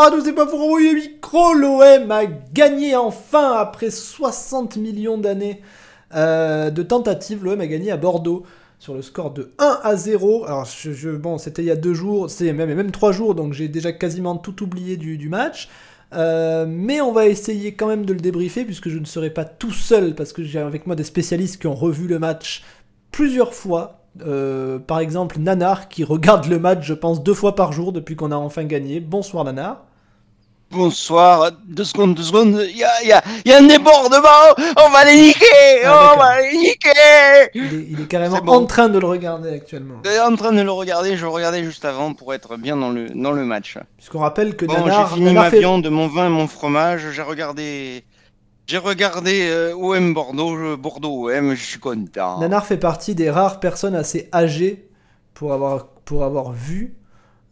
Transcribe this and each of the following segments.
bonsoir à tous, c'est pas pour envoyer le micro. L'OM a gagné enfin après 60 millions d'années euh, de tentatives. L'OM a gagné à Bordeaux sur le score de 1 à 0. Alors, bon, c'était il y a deux jours, c'est même, même trois jours, donc j'ai déjà quasiment tout oublié du, match. Euh, mais on va essayer quand même de le débriefer puisque je ne serai pas tout seul parce que j'ai avec moi des spécialistes qui ont revu le match plusieurs fois euh, par exemple, Nanar qui regarde le match, je pense, deux fois par jour depuis qu'on a enfin gagné. Bonsoir Nanar. Bonsoir, deux secondes, deux secondes, il y a, y, a, y a, un débordement, on va les niquer, ah, on va les niquer. Il est, carrément en train de le regarder actuellement. En train de le regarder, je le regardais juste avant pour être bien dans le, dans le match. Puisqu'on rappelle que bon, Nanar... J'ai fini ma viande, mon vin et mon fromage, j'ai regardé j'ai regardé euh, OM Bordeaux, Bordeaux OM, je suis content. Nanar fait partie des rares personnes assez âgées pour avoir, pour avoir vu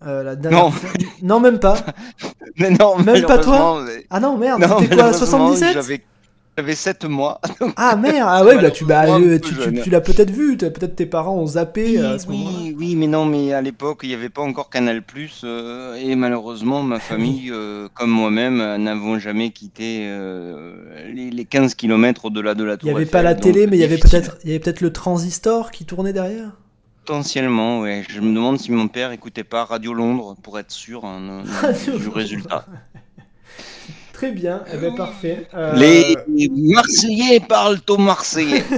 euh, la dernière Non. non, même pas. mais non, même pas toi. Ah non, merde, c'était quoi, 77 j'avais 7 mois. Ah merde, ah ouais, bah, tu, bah, euh, tu, tu, l'as peut-être vu, peut-être tes parents ont zappé euh, à ce moment-là. Oui, oui, mais non, mais à l'époque, il n'y avait pas encore Canal Plus euh, et malheureusement, ma famille, comme moi-même, n'avons jamais quitté les, 15 km au-delà de la tour. Il n'y avait pas la télé, mais il y avait peut-être peut le transistor qui tournait derrière Potentiellement, ouais. Je me demande si mon père écoutait pas Radio Londres pour être sûr hein, du résultat. Très bien, eh ben, parfait. Euh, Les Marseillais parlent au Marseillais.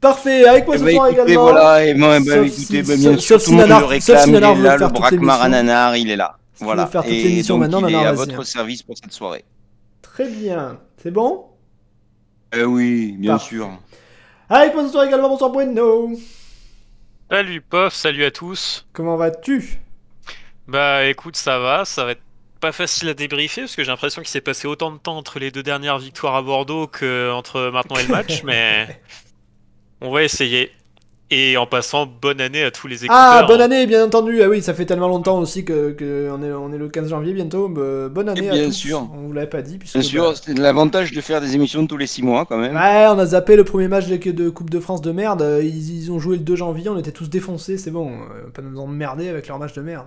Parfait, avec moi ce eh ben, soir également. Voilà, et moi, ben, écoutez, ben, bien sûr, tout le monde le réclame, il est là, le braquemar à Nanar, il est là. Voilà, et donc maintenant, il est à votre service pour cette soirée. Très bien, c'est bon? Eh oui, bien sûr. Avec moi ce soir également, bonsoir Bueno. Salut Pof, salut à tous. Comment vas-tu? Bah écoute, ça va, ça va être pas facile à débriefer parce que j'ai l'impression qu'il s'est passé autant de temps entre les deux dernières victoires à Bordeaux que entre maintenant et le match, mais on va essayer. Et en passant, bonne année à tous les écouteurs. Ah, bonne année, bien entendu. Ah oui, ça fait tellement longtemps aussi que, on, est, on est le 15 janvier bientôt. Bah, bonne année bien à tous. sûr. On vous l'avait pas dit. bien sûr, bah, c'était l'avantage de faire des émissions tous les 6 mois quand même. Ouais, on a zappé le premier match de, de Coupe de France de merde. Ils, ils, ont joué le 2 janvier, on était tous défoncés, c'est bon. Euh, pas nous emmerder avec leur match de merde.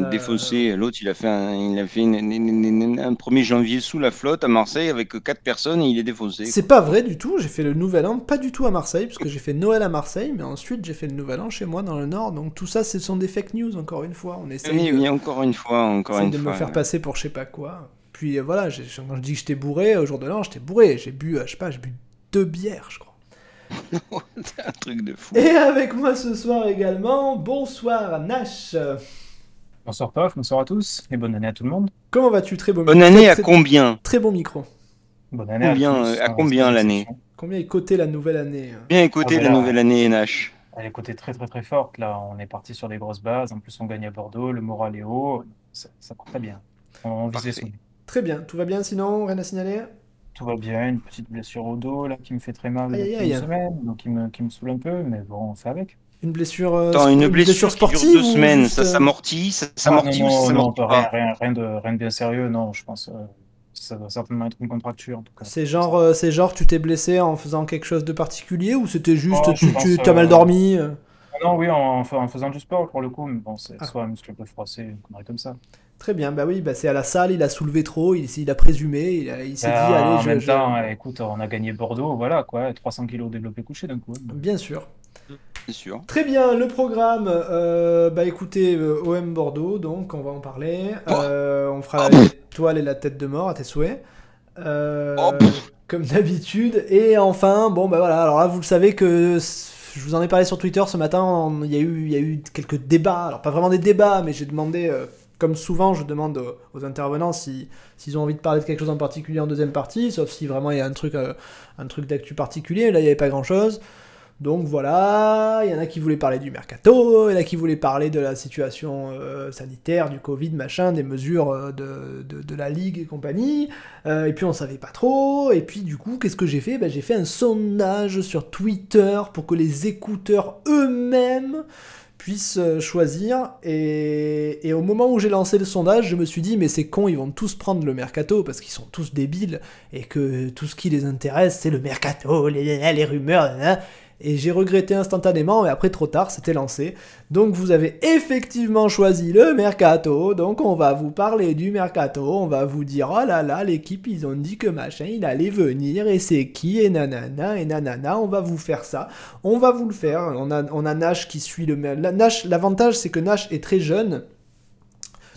Euh, défaussé. L'autre, il a fait, un, il a fait un 1er janvier sous la flotte à Marseille avec 4 personnes et il est défaussé. C'est pas vrai du tout. J'ai fait le nouvel an, pas du tout à Marseille, parce que j'ai fait Noël à Marseille, mais ensuite j'ai fait le nouvel an chez moi dans le Nord. Donc tout ça, ce sont des fake news, encore une fois. On essaie oui, de, oui, encore une fois, encore une de fois. me faire passer pour je sais pas quoi. Puis euh, voilà, quand je dis que j'étais bourré, au jour de l'an, j'étais bourré. J'ai bu, euh, je sais pas, j'ai bu deux bières, je crois. C'est un truc de fou. Et avec moi ce soir également, bonsoir Nash. Bonsoir Pof, bonsoir à tous et bonne année à tout le monde. Comment vas-tu Très bon Bonne année à combien Très bon micro. Bonne année combien, à, tous, à combien l'année Combien est coté la nouvelle année hein Bien écouté Ah, la nouvelle année NH. Elle est cotée très très très forte là, on est parti sur des grosses bases, en plus on gagne à Bordeaux, le moral est haut, ça, ça part très bien. On, on visait Parfait. son- Très bien, tout va bien sinon Rien à signaler? Tout va bien, une petite blessure au dos là qui me fait très mal Aïe, depuis aïe, une aïe. semaine, donc qui me, qui me saoule un peu, mais bon, on fait avec. Une blessure, euh, Attends, une blessure, sportive dure deux ou semaines, juste, ça euh, s'amortit, ça Ah, s'amortit rien, pas rien, rien de, rien de bien sérieux, non, je pense. euh, ça va certainement être une contracture en tout cas. C'est genre, euh, c'est genre, tu t'es blessé en faisant quelque chose de particulier ou c'était juste Oh, tu, as mal dormi euh Ah Non, oui, en, en faisant du sport pour le coup, mais bon, c'est Ah. soit un muscle un peu froissé, une connerie comme ça. Très bien, bah oui, bah c'est à la salle, il a soulevé trop, il, il a présumé, il, s'est dit, Bah, allez, en je, même je- temps, écoute, on a gagné Bordeaux, voilà quoi, 300 kilos développé couché d'un coup. hein. Bien sûr. C'est sûr. Très bien, le programme, euh, bah écoutez, euh, OM Bordeaux, donc on va en parler. Euh, on fera l'étoile et la tête de mort à tes souhaits. Euh, Oh. comme d'habitude. Et enfin, bon bah voilà, alors là vous le savez que je vous en ai parlé sur Twitter ce matin, il y a eu, y a eu quelques débats, alors pas vraiment des débats, mais j'ai demandé, comme souvent je demande aux, intervenants si- s'ils ont envie de parler de quelque chose en particulier en deuxième partie, sauf si vraiment il y a un truc, un truc d'actu particulier, là il n'y avait pas grand chose. Donc voilà, il y en a qui voulaient parler du mercato, il y en a qui voulaient parler de la situation euh, sanitaire, du Covid, machin, des mesures euh, de, la Ligue et compagnie. Euh, et puis on savait pas trop. Et puis du coup, qu'est-ce que j'ai fait? Ben, J'ai fait un sondage sur Twitter pour que les écouteurs eux-mêmes puissent choisir. Et, au moment où j'ai lancé le sondage, je me suis dit, mais c'est con, ils vont tous prendre le mercato parce qu'ils sont tous débiles et que tout ce qui les intéresse, c'est le mercato, les, les rumeurs. Et j'ai regretté instantanément, mais après trop tard, c'était lancé. Donc vous avez effectivement choisi le mercato. Donc on va vous parler du mercato. On va vous dire oh là là, l'équipe ils ont dit que machin il allait venir et c'est qui? Et nanana et nanana. On va vous faire ça. On va vous le faire. On a, Nash qui suit le. la- Nash, l'avantage c'est que Nash est très jeune.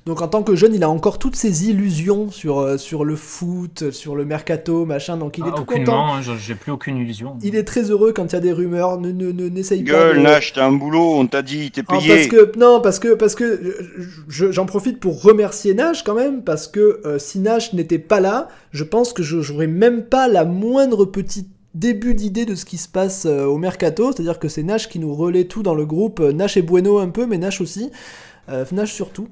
Donc en tant que jeune, il a encore toutes ses illusions sur, euh, sur le foot, sur le mercato, machin. Donc il est Ah, tout content. aucunement, hein, j'ai plus aucune illusion. Il est très heureux quand il y a des rumeurs. Ne, ne, ne- n'essaye pas. Gueule, de- Nash, t'as un boulot, on t'a dit, t'es Ah, parce payé. que non, parce que parce que je- j'en profite pour remercier Nash quand même parce que euh, si Nash n'était pas là, je pense que je j'aurais même pas la moindre petite début d'idée de ce qui se passe euh, au mercato, c'est-à-dire que c'est Nash qui nous relaie tout dans le groupe, Nash et Bueno un peu, mais Nash aussi, Euh, Nash surtout.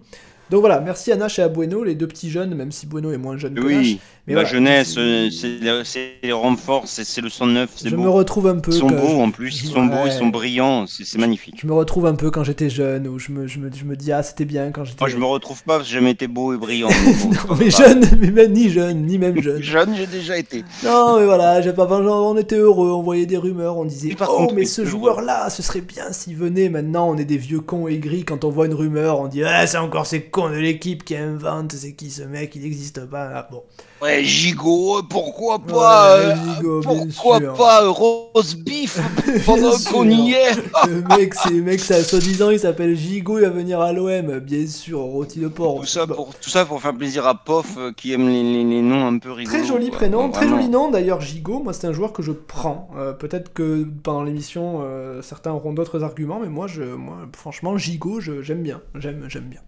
Donc voilà, merci à Nash et à Bueno, les deux petits jeunes, même si Bueno est moins jeune que Nash. Oui, Mais la voilà, jeunesse, c'est- euh, c'est le- c'est les renforts, c'est c'est le son neuf, c'est Je beau. me retrouve un peu. Ils sont beaux en plus, ils sont beaux, ils sont brillants, c'est c'est magnifique. Je me retrouve un peu quand j'étais jeune, où je me, je me, je me dis, ah, c'était bien quand j'étais Moi, je me retrouve pas parce que j'ai jamais été beau et brillant. Non, mais jeune, mais même ni jeune, ni même jeune. Jeune, j'ai déjà été. Non, mais voilà, j'ai pas, on était heureux, on voyait des rumeurs, on disait par Oh, contre, mais ce joueur-là, ce serait bien s'il venait. Maintenant, on est des vieux cons aigris. Quand on voit une rumeur, on dit Ah, c'est encore ces cons de l'équipe qui inventent, c'est qui ce mec, il n'existe pas. Ah, bon. Ouais, gigot, pourquoi pas Ouais, euh, Pourquoi sûr. pas euh, rose beef pendant qu'on y est Le mec, c'est mec, ça, soi-disant, il s'appelle Gigot, il va venir à l'OM, bien sûr, rôti de porc. tout ça, pour, tout ça pour faire plaisir à Pof euh, qui aime les, les- les noms un peu rigolos. Très joli prénom, très joli nom d'ailleurs Gigot, moi c'est un joueur que je prends. Euh, Peut-être que pendant l'émission euh, certains auront d'autres arguments, mais moi, je, moi franchement Gigot j'aime bien, j'aime, j'aime bien.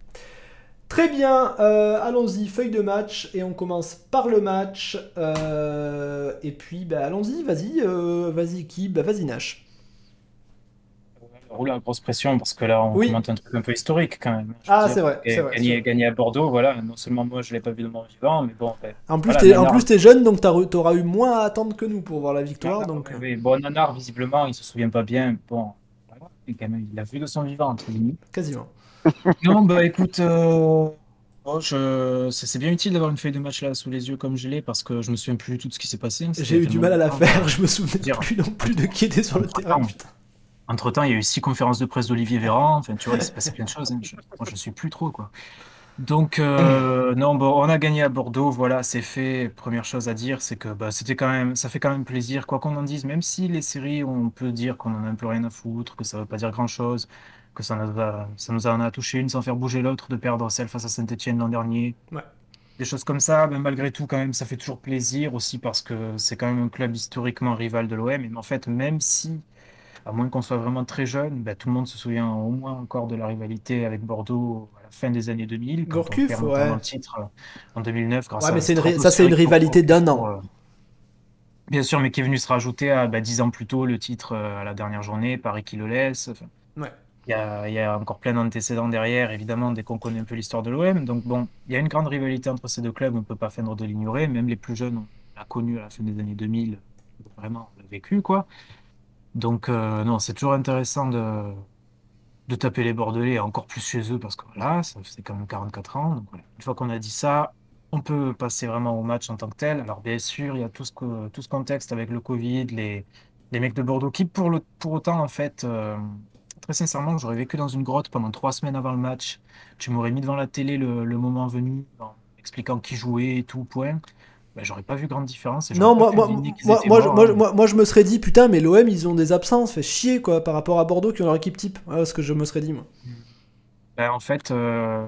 Très bien, euh, allons-y, feuille de match, et on commence par le match. euh, et puis bah, allons-y, vas-y, euh, vas-y qui Bah vas-y Nash. Roule la grosse pression parce que là, on Oui. commente un truc un peu historique quand même. Veux Ah c'est vrai, c'est vrai. Gagner, gagner à Bordeaux, voilà. Non seulement moi, je l'ai pas vu de mon vivant, mais bon. ben, En plus Voilà, Nanar. plus t'es jeune, donc t'as- t'auras eu moins à attendre que nous pour voir la victoire. Nanar, donc... euh. oui, bon, Nanar, visiblement, il se souvient pas bien. Bon, quand même, il a vu de son vivant, entre guillemets. Quasiment. Non, bah écoute, euh, je... c'est c'est bien utile d'avoir une feuille de match là sous les yeux comme je l'ai parce que je me souviens plus du tout de ce qui s'est passé. C'était J'ai eu du mal à la faire, je me souvenais Dire. plus non plus de qui était sur le terrain. putain. Entre temps, il y a eu six conférences de presse d'Olivier Véran. Enfin, tu vois, il s'est passé plein de choses. hein. Je- moi, je suis plus trop, quoi. Donc, euh, non, bon, on a gagné à Bordeaux. Voilà, c'est fait. Première chose à dire, c'est que bah, c'était quand même, ça fait quand même plaisir, quoi qu'on en dise. Même si les séries, on peut dire qu'on en a un peu rien à foutre, que ça veut pas dire grand-chose, que ça nous a, ça nous en a touché une sans faire bouger l'autre, de perdre celle face à Saint-Etienne l'an dernier. Ouais. Des choses comme ça, mais malgré tout, quand même, ça fait toujours plaisir aussi parce que c'est quand même un club historiquement rival de l'OM. Et en fait, même si à moins qu'on soit vraiment très jeune, bah, tout le monde se souvient au moins encore de la rivalité avec Bordeaux à la fin des années 2000, quand Gourcuff, on perd ouais. le titre en 2009 grâce Ouais, à mais c'est une ça, c'est une rivalité d'un an. euh, Bien sûr, mais qui est venu se rajouter à bah, 10 ans plus tôt le titre euh, à la dernière journée, Paris qui le laisse. Enfin, Ouais. Il y a, encore plein d'antécédents derrière, évidemment, dès qu'on connaît un peu l'histoire de l'OM. Donc bon, il y a une grande rivalité entre ces deux clubs, on ne peut pas feindre de l'ignorer. Même les plus jeunes, on l'a connu à la fin des années 2000, vraiment, on l'a vécu, quoi. Donc euh, non, c'est toujours intéressant de, de taper les Bordelais, encore plus chez eux, parce que voilà, ça fait quand même 44 ans. Une fois qu'on a dit ça, on peut passer vraiment au match en tant que tel. Alors bien sûr, il y a tout ce, tout ce contexte avec le Covid, les, les mecs de Bordeaux, qui pour, le, pour autant, en fait, euh, très sincèrement, j'aurais vécu dans une grotte pendant trois semaines avant le match. Tu m'aurais mis devant la télé le, le moment venu, en expliquant qui jouait et tout, point. Ben, j'aurais pas vu grande différence. et Non, moi, moi, morts, hein. moi, moi, je me serais dit, putain, mais l'OM, ils ont des absences, fait chier, quoi, par rapport à Bordeaux qui ont leur équipe type. Voilà ce que je me serais dit, moi. Ben, en fait, euh,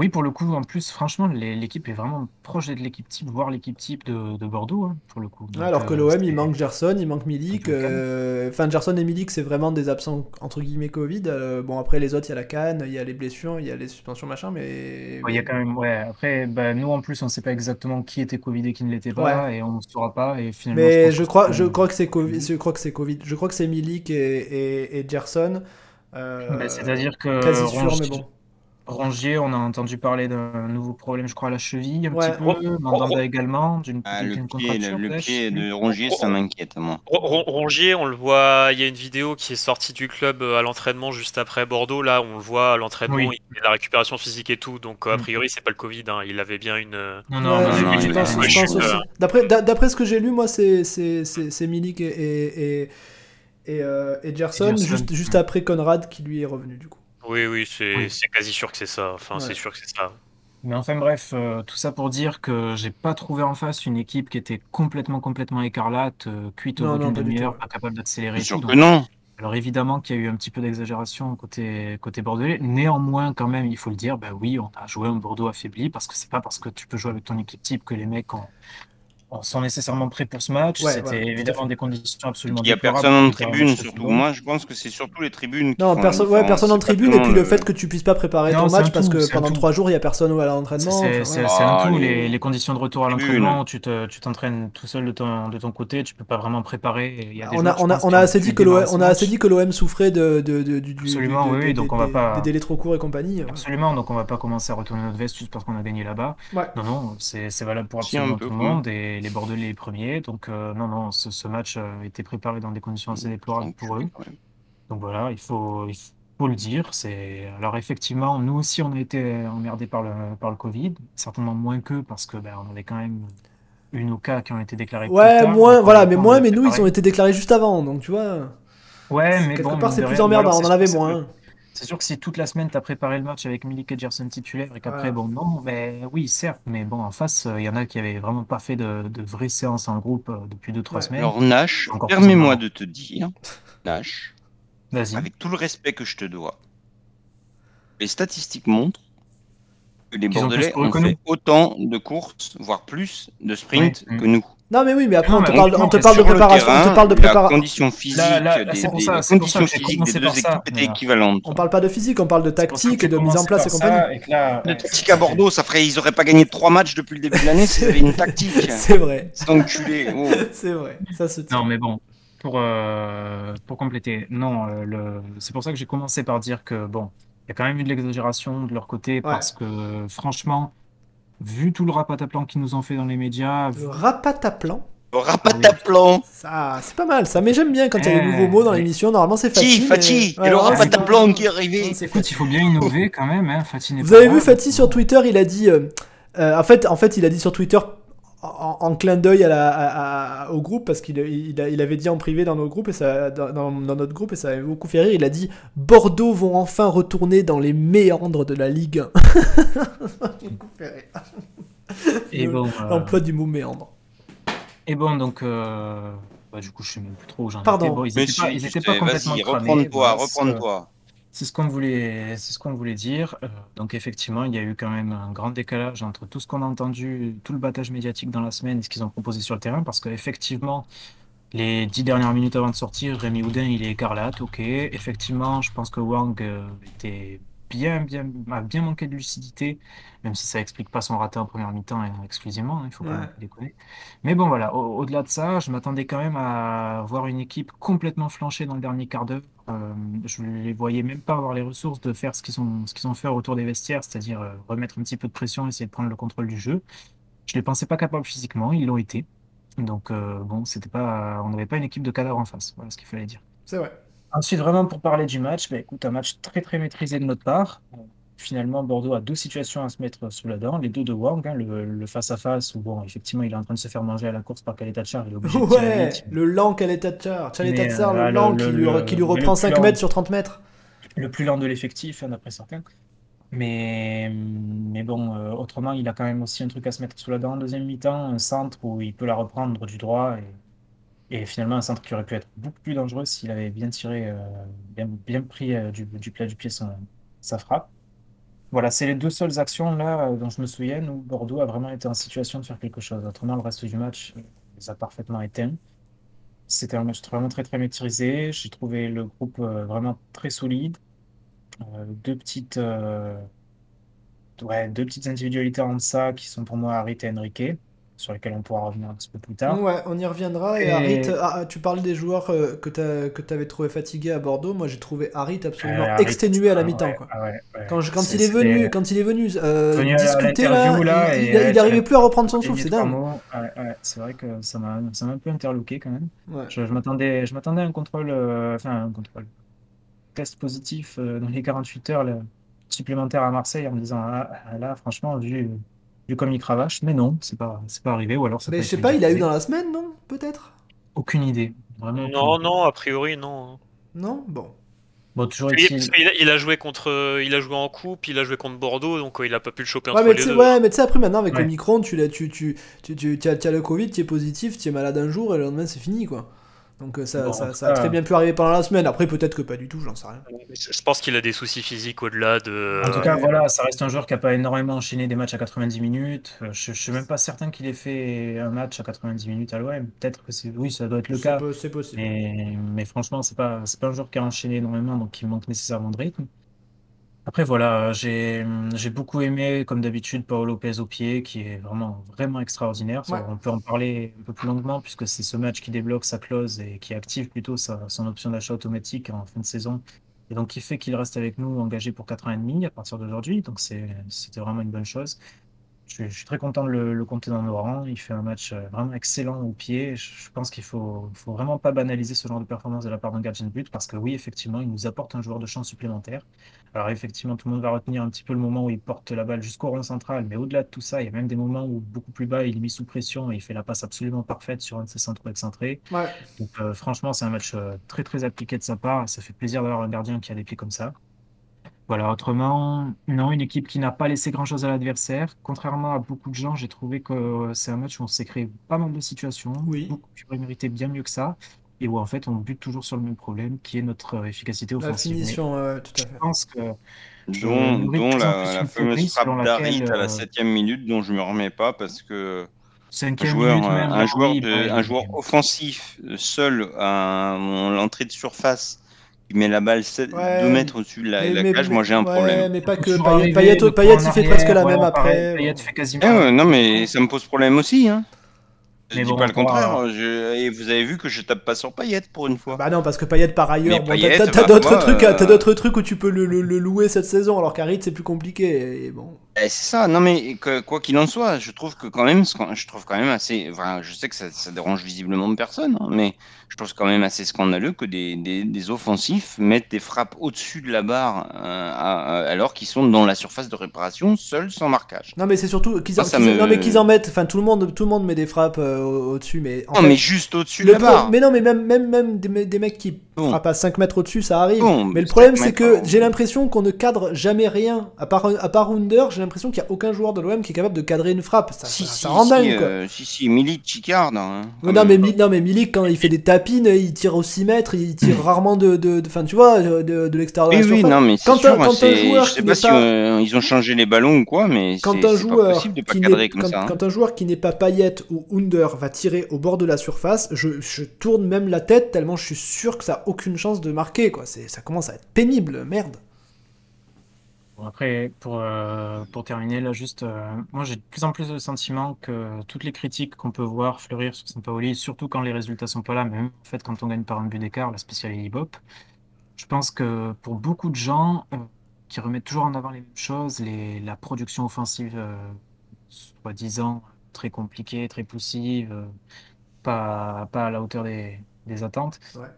oui, pour le coup, en plus, franchement, l'équipe est vraiment proche de l'équipe type, voire l'équipe type de, de Bordeaux, hein, pour le coup. Donc, Alors que euh, l'OM, il manque Gerson, il manque Milik. Le euh, Enfin, Gerson et Milik, c'est vraiment des absents, entre guillemets, Covid. Euh, bon, après, les autres, il y a la canne, il y a les blessures, il y a les suspensions, machin, mais. Ouais, Il y a quand même, ouais. Après, bah, nous en plus, on sait pas exactement qui était Covid et qui ne l'était pas, et on ne saura pas. Et finalement, Mais pense je que crois, je crois que c'est Covid. Je crois que c'est Covid. Je crois que c'est Milik et, et, et Gerson. Euh, Bah, C'est-à-dire que quasi sûr, Rongier, mais bon. Rongier, on a entendu parler d'un nouveau problème, je crois, à la cheville, un Ouais. petit peu. Mandanda également, d'une Ah, le pied, le, pied de. Rongier, ça m'inquiète, moi. Ron- Ron- Rongier, on le voit, il y a une vidéo qui est sortie du club euh, à l'entraînement juste après Bordeaux. Là, on le voit à l'entraînement, Oui. il fait la récupération physique et tout. Donc, euh, a Mm. priori, c'est pas le Covid. hein. Il avait bien une. Non, non, euh, D'après, d'a- d'après ce que j'ai lu, moi, c'est, Milik et, et, et, et, euh, et Gerson, Et Gerson. juste, juste après Conrad qui lui est revenu du coup. Oui, oui, c'est Oui. quasi sûr que c'est ça. Enfin, Ouais. c'est sûr que c'est ça. Mais enfin bref, euh, tout ça pour dire que j'ai pas trouvé en face une équipe qui était complètement complètement écarlate, euh, cuite au Non, bout d'une demi-heure, pas capable d'accélérer. Sûr tout. que Donc, non. alors évidemment qu'il y a eu un petit peu d'exagération côté côté bordelais. Néanmoins, quand même, il faut le dire, bah oui, on a joué un Bordeaux affaibli parce que c'est pas parce que tu peux jouer avec ton équipe type que les mecs ont- sont nécessairement prêts pour ce match. Ouais, C'était ouais, évidemment des conditions absolument Il y a personne en tribune, surtout. Moi, je pense que c'est surtout les tribunes qui Non, font personne, la ouais, personne en tribune, et puis le fait que tu puisses pas préparer Non, ton match parce que pendant trois jours il y a personne à l'entraînement. c'est- enfin, c'est un Ah, tout, les- les, conditions de retour à l'entraînement, tu te- tu t'entraînes tout seul de ton, de ton côté, tu peux pas vraiment préparer. On a, assez dit que l'OM, ce on a assez match. dit que l'OM souffrait des- on va des- pas- des délais trop courts et compagnie. Absolument, donc on va pas commencer à retourner notre veste juste parce qu'on a gagné là-bas. Non, non, c'est valable pour absolument peu, tout le monde et les Bordelais les premiers. Donc euh, non, non, ce, ce match euh, était préparé dans des conditions assez déplorables pour eux. Donc voilà, il faut, il faut le dire. C'est alors effectivement, nous aussi on a été emmerdés par le par le Covid, certainement moins qu'eux parce que ben, on avait quand même une ou cas qui ont été déclarés. plus Ouais, tard, moins, donc, voilà, mais moins, mais nous ils ont été déclarés juste avant, donc tu vois. Ouais, mais quelque bon, part c'est plus emmerdant, on en avait moins. que- C'est sûr que si toute la semaine tu as préparé le match avec Milik et Gerson titulaire et qu'après, Ouais. bon, non, mais oui, certes, mais bon, en face, euh, il y en a qui avaient vraiment pas fait de, de vraies séances en groupe euh, depuis 2-3 Ouais. semaines. Alors, Nash, Encore plus permets-moi emmerdant. de te dire, Nash, Vas-y. avec tout le respect que je te dois, les statistiques montrent que les Qu'ils ont Bordelais plus couru ont que fait nous. autant de courses, voire plus, de sprint Oui. que nous. Non, mais oui, mais après Non, on te parle, donc, on te non, parle de préparation, on te terrain, parle de préparation. condition physique, Là, là, des, c'est pour des- ça- les c'est pour ça conditions physiques des deux ça, équipes étaient euh, équivalentes. On parle pas de physique, on parle de tactique de mise en place et compagnie. et La ouais, tactique à Bordeaux, ça ferait, ils auraient pas gagné trois matchs depuis le début de l'année s'ils avaient une tactique. C'est vrai, C'est enculé. Oh. c'est vrai, ça se tient. Non, mais bon, pour, euh, pour compléter, non, euh, le... c'est pour ça que j'ai commencé par dire que, bon, il y a quand même eu de l'exagération de leur côté parce que, franchement, vu tout le rapataplan qu'ils nous ont fait dans les médias, Le rapataplan, Rapataplan. ça, c'est pas mal, ça. Mais j'aime bien quand il y a des Eh, nouveaux mots dans l'émission. Normalement, c'est Fati, Fatih. Fati, mais- et le rapataplan qui est arrivé. c'est écoute, il faut bien innover quand même, hein, Fatih n'est Vous avez vu Fatih sur. Twitter, il a dit. euh, euh, en, fait, en fait, il a dit sur Twitter en, en clin d'œil à la- à- à- au groupe parce qu'il il, a- il avait dit en privé dans notre groupe et ça dans, dans- dans notre groupe et ça avait beaucoup fait rire. Il a dit Bordeaux vont enfin retourner dans les méandres de la Ligue 1. Ça m'a beaucoup fait rire. Et bon, euh, L'emploi du mot méandre. et bon, donc, euh, bah, du coup, je sais même plus trop où j'en Pardon. étais. Bon, ils pas, complètement vas-y, reprends-toi, reprends-toi. C'est ce qu'on voulait, c'est ce qu'on voulait dire. Euh, donc effectivement, il y a eu quand même un grand décalage entre tout ce qu'on a entendu, tout le battage médiatique dans la semaine et ce qu'ils ont proposé sur le terrain, parce qu'effectivement, les dix dernières minutes avant de sortir, Rémi Houdin, il est écarlate, ok. Effectivement, je pense que Wang euh, était bien, bien, a bien manqué de lucidité, même si ça explique pas son raté en première mi-temps hein, exclusivement, hein, il faut pas Ouais. non plus déconner. Mais bon, voilà, au- au-delà de ça, je m'attendais quand même à voir une équipe complètement flanchée dans le dernier quart d'heure. Euh, je les voyais même pas avoir les ressources de faire ce qu'ils ont, ce qu'ils ont fait autour des vestiaires, c'est-à-dire euh, remettre un petit peu de pression, essayer de prendre le contrôle du jeu. Je les pensais pas capables physiquement, ils l'ont été. Donc euh, bon, c'était pas, on n'avait pas une équipe de cadavres en face. Voilà ce qu'il fallait dire. C'est vrai. Ensuite, vraiment pour parler du match, bah, écoute, un match très très maîtrisé de notre part. Finalement, Bordeaux a deux situations à se mettre sous la dent, les deux de Wang, hein, le, face-à-face où bon, effectivement, il est en train de se faire manger à la course par Kaleta il est obligé de tirer Ouais, le lent Kaletatsar, euh, le lent le- qui, lui, qui reprend le 5 plus mètres sur 30 mètres. le plus lent de l'effectif, hein, d'après certains. Mais, mais bon, euh, autrement, il a quand même aussi un truc à se mettre sous la dent en deuxième mi-temps, un centre où il peut la reprendre du droit et, et finalement un centre qui aurait pu être beaucoup plus dangereux s'il avait bien tiré, euh, bien, bien pris euh, du, du plat du pied son, sa frappe. Voilà, c'est les deux seules actions là euh, dont je me souviens où Bordeaux a vraiment été en situation de faire quelque chose. Autrement, le reste du match euh, les a parfaitement éteints. C'était un match vraiment très très maîtrisé. J'ai trouvé le groupe euh, vraiment très solide. Euh, deux petites, euh, ouais, deux petites individualités en ça qui sont pour moi Harit et Enrique, sur lesquelles on pourra revenir un petit peu plus tard. Ouais, on y reviendra. Et, Et- Harit, ah, tu parles des joueurs euh, que tu avais trouvé fatigués à Bordeaux. Moi, j'ai trouvé Harit absolument Euh, Harit, exténué à la ah, mi-temps. ouais, ah ouais, ouais. Quand, il est venu, quand il est venu, euh, Venu discuter là, il, et il- il ouais, arrivait tu- plus à reprendre son souffle, c'est dingue. c'est vrai que ça m'a un peu interloqué quand même. Je, je m'attendais à un contrôle, euh, enfin un contrôle, test positif euh, dans les 48 heures là, supplémentaires à Marseille en me disant ah, là franchement vu, vu comme il cravache, mais non, c'est pas c'est pas arrivé ou alors ça Mais je sais pas, il a eu dans la semaine, non Peut-être? Aucune idée. Vraiment. Non, non, a priori, non. Non? Bon. Bon, toujours Il, a- il a joué contre, il a joué en coupe, il a joué contre Bordeaux, donc euh, il a pas pu le choper Ouais, entre mais les tu sais- deux. ouais, mais tu sais, après, maintenant, avec Ouais. le Micron, tu, l'as- tu, tu, tu, tu, tu as, tu as le Covid, tu es positif, tu es malade un jour et le lendemain, c'est fini, quoi. Donc euh, ça, Bon, ça, en ça a très bien pu arriver pendant la semaine. Après, peut-être que pas du tout, j'en sais rien. Je pense qu'il a des soucis physiques au-delà de. En tout cas, voilà, ça reste un joueur qui n'a pas énormément enchaîné des matchs à 90 minutes. Euh, Je ne suis même pas certain qu'il ait fait un match à 90 minutes à l'OM. Peut-être que c'est. Oui, ça doit être le cas. C'est possible. Mais, mais franchement, c'est pas, c'est pas un joueur qui a enchaîné énormément, donc il manque nécessairement de rythme. Après, voilà, j'ai, j'ai beaucoup aimé, comme d'habitude, Paolo Lopez au pied, qui est vraiment, vraiment extraordinaire. Ouais. On peut en parler un peu plus longuement, puisque c'est ce match qui débloque sa clause et qui active plutôt sa, son option d'achat automatique en fin de saison. Et donc, qui fait qu'il reste avec nous engagé pour 4 ans et demi à partir d'aujourd'hui. Donc, c'est, c'était vraiment une bonne chose. Je suis, je suis très content de le, le compter dans nos rangs. Il fait un match euh, vraiment excellent au pied. Je, je pense qu'il faut, faut vraiment pas banaliser ce genre de performance de la part d'un gardien de but parce que oui, effectivement, il nous apporte un joueur de champ supplémentaire. Alors effectivement, tout le monde va retenir un petit peu le moment où il porte la balle jusqu'au rond central, mais au-delà de tout ça, il y a même des moments où beaucoup plus bas, il est mis sous pression et il fait la passe absolument parfaite sur un de ses centres excentrés. Ouais. Donc euh, franchement, c'est un match euh, très très appliqué de sa part et ça fait plaisir d'avoir un gardien qui a des pieds comme ça. Voilà, autrement, non, une équipe qui n'a pas laissé grand-chose à l'adversaire. Contrairement à beaucoup de gens, j'ai trouvé que euh, c'est un match où on s'est créé pas mal de situations, Oui. beaucoup mérité bien mieux que ça, et où en fait on bute toujours sur le même problème, qui est notre euh, efficacité La offensive. Mais finition, ouais, tout à je fait. pense que Dont, de dont en la, la fameuse frappe laquelle, à la euh, septième minute dont je me remets pas parce que un cinquième joueur, minute même, un joueur, oui, de- un joueur offensif euh, seul à l'entrée de surface qui met la balle 2 Ouais, mètres au-dessus de la, Mais- la mais- cage, mais- moi j'ai un ouais, problème. mais pas que Payet. Payet, Payet, il fait presque la même ouais, pareil, après. Payet fait quasiment Eh la ouais, même non mais ça me pose problème aussi. Hein. Je Mais dis bon, pas le contraire. je- Et vous avez vu que je tape pas sur Payet pour une fois. Bah non, parce que Payet par ailleurs, bon, t'as- bah, d'autres trucs, euh, t'as d'autres trucs où tu peux le, le- le louer cette saison, alors qu'Harit c'est plus compliqué. Et bon. Eh, c'est ça, non mais que- quoi qu'il en soit, je trouve que quand même, je trouve quand même assez, enfin, je sais que ça, ça dérange visiblement personne, hein, mais je trouve quand même assez scandaleux que des, des, des offensifs mettent des frappes au-dessus de la barre euh, à- à- alors qu'ils sont dans la surface de réparation, seuls, sans marquage. Non mais c'est surtout qu'ils en, qu'ils- me- non, mais qu'ils en mettent. Enfin tout le monde, tout le monde met des frappes euh, au- au-dessus, mais en non fait, mais juste au-dessus de la pro- barre. mais non mais même même même des, me- des mecs qui Bon. frappent à 5 mètres au-dessus, ça arrive. Bon, mais le problème c'est que j'ai l'impression qu'on ne cadre jamais rien. À part à part Under, j'ai l'impression qu'il y a aucun joueur de l'OM qui est capable de cadrer une frappe. Ça, Si, ça, si, ça rend si, dingue quoi. euh, si, si, Milik, Chicard. Hein, Non, quand non, mais, non, mais Milik, quand il fait des tapines, il tire au 6 mètres, il tire rarement de. de, de- Enfin, tu vois, de, de, l'extérieur Oui, oui, non, mais c'est Quand sûr, un- quand un c'est- joueur je sais qui pas n'est si pas- euh, ils ont changé les ballons ou quoi, mais c'est pas possible de pas qui cadrer n'est comme quand, ça. hein. quand un joueur qui n'est pas Payet ou Under va tirer au bord de la surface, je, je tourne même la tête tellement je suis sûr que ça aucune chance de marquer quoi. Ça commence à être pénible, merde. Bon, après, pour, euh, pour terminer, là, juste, euh, moi, j'ai de plus en plus le sentiment que toutes les critiques qu'on peut voir fleurir sur Sampaoli, surtout quand les résultats sont pas là, même en fait, quand on gagne par un but d'écart, la spéciale Ibop, je pense que pour beaucoup de gens euh, qui remettent toujours en avant les mêmes choses, les, la production offensive, soi-disant très compliquée, très poussive, pas, pas à la hauteur des, des attentes. Ouais.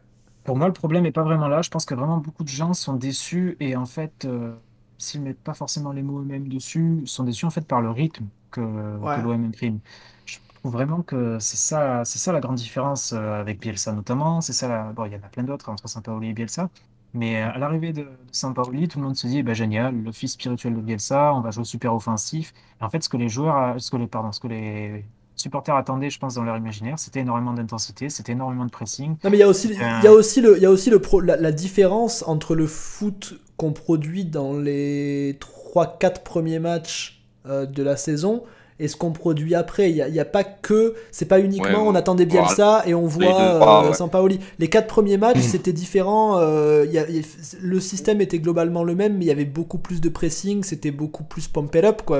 Pour moi, le problème n'est pas vraiment là. Je pense que vraiment beaucoup de gens sont déçus et en fait, euh, s'ils mettent pas forcément les mots eux-mêmes dessus, sont déçus en fait par le rythme que, Ouais. que l'OM imprime. Je trouve vraiment que c'est ça, c'est ça la grande différence euh, avec Bielsa notamment. C'est ça, la- bon, il y en a plein d'autres entre Sampaoli et Bielsa. Mais à l'arrivée de, de Sampaoli, tout le monde se dit, ben, génial, le fils spirituel de Bielsa, on va jouer super offensif. Et en fait, ce que les joueurs, ce que les, pardon, ce que les supporters attendaient, je pense, dans leur imaginaire, c'était énormément d'intensité, c'était énormément de pressing. Non mais il y a aussi il y a aussi le il y a aussi le pro- la, la différence entre le foot qu'on produit dans les 3 4 premiers matchs euh, de la saison et ce qu'on produit après, il y a, pas que c'est pas uniquement Ouais, on attendait Bielsa et on voit deux, euh, trois, ouais. Sampaoli. Les quatre premiers matchs, c'était différent, euh, il y a- il y a- le système était globalement le même mais il y avait beaucoup plus de pressing, c'était beaucoup plus pump it up quoi.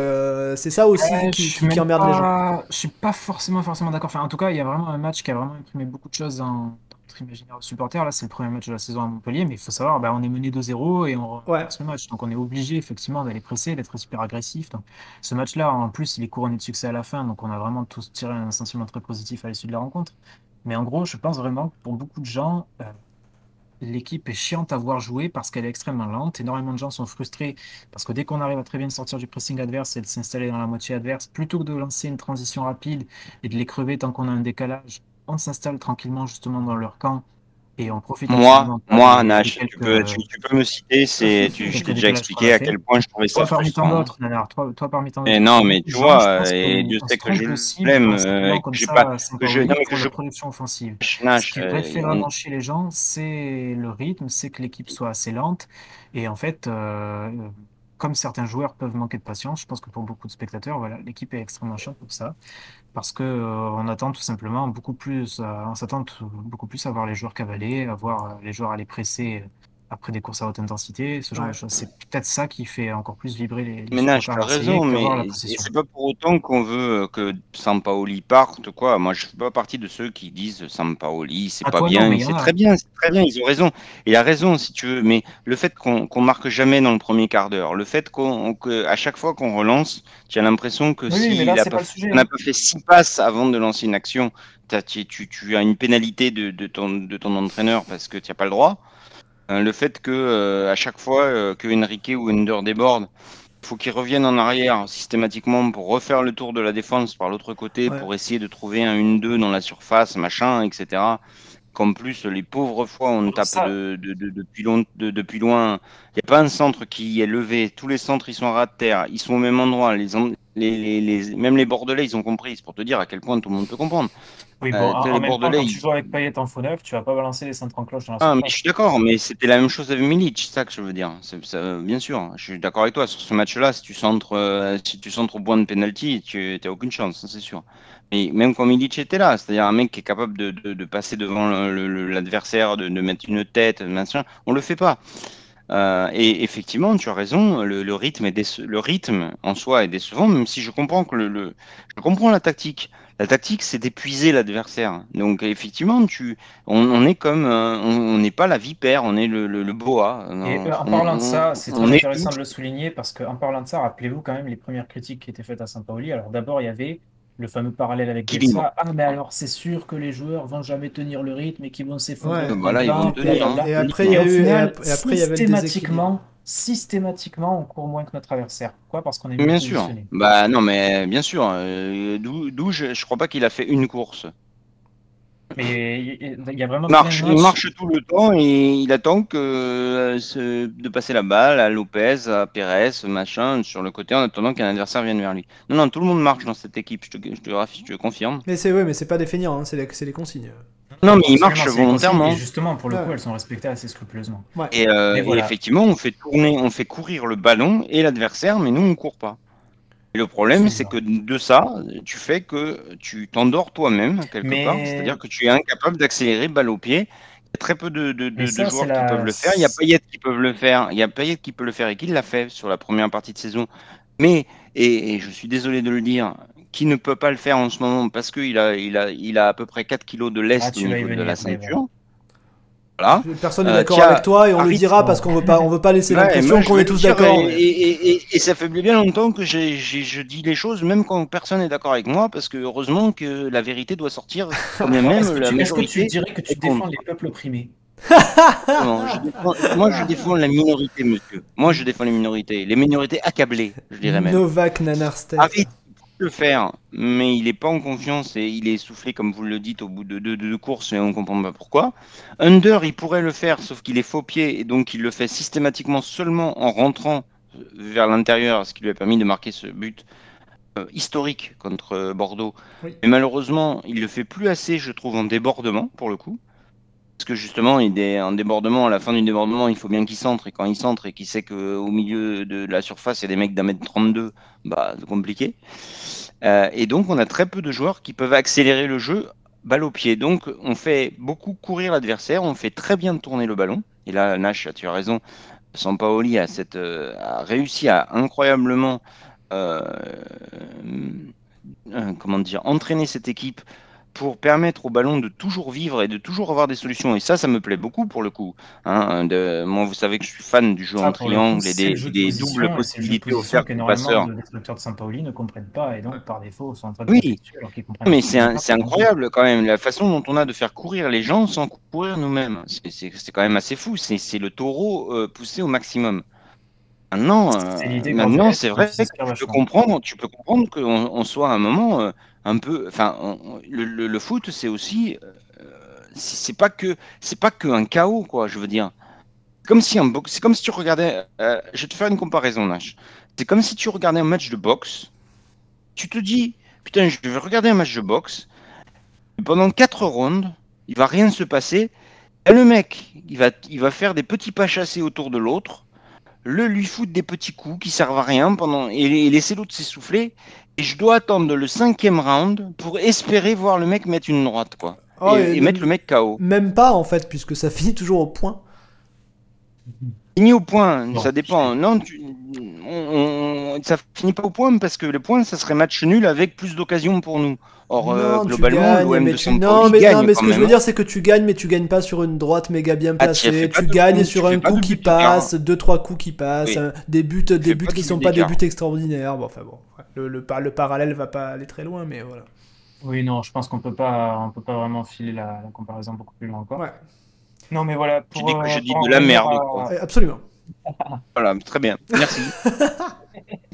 C'est ça aussi Ouais, qui, emmerde les gens. Je suis pas forcément forcément d'accord. Enfin, en tout cas, il y a vraiment un match qui a vraiment imprimé beaucoup de choses dans notre imaginaire de supporter. Là, c'est le premier match de la saison à Montpellier, mais il faut savoir, bah, on est mené 2-0 et on Ouais. le match. Donc, on est obligé effectivement d'aller presser, d'être super agressif. Donc, ce match-là, en plus, il est couronné de succès à la fin, donc on a vraiment tous tiré un sentiment très positif à l'issue de la rencontre. Mais en gros, je pense vraiment que pour beaucoup de gens, euh, l'équipe est chiante à voir jouer parce qu'elle est extrêmement lente. Énormément de gens sont frustrés parce que dès qu'on arrive à très bien sortir du pressing adverse et de s'installer dans la moitié adverse, plutôt que de lancer une transition rapide et de les crever tant qu'on a un décalage, on s'installe tranquillement justement dans leur camp et on profite Moi, moi, Nash, des tu quelques- peux, tu, tu peux me citer, c'est, tu, je quelques t'ai déjà expliqué à quel point je trouvais ça Toi parmi tant d'autres, toi, toi parmi tant d'autres. non, mais tu vois, et Dieu sait que je simplement euh, que j'ai ça pas- que je- non, que je- production offensive. Ce Nash, qui euh, devrait faire on- avancer les gens, c'est le rythme, c'est que l'équipe soit assez lente. Et en fait, euh, comme certains joueurs peuvent manquer de patience, je pense que pour beaucoup de spectateurs, voilà, l'équipe est extrêmement chiante pour ça. Parce que euh, on attend tout simplement beaucoup plus, à- on s'attend beaucoup plus à voir les joueurs cavaler, à voir euh, les joueurs aller presser euh, après des courses à haute intensité, ce genre Ouais. de choses. C'est peut-être ça qui fait encore plus vibrer les, les Mais Nash, supporters t'as raison, mais c'est pas pour autant qu'on veut euh, que Sampaoli parte, quoi. Moi, je fais pas partie de ceux qui disent Sampaoli, c'est Ah, pas toi, bien. C'est très bien, c'est très bien, ils ont raison. Il a raison, si tu veux. Mais le fait qu'on qu'on marque jamais dans le premier quart d'heure, le fait qu'on, que à chaque fois qu'on relance, tu as l'impression que Oui, s'il mais là, a c'est pas, n'a hein. pas fait six passes avant de lancer une action, tu, tu, tu as une pénalité de, de ton, de ton entraîneur parce que tu n'as pas le droit. Euh, le fait que euh, à chaque fois euh, que Enrique ou Under déborde, il faut qu'ils reviennent en arrière systématiquement pour refaire le tour de la défense par l'autre côté Ouais. pour essayer de trouver un 1-2 dans la surface, machin, etc. Qu'en plus, les pauvres fois, on tape de, de- de- depuis, long- de- depuis loin. Il n'y a pas un centre qui est levé. Tous les centres, ils sont à ras de terre. Ils sont au même endroit. Les, en- les, les- les- même les Bordelais, ils ont compris. C'est pour te dire à quel point tout le monde peut comprendre. Oui, Euh, bon, en, les en même temps, Bordelais, quand tu joues avec Payet en faux neuf, tu vas pas balancer les centres en cloche dans la Ah, mais je suis d'accord, mais c'était la même chose avec Milic, c'est ça que je veux dire. Ça- bien sûr, je suis d'accord avec toi. Sur ce match-là, si tu centres, euh, si tu centres au point de penalty, tu n'as aucune chance, c'est sûr. Mais même quand Milic était là, c'est-à-dire un mec qui est capable de, de- de passer devant l'adversaire, de, de mettre une tête, machin, on le fait pas. Euh, et effectivement, tu as raison, le, le rythme est le rythme en soi est décevant, même si je comprends que le, le- je comprends la tactique. La tactique, c'est d'épuiser l'adversaire. Donc effectivement, tu, on, on est comme, euh, on n'est pas la vipère, on est le, boa. Et On- euh, en on- parlant de ça, c'est très intéressant de le souligner parce qu'en parlant de ça, rappelez-vous quand même les premières critiques qui étaient faites à Saint-Paoli. Alors d'abord, il y avait le fameux parallèle avec. Bielsa. Ah, mais alors c'est sûr que les joueurs vont jamais tenir le rythme et qu'ils vont s'effondrer. Ouais. Voilà, ils vont tenir, hein. Et après, il y Et a au eu, et final, ap- et après, il y avait le déséquilibre. systématiquement, systématiquement, on court moins que notre adversaire. Pourquoi? Parce qu'on est mieux Bien sûr. Bah non, mais bien sûr. euh, d'où je, je crois pas qu'il a fait une course. Mais il il y a vraiment Il marche, il tout le temps et il attend que euh, de passer la balle à Lopez, à Pérez, machin, sur le côté en attendant qu'un adversaire vienne vers lui. Non, non, tout le monde marche dans cette équipe. Je te, je te, raffie- je te confirme. Mais c'est ouais, mais c'est pas des feignants, hein, c'est les, consignes. Non, mais il Absolument, marche c'est les volontairement. Et justement, pour le Ouais. coup, elles sont respectées assez scrupuleusement. Et, euh, Mais et voilà. effectivement, on fait tourner, on fait courir le ballon et l'adversaire, mais nous, on court pas. Et le problème, c'est que de ça, tu fais que tu t'endors toi-même, quelque Mais- part. C'est-à-dire que tu es incapable d'accélérer balle au pied. Il y a très peu de, de- de- Mais ça, de joueurs qui la- peuvent le faire. Il y a Payet qui peuvent le faire. Il y a Payet qui peut le faire et qui l'a fait sur la première partie de saison. Mais, et, et je suis désolé de le dire, qui ne peut pas le faire en ce moment parce qu'il a, il a, il a à peu près 4 kilos de lest Ah, au vas y niveau de la ceinture. Voilà. Personne n'est Euh, d'accord avec toi et on le dira parce qu'on veut pas, on veut pas laisser Ouais, l'impression qu'on est tous d'accord. Et, et- et- et ça fait bien longtemps que je dis les choses, même quand personne n'est d'accord avec moi, parce que heureusement que la vérité doit sortir, quand même Est-ce que, tu, que dirais que tu contre. défends les peuples opprimés Non, je défends- moi, je défends la minorité, monsieur. Moi, je défends les minorités. Les minorités accablées, je dirais même. Novak peut le faire, mais il n'est pas en confiance et il est essoufflé, comme vous le dites, au bout de deux, deux courses et on ne comprend pas pourquoi. Under, il pourrait le faire, sauf qu'il est faux pied et donc il le fait systématiquement seulement en rentrant vers l'intérieur, ce qui lui a permis de marquer ce but euh, historique contre euh, Bordeaux. Oui. Mais malheureusement, il le fait plus assez, je trouve, en débordement pour le coup. Parce que justement, il débordement, à la fin du débordement, il faut bien qu'il centre. Et quand il centre et qu'il sait qu'au milieu de la surface, il y a des mecs d'un mètre 32, bah, c'est compliqué. Euh, et donc, on a très peu de joueurs qui peuvent accélérer le jeu balle au pied. Donc, on fait beaucoup courir l'adversaire, on fait très bien tourner le ballon. Et là, Nash, tu as raison, Sampaoli a, euh, a réussi à incroyablement euh, euh, comment dire, entraîner cette équipe pour permettre au ballon de toujours vivre et de toujours avoir des solutions. Et ça, ça me plaît beaucoup pour le coup. Hein, de, moi, vous savez que je suis fan du jeu Ça, en coup, triangle et des, de des position, doubles possibilités offertes aux passeurs. de destructeurs de Saint-Paoli ne comprennent pas et donc par défaut sont en train de Oui. alors comprennent Mais c'est incroyable quand même, la façon dont on a de faire courir les gens sans courir nous-mêmes. C'est- quand même assez fou, c'est c'est le taureau euh, poussé au maximum. Maintenant, euh, maintenant, c'est on vrai que tu peux comprendre, tu peux comprendre qu'on on soit à un moment euh, un peu, enfin, le, le- le foot, c'est aussi, euh, c'est pas que, c'est pas que un chaos, quoi. Je veux dire, comme si un box, c'est comme si tu regardais, euh, je vais te faire une comparaison, Nash. C'est comme si tu regardais un match de boxe. Tu te dis, putain, je vais regarder un match de boxe. et pendant quatre rounds, il va rien se passer. Et le mec, il va, il va faire des petits pas chassés autour de l'autre le lui foutre des petits coups qui servent à rien pendant et, et laisser l'autre s'essouffler. Et je dois attendre le cinquième round pour espérer voir le mec mettre une droite, quoi. Oh, et, et et mettre le mec KO. Même pas en fait, puisque ça finit toujours au point. Fini au point, Non, ça dépend. Non, tu- on- on- ça finit pas au point parce que le point, ça serait match nul avec plus d'occasions pour nous. Or, euh, non, tu globalement, l'OM mais de tu- Sampaoli non, mais, gagne non, mais ce que je veux dire, c'est que tu gagnes, mais tu gagnes pas sur une droite méga bien Ah, tu placée. pas tu gagnes coups, sur tu un coup qui passe, deux trois coups qui passent, Oui. euh, des buts, des fais buts qui sont but pas des buts extraordinaires. Bon, enfin bon, le, le, par- le parallèle va pas aller très loin, mais voilà. Oui, non, je pense qu'on peut pas, on peut pas vraiment filer la, la comparaison beaucoup plus loin encore. Ouais, Non, mais voilà. Tu Pour, dis que euh, je dis de la merde, absolument. Voilà, très bien. Merci.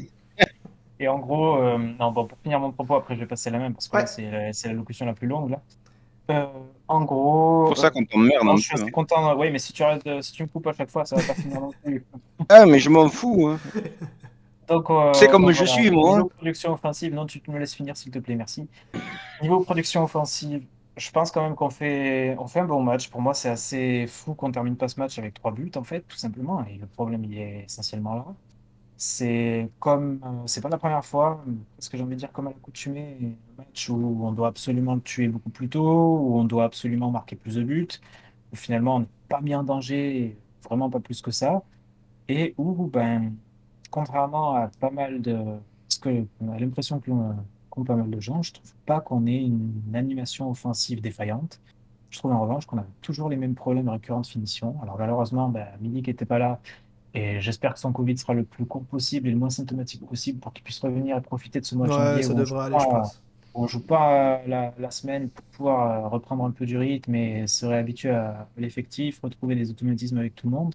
Et en gros, euh, non, bon, pour finir mon propos, après je vais passer la même parce que là, Ouais. c'est la, c'est la locution la plus longue là. Euh, en gros, C'est pour ça qu'on t'emmerde je suis assez hein. content. Oui, mais si tu arrêtes, si tu me coupes à chaque fois, ça va pas finir non plus. Ah, mais je m'en fous. hein. Donc, euh, C'est comme donc je voilà. suis, moi, Niveau hein. production offensive, non, tu me laisses finir s'il te plaît, merci. Niveau production offensive, je pense quand même qu'on fait, on fait un bon match. Pour moi, c'est assez fou qu'on termine pas ce match avec trois buts, en fait, tout simplement. Et le problème, il est essentiellement là. C'est comme, euh, c'est pas la première fois, parce que j'ai envie de dire comme à l'accoutumée, un match où on doit absolument le tuer beaucoup plus tôt, où on doit absolument marquer plus de buts, où finalement on n'est pas mis en danger, vraiment pas plus que ça, et où, ben, contrairement à pas mal de, parce que on a l'impression que l'on pas mal de gens, je trouve pas qu'on ait une, animation offensive défaillante. Je trouve en revanche qu'on a toujours les mêmes problèmes récurrents de finition. Alors malheureusement, ben, Milik n'était pas là. Et j'espère que son Covid sera le plus court possible et le moins symptomatique possible pour qu'il puisse revenir et profiter de ce mois de Ouais, janvier ça où aller, je pense. on joue pas euh, la, la semaine pour pouvoir euh, reprendre un peu du rythme et se réhabituer à l'effectif, retrouver des automatismes avec tout le monde.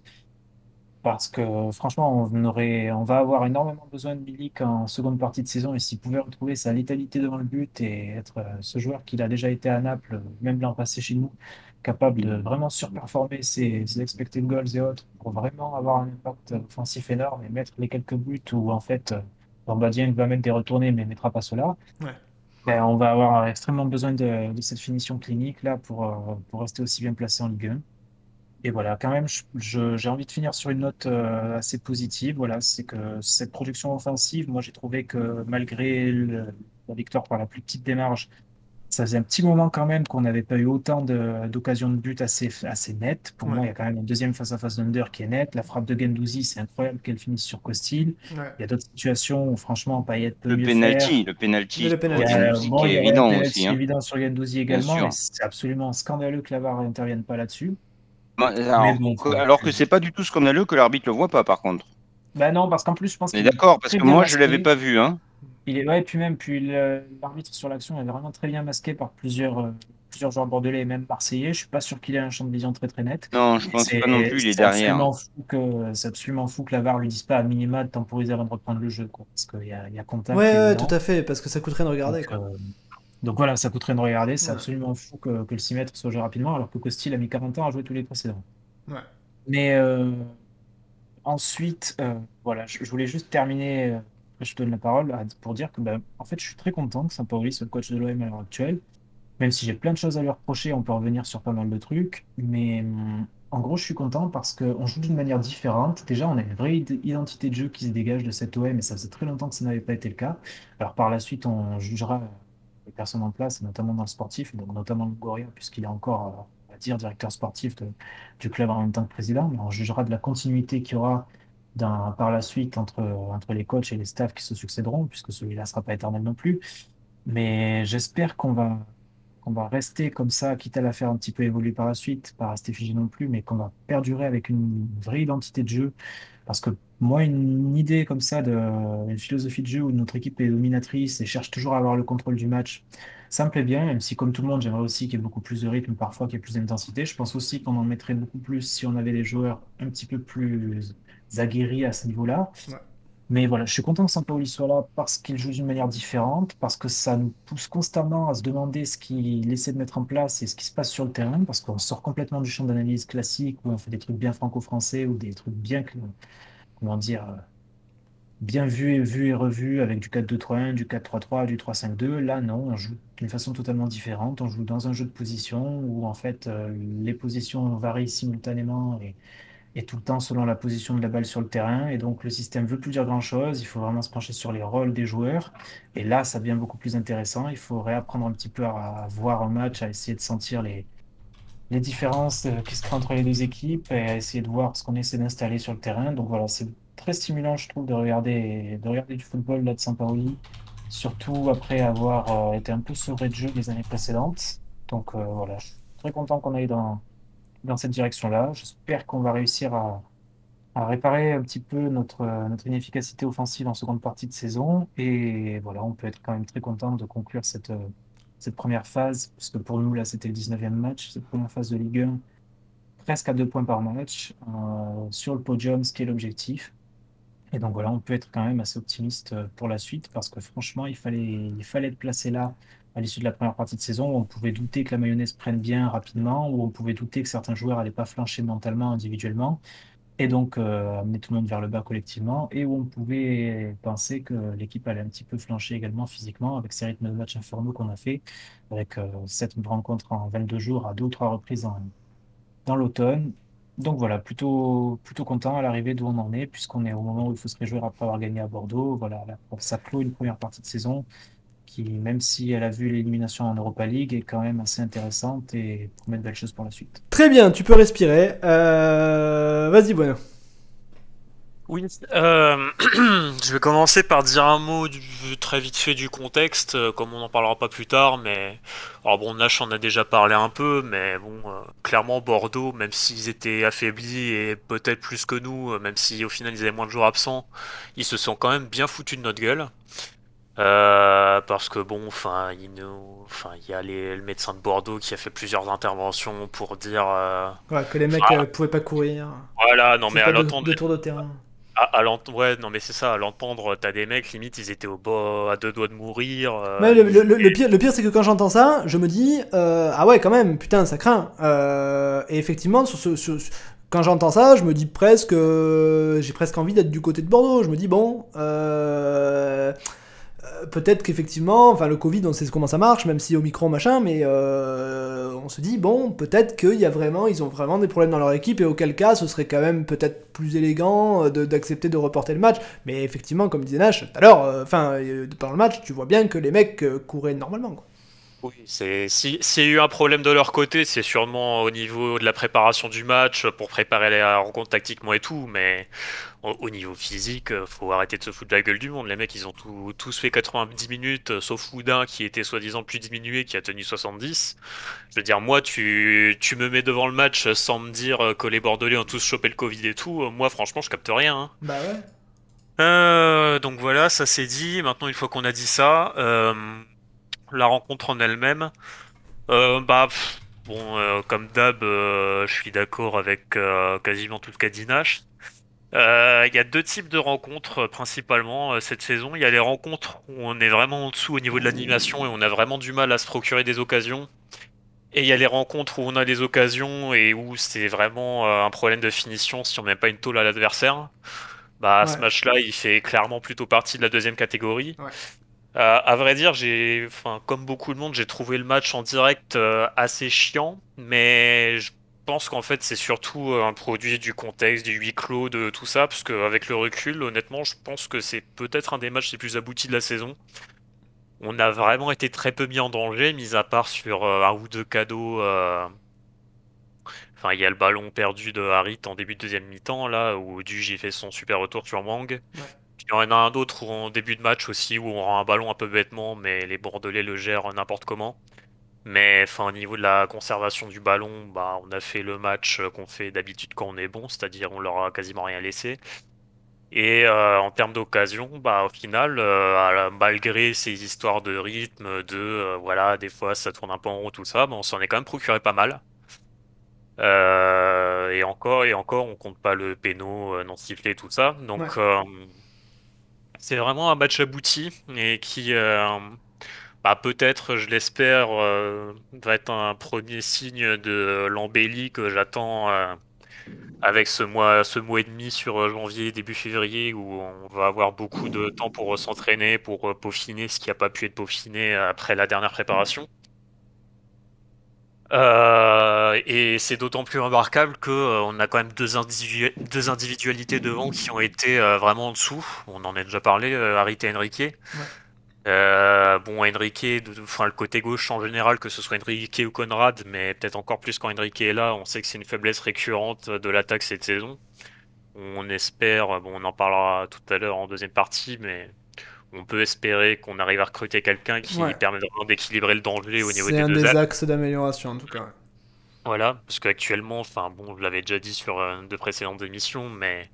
Parce que franchement, on aurait, on va avoir énormément besoin de Milik en seconde partie de saison et s'il pouvait retrouver sa létalité devant le but et être euh, ce joueur qu'il a déjà été à Naples, même l'an passé chez nous, capable de vraiment surperformer ses, ses expected goals et autres pour vraiment avoir un impact offensif énorme et mettre les quelques buts où en fait euh, Bamba Dieng va mettre des retournés mais mettra pas cela. Ouais. Ben, on va avoir extrêmement besoin de, de cette finition clinique là pour, euh, pour rester aussi bien placé en Ligue 1. Et voilà, quand même, j'ai envie de finir sur une note euh, assez positive. Voilà, c'est que cette production offensive, moi j'ai trouvé que malgré le- la victoire par la plus petite démarche, ça faisait un petit moment quand même qu'on n'avait pas eu autant de- d'occasions de but assez, assez nettes. Pour Ouais. moi, il y a quand même un deuxième face-à-face d'Under qui est net. La frappe de Gendouzi, c'est incroyable qu'elle finisse sur Costil. Ouais. Il y a d'autres situations où franchement, Payet peut Le mieux faire. penalty, le penalty, Le pour penalty. Il y a, Gendouzi bon, qui il y est un évident penalty aussi. hein. évident sur Gendouzi également, sûr. mais c'est absolument scandaleux que la VAR n'intervienne pas là-dessus. Alors, bon, que- alors que c'est pas du tout scandaleux que l'arbitre le voit pas, par contre. Bah non, parce qu'en plus, je pense On est qu'il est d'accord, parce très que bien moi, je l'avais masqué. pas vu. Hein. Il est, ouais, et puis même, puis le- l'arbitre sur l'action est vraiment très bien masqué par plusieurs, euh, plusieurs joueurs bordelais et même marseillais. Je suis pas sûr qu'il ait un champ de vision très très net. Non, je pense pas non plus, il est c'est derrière. absolument fou que c'est absolument fou que la VAR lui dise pas à minima de temporiser avant de reprendre le jeu, quoi, parce qu'il y a, il y a contact. Ouais, ouais, évident. tout à fait, parce que ça coûte rien de regarder. Donc, Quoi. euh, donc voilà, ça coûterait de regarder. C'est Ouais. absolument fou que, que le 6 mètres soit joué rapidement, alors que Costil a mis 40 ans à jouer tous les précédents. Ouais. Mais euh, ensuite, euh, voilà, je, je voulais juste terminer, euh, je te donne la parole, à- pour dire que bah, en fait, je suis très content que Sampaoli soit le coach de l'OM à l'heure actuelle. Même si j'ai plein de choses à lui reprocher, on peut revenir sur pas mal de trucs. Mais en gros, je suis content parce qu'on joue d'une manière différente. Déjà, on a une vraie id- identité de jeu qui se dégage de cette OM et ça faisait très longtemps que ça n'avait pas été le cas. Alors par la suite, on jugera les personnes en place, notamment dans le sportif, donc notamment Goria, puisqu'il est encore, euh, va dire, directeur sportif du club en même temps que président. Mais on jugera de la continuité qu'il y aura par la suite entre, entre les coachs et les staffs qui se succéderont, puisque celui-là ne sera pas éternel non plus. Mais j'espère qu'on va, qu'on va rester comme ça, quitte à la faire un petit peu évoluer par la suite, pas rester figé non plus, mais qu'on va perdurer avec une vraie identité de jeu Parce que moi, une idée comme ça, de, une philosophie de jeu où notre équipe est dominatrice et cherche toujours à avoir le contrôle du match, ça me plaît bien, même si comme tout le monde, j'aimerais aussi qu'il y ait beaucoup plus de rythme, parfois qu'il y ait plus d'intensité. Je pense aussi qu'on en mettrait beaucoup plus si on avait des joueurs un petit peu plus aguerris à ce niveau-là. Mais voilà, je suis content que Sampaoli soit là parce qu'il joue d'une manière différente, parce que ça nous pousse constamment à se demander ce qu'il essaie de mettre en place et ce qui se passe sur le terrain, parce qu'on sort complètement du champ d'analyse classique où on fait des trucs bien franco-français ou des trucs bien, comment dire, euh, bien vus et vus et revus avec du 4-2-3-1, du 4-3-3, du 3-5-2. Là, non, on joue d'une façon totalement différente. On joue dans un jeu de position où en fait euh, les positions varient simultanément et et tout le temps selon la position de la balle sur le terrain. Et donc, le système veut plus dire grand-chose. Il faut vraiment se pencher sur les rôles des joueurs. Et là, ça devient beaucoup plus intéressant. Il faut réapprendre un petit peu à, voir un match, à essayer de sentir les, les différences euh, qui se créent entre les deux équipes et à essayer de voir ce qu'on essaie d'installer sur le terrain. Donc voilà, c'est très stimulant, je trouve, de regarder, de regarder du football là de Sampaoli, surtout après avoir euh, été un peu sevré de jeu les années précédentes. Donc euh, voilà, je suis très content qu'on aille dans, dans cette direction-là. J'espère qu'on va réussir à, réparer un petit peu notre, euh, notre inefficacité offensive en seconde partie de saison. Et voilà, on peut être quand même très content de conclure cette, euh, première phase, parce que pour nous, là, c'était le 19e match, cette première phase de Ligue 1, presque à deux points par match, euh, sur le podium, ce qui est l'objectif. Et donc voilà, on peut être quand même assez optimiste pour la suite, parce que franchement, il fallait, il fallait être placé là à l'issue de la première partie de saison, où on pouvait douter que la mayonnaise prenne bien rapidement, où on pouvait douter que certains joueurs n'allaient pas flancher mentalement, individuellement et donc euh, amener tout le monde vers le bas collectivement, et où on pouvait penser que l'équipe allait un petit peu flancher également physiquement avec ces rythmes de match infernaux qu'on a fait, avec euh, cette rencontre en 22 jours à deux ou trois reprises dans l'automne. Donc voilà, plutôt, plutôt content à l'arrivée d'où on en est, puisqu'on est au moment où il faut se réjouir après avoir gagné à Bordeaux. Voilà, là, ça clôt une première partie de saison qui, même si elle a vu l'élimination en Europa League, est quand même assez intéressante et promet de belles choses pour la suite. Très bien, tu peux respirer. Euh, Vas-y, Bueno. Oui, euh, je vais commencer par dire un mot du- très vite fait du contexte, euh, comme on en parlera pas plus tard, mais alors bon, Nash en a déjà parlé un peu, mais bon, euh, clairement Bordeaux, même s'ils étaient affaiblis et peut-être plus que nous, même si au final ils avaient moins de joueurs absents, ils se sont quand même bien foutus de notre gueule. Euh, parce que bon, enfin, il nous, enfin, il y a les- le médecin de Bordeaux qui a fait plusieurs interventions pour dire, euh, Ouais, que les mecs Ah. euh, pouvaient pas courir. voilà, non mais à l'entendre, de tour de terrain. à, ouais, non mais c'est ça, à l'entendre, t'as des mecs, limite, ils étaient au bas, à deux doigts de mourir. Ouais, le, pire, le pire c'est que quand j'entends ça, je me dis ah ouais quand même putain ça craint. Et effectivement sur ce, sur- quand j'entends ça, je me dis presque j'ai presque envie d'être du côté de Bordeaux. Je me dis bon euh, peut-être qu'effectivement enfin le Covid on sait comment ça marche même si Omicron machin mais euh, on se dit bon peut-être qu'il y a vraiment ils ont vraiment des problèmes dans leur équipe et auquel cas ce serait quand même peut-être plus élégant euh, de- d'accepter de reporter le match. Mais effectivement comme disait Nash tout à l'heure euh, enfin euh, pendant le match tu vois bien que les mecs couraient normalement quoi. Oui, si s'il y a eu un problème de leur côté, c'est sûrement au niveau de la préparation du match pour préparer la rencontre tactiquement et tout, mais au, au niveau physique, faut arrêter de se foutre de la gueule du monde. Les mecs, ils ont tout- tous fait 90 minutes, euh, sauf Houdin qui était soi-disant plus diminué, qui a tenu 70. Je veux dire, moi, tu, tu me mets devant le match sans me dire euh, que les Bordelais ont tous chopé le Covid et tout. euh, Moi, franchement, je capte rien. hein. Bah ouais. Euh, donc voilà, ça c'est dit. Maintenant, une fois qu'on a dit ça, euh, la rencontre en elle-même, euh, bah pff, bon, euh, comme d'hab, euh, je suis d'accord avec quasiment tout ce qu'a dit Nash. Il y a deux types de rencontres principalement cette saison. Il y a les rencontres où on est vraiment en dessous au niveau de l'animation et on a vraiment du mal à se procurer des occasions. Et il y a les rencontres où on a des occasions et où c'est vraiment un problème de finition si on met pas une tôle à l'adversaire. Bah, ce match-là, il fait clairement plutôt partie de la deuxième catégorie. Ouais. Euh, à vrai dire, j'ai, enfin, comme beaucoup de monde, j'ai trouvé le match en direct euh, assez chiant, mais je pense qu'en fait, c'est surtout euh, un produit du contexte, du huis clos, de tout ça, parce qu'avec le recul, honnêtement, je pense que c'est peut-être un des matchs les plus aboutis de la saison. On a vraiment été très peu mis en danger, mis à part sur euh, un ou deux cadeaux. Enfin, il y a le ballon perdu de Harit en début de deuxième mi-temps, là, où il fait son super retour sur Wang. Il y en a un autre où, en début de match aussi, où on rend un ballon un peu bêtement, mais les Bordelais le gèrent n'importe comment. Mais enfin, au niveau de la conservation du ballon, bah, on a fait le match qu'on fait d'habitude quand on est bon, c'est-à-dire on leur a quasiment rien laissé. Et euh, en termes d'occasion, bah, au final, euh, malgré ces histoires de rythme, de euh, voilà, des fois ça tourne un peu en rond, tout ça, bah, on s'en est quand même procuré pas mal. et encore, et encore, on compte pas le péno non sifflé, tout ça. Donc, c'est vraiment un match abouti et qui, bah, peut-être, je l'espère, va être un premier signe de l'embellie que j'attends avec ce mois, ce mois et demi sur euh, janvier, début février, où on va avoir beaucoup de temps pour s'entraîner, pour euh, peaufiner ce qui n'a pas pu être peaufiné après la dernière préparation. Euh, et c'est d'autant plus remarquable que on a quand même deux, deux, individualités devant qui ont été vraiment en dessous. On en a déjà parlé, Harit et Enrique. Euh, bon, Enrique, enfin le côté gauche en général, que ce soit Enrique ou Conrad, mais peut-être encore plus quand Enrique est là, on sait que c'est une faiblesse récurrente de l'attaque cette saison. On espère, bon, on en parlera tout à l'heure en deuxième partie, mais on peut espérer qu'on arrive à recruter quelqu'un qui permet vraiment d'équilibrer le danger au niveau des deux C'est un des axes d'amélioration en tout cas. Voilà, parce qu'actuellement, enfin bon, je l'avais déjà dit sur euh, de précédentes émissions, mais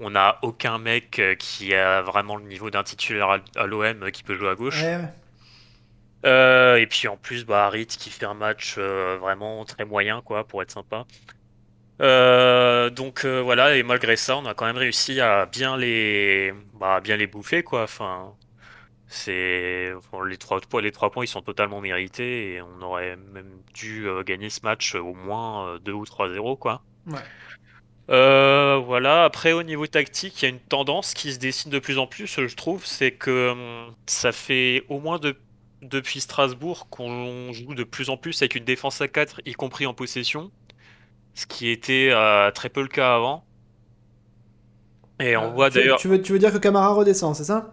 on n'a aucun mec euh, qui a vraiment le niveau d'un titulaire à l'OM euh, qui peut jouer à gauche. Euh, et puis en plus, bah, Harit qui fait un match vraiment très moyen, quoi, pour être sympa. Donc voilà, et malgré ça, on a quand même réussi à bien les, bah, bien les bouffer, quoi. Enfin, c'est les trois points, les trois points, ils sont totalement mérités et on aurait même dû gagner ce match au moins 2 ou 3-0, quoi. Ouais. Euh, voilà. Après, au niveau tactique, il y a une tendance qui se dessine de plus en plus, je trouve, c'est que hum, ça fait au moins depuis Strasbourg qu'on joue de plus en plus avec une défense à 4, y compris en possession, ce qui était euh, très peu le cas avant. Et on euh, voit d'ailleurs. Tu veux, tu veux dire que Camara redescend, c'est ça?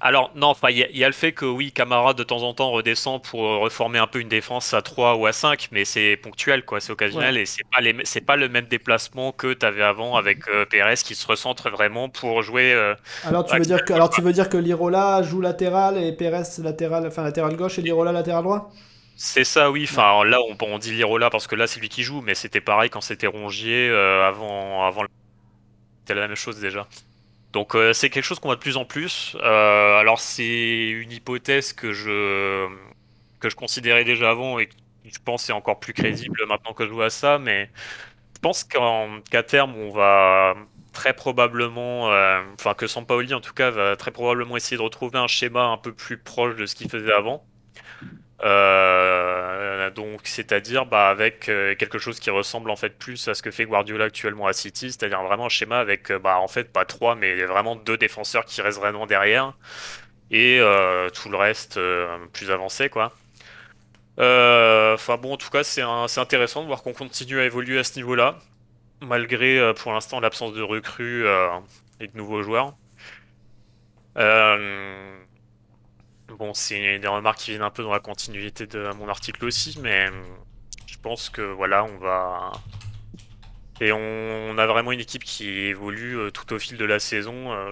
Alors non, il y, a le fait que oui, Camara de temps en temps redescend pour euh, reformer un peu une défense à 3 ou à 5, mais c'est ponctuel quoi, c'est occasionnel et c'est pas pas le même déplacement que tu avais avant avec euh, Pérez qui se recentre vraiment pour jouer euh, Alors tu veux dire que alors tu veux dire que Lirola joue latéral et Pérez latéral enfin latéral gauche et Lirola latéral droit? C'est ça, oui. Enfin, là, on, on dit Lirola parce que là, c'est lui qui joue, mais c'était pareil quand c'était Rongier avant, avant. C'était la même chose déjà. Donc euh, c'est quelque chose qu'on voit de plus en plus. Euh, alors c'est une hypothèse que je que je considérais déjà avant et qui je pense est encore plus crédible maintenant que je vois ça, mais je pense qu'à terme on va très probablement, euh, enfin que Sampaoli en tout cas va très probablement essayer de retrouver un schéma un peu plus proche de ce qu'il faisait avant. Euh, donc, c'est-à-dire bah, avec euh, quelque chose qui ressemble en fait plus à ce que fait Guardiola actuellement à City, c'est-à-dire vraiment un schéma avec euh, bah, en fait pas trois, mais vraiment deux défenseurs qui restent vraiment derrière et tout le reste plus avancé quoi. Enfin bon, en tout cas, c'est intéressant de voir qu'on continue à évoluer à ce niveau-là, malgré pour l'instant l'absence de recrues et de nouveaux joueurs. Bon, c'est des remarques qui viennent un peu dans la continuité de mon article aussi, mais je pense que voilà, on va. Et on, a vraiment une équipe qui évolue euh, tout au fil de la saison. Euh,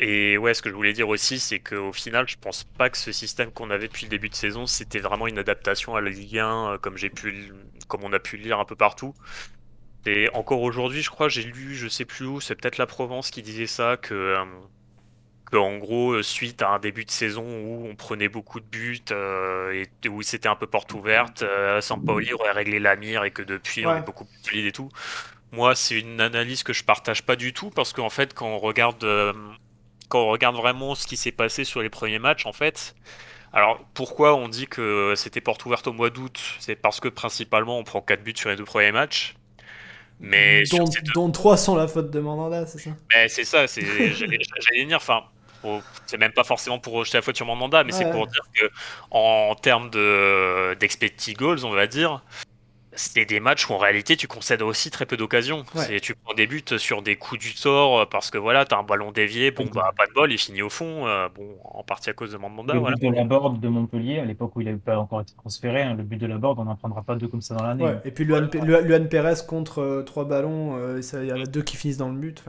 et ouais, ce que je voulais dire aussi, c'est qu'au final, je pense pas que ce système qu'on avait depuis le début de saison, c'était vraiment une adaptation à la Ligue 1, euh, comme j'ai pu, comme on a pu le lire un peu partout. Et encore aujourd'hui, je crois, j'ai lu, je sais plus où, c'est peut-être la Provence qui disait ça, que en gros, euh, suite à un début de saison où on prenait beaucoup de buts euh, et où c'était un peu porte ouverte, euh, Sampaoli aurait réglé la mire et que depuis on est beaucoup plus solide et tout. Moi, c'est une analyse que je partage pas du tout parce qu'en fait, quand on regarde, quand on regarde vraiment ce qui s'est passé sur les premiers matchs, en fait, alors pourquoi on dit que c'était porte ouverte au mois d'août? C'est parce que principalement on prend 4 buts sur les deux premiers matchs. Mais dont, dont 3 sont la faute de Mandanda, c'est ça? Mais c'est ça, j'allais dire, enfin, c'est même pas forcément pour jeter la faute sur mon mandat, mais c'est pour dire que en termes de d'expected goals, on va dire, c'est des matchs où en réalité tu concèdes aussi très peu d'occasions. Tu prends des buts sur des coups du sort euh, parce que voilà, t'as un ballon dévié, bon bah pas de bol, il finit au fond, euh, bon en partie à cause de Mandanda. Le but de la board de Montpellier, à l'époque où il n'avait pas encore été transféré, hein, le but de la board, on n'en prendra pas deux comme ça dans l'année. Et puis Luan, Luan Pérez contre euh, trois ballons, il y en a deux qui finissent dans le but.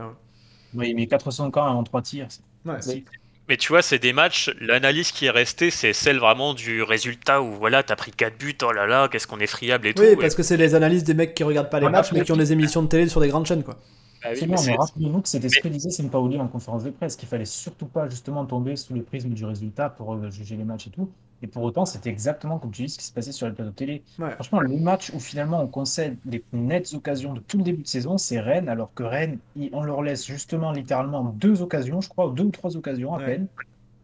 Oui, mais 400 ans en trois tirs. Ouais, mais tu vois, c'est des matchs, l'analyse qui est restée, c'est celle vraiment du résultat où voilà, t'as pris 4 buts, oh là là, qu'est-ce qu'on est friable et tout. Oui, parce que c'est les analyses des mecs qui regardent pas les matchs, mais qui ont des émissions de télé sur des grandes chaînes, quoi. Ah oui, Absolument, mais rappelez-vous que c'était ce que disait Sampaoli en conférence de presse, qu'il fallait surtout pas justement tomber sous le prisme du résultat pour euh, juger les matchs et tout. Et pour autant, c'était exactement comme tu dis ce qui se passait sur les plateaux télé. Ouais. Franchement, le match où finalement on concède les plus nettes occasions de tout le début de saison, c'est Rennes, alors que Rennes, on leur laisse justement littéralement deux occasions, je crois, ou deux ou trois occasions à Ouais. peine.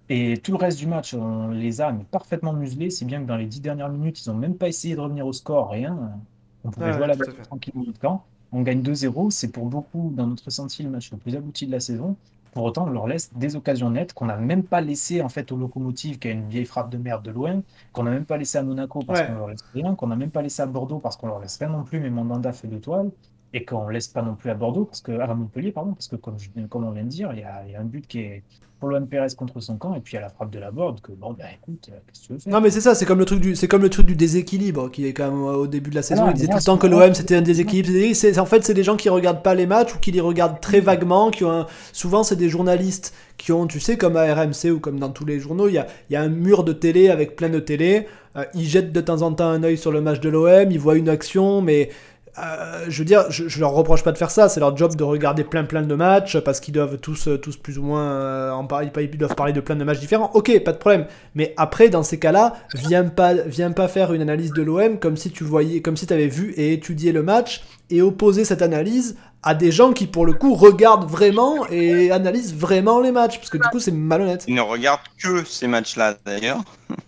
Et tout le reste du match, on les a mais parfaitement muselés, si bien que dans les dix dernières minutes, ils n'ont même pas essayé de revenir au score, rien. On pouvait Ouais, jouer à la balle tranquillement de camp. On gagne 2-0, c'est pour beaucoup, dans notre ressenti, le match le plus abouti de la saison. Pour autant, on leur laisse des occasions nettes qu'on n'a même pas laissé en fait au Locomotive, qui a une vieille frappe de merde de loin, qu'on n'a même pas laissé à Monaco parce Ouais. qu'on leur laisse rien, qu'on n'a même pas laissé à Bordeaux parce qu'on leur laisse rien non plus, mais Mandanda fait deux toiles, et qu'on laisse pas non plus à Bordeaux, parce que, à Montpellier, pardon, parce que comme, je- comme on vient de dire, il y a, il y a un but qui est pour Loan Pérez contre son camp, et puis il y a la frappe de la board, que bon, bah écoute, euh, qu'est-ce que tu veux faire? Non mais c'est ça, c'est comme le truc du, c'est comme le truc du déséquilibre qui est quand même euh, au début de la saison. non, il disait tout le temps que l'OM c'était un déséquilibre. C'est- en fait, c'est des gens qui regardent pas les matchs ou qui les regardent très vaguement. Qui ont un- souvent, c'est des journalistes qui ont, tu sais, comme à RMC ou comme dans tous les journaux, il y a, il y a un mur de télé avec plein de télé. Euh, ils jettent de temps en temps un œil sur le match de l'OM, ils voient une action, mais euh, je veux dire, je, je leur reproche pas de faire ça. C'est leur job de regarder plein plein de matchs parce qu'ils doivent tous, euh, tous plus ou moins euh, en parler. Ils doivent parler de plein de matchs différents. Ok, pas de problème. Mais après, dans ces cas-là, viens pas, viens pas faire une analyse de l'OM comme si tu voyais, comme si tu avais vu et étudié le match et opposer cette analyse à des gens qui, pour le coup, regardent vraiment et analysent vraiment les matchs. Parce que du coup, c'est malhonnête. Ils ne regardent que ces matchs-là d'ailleurs.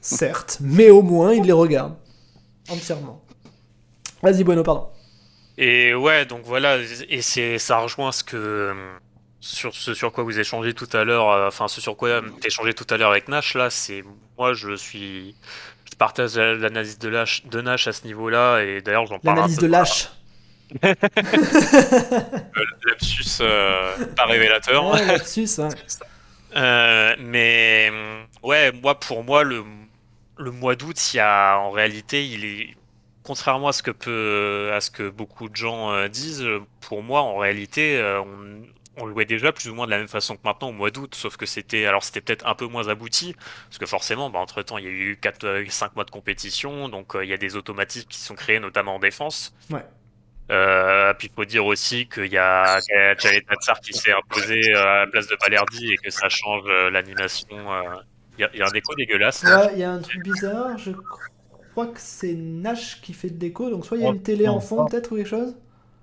Certes, mais au moins, ils les regardent. Entièrement. Vas-y, Bueno, pardon. Et ouais, donc voilà, et c'est ça rejoint ce que sur ce sur quoi vous échangez tout à l'heure, euh, enfin ce sur quoi t'échangez tout à l'heure avec Nash là, c'est moi je suis je partage la- l'analyse de, Nash- de Nash à ce niveau-là et d'ailleurs j'en parle un L'analyse de lâche. lapsus euh, pas révélateur. Ouais, lapsus, hein. Euh, mais ouais, moi pour moi le le mois d'août, il y a en réalité, il est contrairement à ce que peut à ce que beaucoup de gens euh, disent, euh, pour moi en réalité, euh, on, on le jouait déjà plus ou moins de la même façon que maintenant au mois d'août, sauf que c'était alors c'était peut-être un peu moins abouti parce que forcément, bah, entre-temps, il y a eu 4 5 mois de compétition, donc euh, il y a des automatismes qui sont créés notamment en défense. Ouais. Euh, puis il faut dire aussi qu'il y a Jalet Tatsar qui s'est imposé euh, à la place de Balerdi et que ça change euh, l'animation. euh. Il y, a- il y a un écho dégueulasse. Ouais, il y a un truc bizarre. Je crois que c'est Nash qui fait le déco. Donc, soit il y a une télé en non, fond, pas. peut-être, ou quelque chose?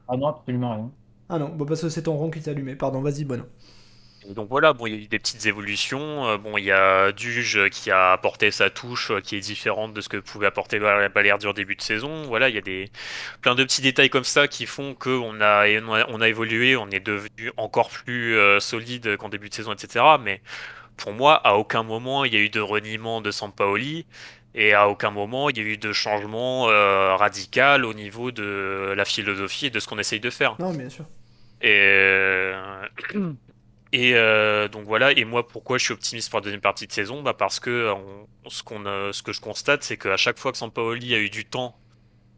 Ah non, absolument rien. Ah non, bon, parce que c'est ton rond qui s'est allumé. Pardon, vas-y. Et donc voilà, bon, il y a eu des petites évolutions. Euh, bon, il y a Duge qui a apporté sa touche euh, qui est différente de ce que pouvait apporter Bal- Balerdi en début de saison. Voilà, il y a des plein de petits détails comme ça qui font que on a on a, on a évolué, on est devenu encore plus euh, solide qu'en début de saison, etc. Mais pour moi, à aucun moment il y a eu de reniement de Sampaoli. Et à aucun moment il y a eu de changement euh, radical au niveau de la philosophie et de ce qu'on essaye de faire. Non, bien sûr. Et, euh, et euh, donc voilà, et moi pourquoi je suis optimiste pour la deuxième partie de saison? Bah Parce que on- ce, qu'on, ce que je constate, c'est qu'à chaque fois que Sampaoli a eu du temps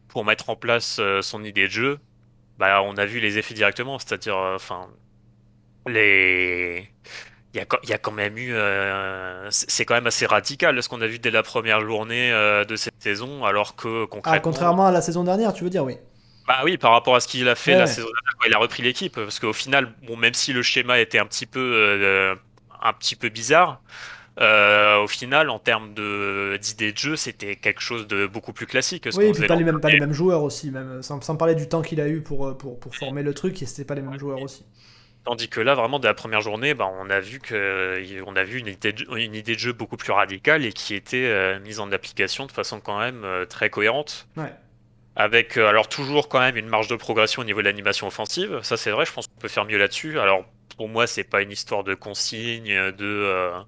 pour mettre en place son idée de jeu, bah on a vu les effets directement, c'est-à-dire, enfin, les... Il y, a, quand- il y a quand même eu, euh, c'est quand même assez radical ce qu'on a vu dès la première journée euh, de cette saison, alors que concrètement, Ah, contrairement à la saison dernière, tu veux dire, oui. bah oui, par rapport à ce qu'il a fait Ouais. la saison dernière quand il a repris l'équipe, parce qu'au final, bon, même si le schéma était un petit peu, euh, un petit peu bizarre, au final, en termes d'idées de jeu, c'était quelque chose de beaucoup plus classique. ce Oui, et puis pas les, mêmes, pas les mêmes joueurs aussi, même sans, sans parler du temps qu'il a eu pour, pour, pour former le truc, et c'était pas les mêmes joueurs aussi. Tandis que là, vraiment, dès la première journée, bah, on a vu que, on a vu une idée de, une idée de jeu beaucoup plus radicale et qui était euh, mise en application de façon quand même euh, très cohérente. Ouais. Avec euh, alors toujours quand même une marge de progression au niveau de l'animation offensive. Ça c'est vrai, je pense qu'on peut faire mieux là-dessus. Alors pour moi, c'est pas une histoire de consigne, de, euh,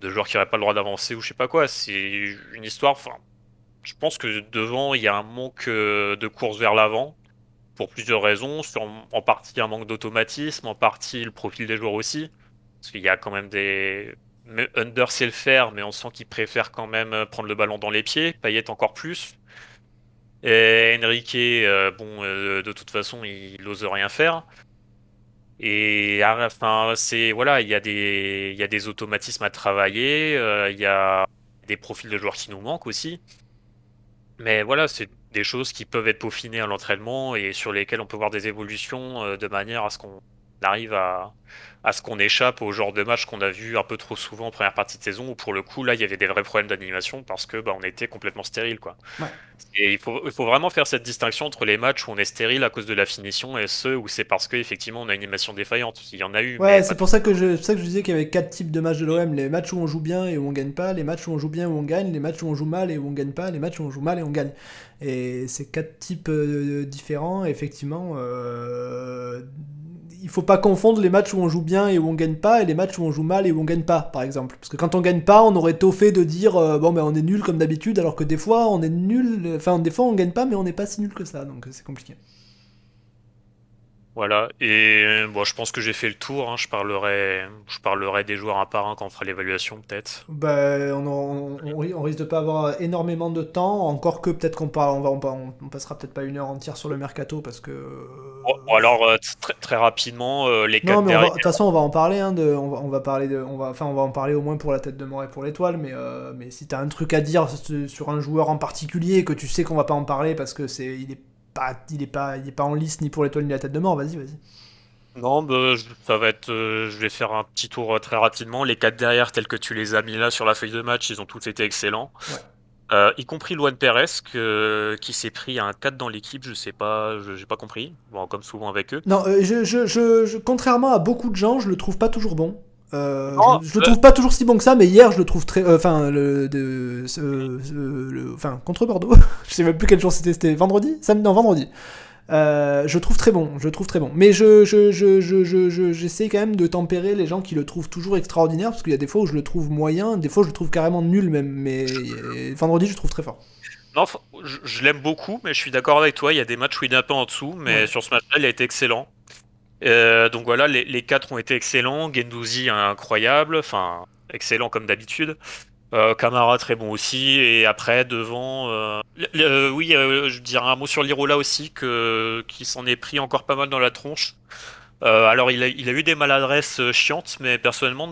de joueurs qui n'auraient pas le droit d'avancer ou je sais pas quoi. C'est une histoire. Enfin, je pense que devant, il y a un manque euh, de course vers l'avant pour plusieurs raisons. Sur, en partie un manque d'automatisme, en partie le profil des joueurs aussi. Parce qu'il y a quand même des. mais Under sait le faire, mais on sent qu'il préfère quand même euh, prendre le ballon dans les pieds. Payet encore plus. Et Enrique, euh, bon, euh, de toute façon, il n'ose rien faire. Et enfin, c'est voilà, il y a des, y a des automatismes à travailler, euh, il y a des profils de joueurs qui nous manquent aussi. Mais voilà, c'est des choses qui peuvent être peaufinées à l'entraînement et sur lesquelles on peut voir des évolutions euh, de manière à ce qu'on arrive à, à ce qu'on échappe au genre de match qu'on a vu un peu trop souvent en première partie de saison, où pour le coup, là, il y avait des vrais problèmes d'animation parce que bah, on était complètement stérile. Quoi. Ouais. Et il faut, il faut vraiment faire cette distinction entre les matchs où on est stérile à cause de la finition et ceux où c'est parce qu'effectivement on a une animation défaillante. Il y en a eu. Ouais, c'est pour ça que je, ça que je disais qu'il y avait quatre types de matchs de l'OM les matchs où on joue bien et où on gagne pas, les matchs où on joue bien et où on gagne, les matchs où on joue mal et où on gagne pas, les matchs où on joue mal et on gagne. Et c'est quatre types euh, différents. Effectivement, euh, il faut pas confondre les matchs où on joue bien et où on gagne pas et les matchs où on joue mal et où on gagne pas, par exemple. Parce que quand on gagne pas, on aurait tôt fait de dire euh, bon ben on est nul comme d'habitude, alors que des fois on est nul. Enfin des fois on gagne pas, mais on n'est pas si nul que ça, donc euh, c'est compliqué. Voilà. Et euh, bon, je pense que j'ai fait le tour. hein. Je parlerai, je parlerai des joueurs un par un quand on fera l'évaluation, peut-être. Bah, on, on, on, on risque de pas avoir énormément de temps, encore que peut-être qu'on on va, on, passera peut-être pas une heure entière sur le mercato parce que. Bon, bon, alors euh, très, très rapidement, euh, les non, quatre mais on va- de toute façon, on va en parler. Hein, de, on, va, on va parler de, on va, enfin, on va en parler au moins pour la tête de mort et pour l'étoile. Mais, euh, mais si t'as un truc à dire sur- sur un joueur en particulier et que tu sais qu'on va pas en parler parce que c'est, il est pas, il est pas, il est pas en lice ni pour l'étoile ni la tête de mort, vas-y, vas-y. Non, bah, je- ça va être. euh, je vais faire un petit tour euh, très rapidement. Les quatre derrière, tels que tu les as mis là sur la feuille de match, ils ont tous été excellents. Ouais. Euh, y compris Luan Perez, que- qui s'est pris un 4 dans l'équipe, je sais pas, je- j'ai pas compris. Bon, comme souvent avec eux. Non, euh, je, je, je, je- contrairement à beaucoup de gens, je le trouve pas toujours bon. Euh, Non, je, je le euh, trouve pas toujours si bon que ça, mais hier je le trouve très. euh, Enfin, le, enfin, contre Bordeaux. je sais même plus quel jour c'était. C'était vendredi Samedi Non, vendredi. Je le trouve très bon, je le trouve très bon. Mais je, je, je, je, j'essaie quand même de tempérer les gens qui le trouvent toujours extraordinaire, parce qu'il y a des fois où je le trouve moyen, des fois je le trouve carrément nul même. Mais vendredi, je le trouve très fort. Non, je, je l'aime beaucoup, mais je suis d'accord avec toi. Il y a des matchs où il est un peu en dessous, mais Ouais. sur ce match-là, il a été excellent. Euh, donc voilà, les, quatre ont été excellents. Gendouzi incroyable, enfin excellent comme d'habitude. Euh, Camara très bon aussi. Et après devant, euh, le- oui, euh, je dirais un mot sur Lirola aussi qui s'en est pris encore pas mal dans la tronche. Euh, alors il a, eu des maladresses euh, chiantes, mais personnellement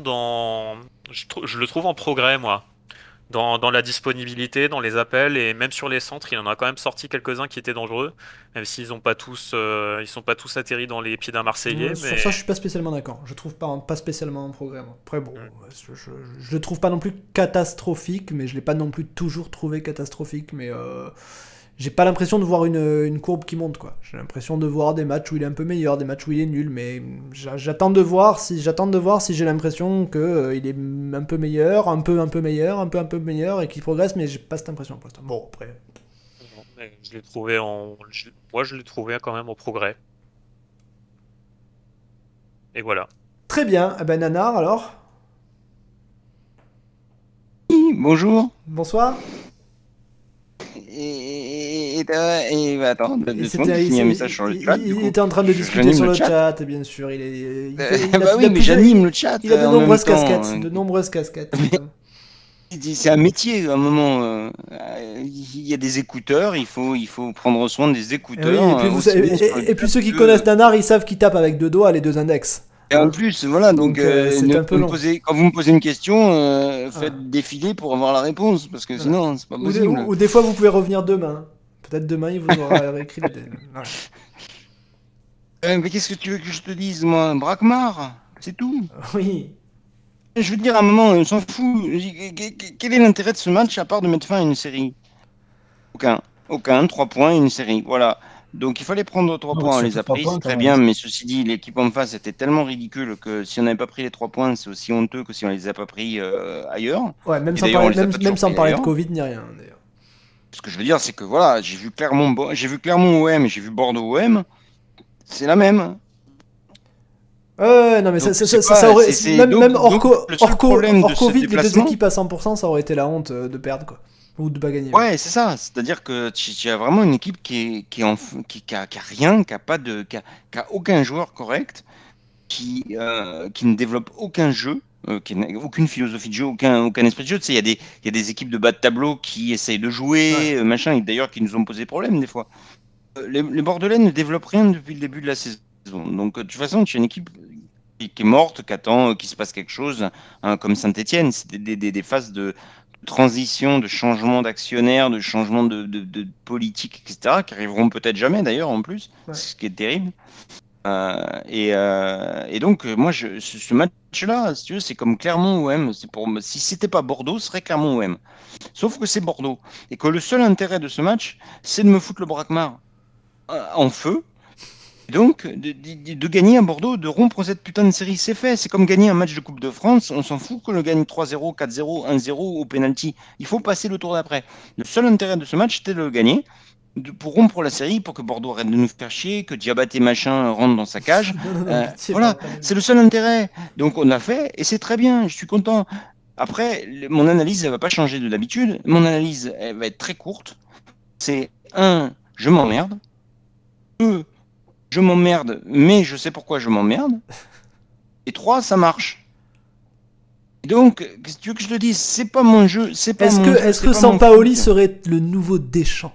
je le trouve en progrès moi dans, dans la disponibilité, dans les appels et même sur les centres, il en a quand même sorti quelques-uns qui étaient dangereux, même s'ils ont pas tous, euh, ils sont pas tous atterris dans les pieds d'un Marseillais. Euh, Sur mais... ça, je suis pas spécialement d'accord. Je trouve pas, pas spécialement en progrès. moi. Après, bon, Mm. je, je, je le trouve pas non plus catastrophique, mais je l'ai pas non plus toujours trouvé catastrophique. Mais euh, j'ai pas l'impression de voir une, une courbe qui monte, quoi. J'ai l'impression de voir des matchs où il est un peu meilleur, des matchs où il est nul, mais j'a- j'attends de voir si j'attends de voir si j'ai l'impression que euh, il est un peu meilleur, un peu un peu meilleur, un peu un peu meilleur et qu'il progresse, mais j'ai pas cette impression pour l'instant. Bon, après. Je l'ai trouvé en, je- moi je l'ai trouvé quand même en progrès. Et voilà. Très bien. Eh ben Nanar, alors? Oui, bonjour. Bonsoir. Et, et, et- attends, deux secondes, un il- message sur le il- chat. Il, du coup. était en train de discuter sur le le chat. bien sûr. Il est, il a- bah oui, mais j'anime le chat. Il a de euh, nombreuses temps, casquettes. euh, De nombreuses casquettes. C'est un métier, à un moment. euh, euh, Il y a des écouteurs, il faut, il faut prendre soin des Et, écouteurs. oui, et, puis euh, vous et- ceux qui connaissent Nanar, ils savent qu'il tape avec deux doigts les deux index. Et en plus, voilà, donc, Donc, euh, euh, c'est ne- un peu me long. posez- quand vous me posez une question, euh, faites Ah. défiler pour avoir la réponse, parce que sinon, c'est pas possible. ou- ou des fois, vous pouvez revenir demain. Peut-être demain, il vous aura écrit les. Voilà. Euh, mais qu'est-ce que tu veux que je te dise, moi? Braquemar, c'est tout. Oui. Je veux dire, à un moment, on s'en fout. Quel est l'intérêt de ce match à part de mettre fin à une série? Aucun. Aucun. Trois points, une série. Voilà. Donc il fallait prendre trois points. On les a pris, c'est très bien. Mais ceci dit, l'équipe en face était tellement ridicule que si on n'avait pas pris les trois points, c'est aussi honteux que si on les a pas pris euh, ailleurs. Ouais, même Et sans parler, même, même sans parler de. Covid ni rien, d'ailleurs. Ce que je veux dire, c'est que voilà, j'ai vu Clermont, j'ai vu Clermont OM, j'ai vu Bordeaux OM. C'est la même. Ouais, non, mais ça, Donc, ça, ça, pas- ça aurait. même donc- même hors, donc, hors, hors Covid, les deux équipes à 100%, ça aurait été la honte euh, de perdre, quoi. Ou de pas gagner. Ouais, c'est ça. C'est-à-dire que tu, tu as vraiment une équipe qui est, qui est en, f- qui, qui a, qui a rien, qui a pas de, qui a, aucun joueur correct, qui, euh, qui ne développe aucun jeu, euh, qui n'a aucune philosophie de jeu, aucun, aucun esprit de jeu. Tu sais, il y a des, y a des équipes de bas de tableau qui essayent de jouer, Ouais. euh, machin, et d'ailleurs qui nous ont posé problème des fois. Les, les Bordelais ne développent rien depuis le début de la saison. Donc, de toute façon, tu as une équipe qui, est morte, qui attend qu'il se passe quelque chose, hein, comme Saint-Etienne. C'est des- des- des phases de transition, de changement d'actionnaire, de changement de, de- de politique, etc., qui arriveront peut-être jamais d'ailleurs en plus, Ouais. ce qui est terrible. Euh, et, euh, et donc, euh, moi, je, ce, ce match-là, si tu veux, c'est comme Clermont-OM. Pour, si c'était pas Bordeaux, ce serait Clermont-OM. Sauf que c'est Bordeaux. Et que le seul intérêt de ce match, c'est de me foutre le braquemar en feu. Donc, de, de- de gagner à Bordeaux, de rompre cette putain de série, c'est fait. C'est comme gagner un match de Coupe de France. On s'en fout que le gagne 3-0, 4-0, 1-0 au penalty. Il faut passer le tour d'après. Le seul intérêt de ce match, c'était de le gagner. de- pour rompre la série, pour que Bordeaux arrête de nous faire chier, que Diabaté machin rentre dans sa cage. Euh, voilà, c'est le seul intérêt. Donc on a fait et c'est très bien, je suis content. Après, le- mon analyse, elle va pas changer de d'habitude. Mon analyse, elle va être très courte. C'est un, je m'emmerde. Deux, je m'emmerde, mais je sais pourquoi je m'emmerde. Et trois, ça marche. Et donc, tu veux que je te dise? C'est pas mon jeu, c'est pas Est-ce mon que, jeu, est-ce que Sampaoli serait le nouveau Deschamps?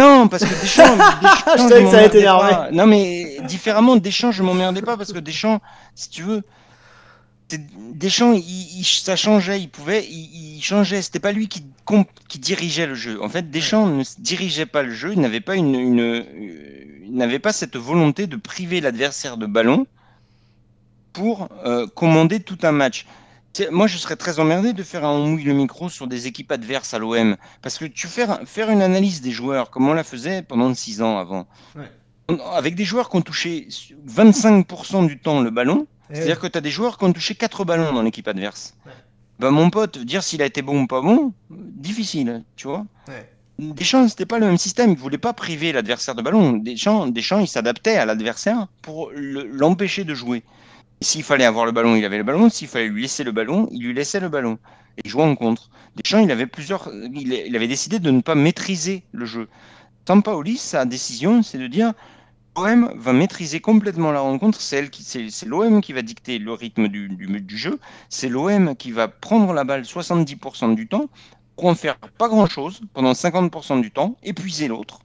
Non, parce que Deschamps, Deschamps, Je savais que ça allait t'énerver. Non, mais différemment, Deschamps, je m'emmerdais pas parce que Deschamps, si tu veux, Deschamps, il, il- ça changeait, il pouvait, il, il changeait. C'était pas lui qui, dirigeait le jeu. En fait, Deschamps ne dirigeait pas le jeu. Il n'avait pas une, une- euh, il n'avait pas cette volonté de priver l'adversaire de ballon pour euh, commander tout un match. Moi, je serais très emmerdé de faire un on mouille le micro sur des équipes adverses à l'OM. Parce que tu fais faire une analyse des joueurs, comme on la faisait pendant six ans avant, Ouais. Avec des joueurs qui ont touché 25% du temps le ballon, c'est-à-dire que tu as des joueurs qui ont touché 4 ballons dans l'équipe adverse. Bah, mon pote, dire s'il a été bon ou pas bon, difficile, tu vois. Ouais. Deschamps, c'était pas le même système. Il voulait pas priver l'adversaire de ballon. Deschamps, Deschamps il s'adaptait à l'adversaire pour le- l'empêcher de jouer. S'il fallait avoir le ballon, il avait le ballon. S'il fallait lui laisser le ballon, il lui laissait le ballon. Et il jouait en contre. Deschamps, il avait plusieurs. Il, il avait décidé de ne pas maîtriser le jeu. Sampaoli, sa décision, c'est de dire l'OM va maîtriser complètement la rencontre. C'est l'OM qui va dicter le rythme du, du- du jeu. C'est l'OM qui va prendre la balle 70% du temps pour en faire pas grand-chose pendant 50% du temps, épuiser l'autre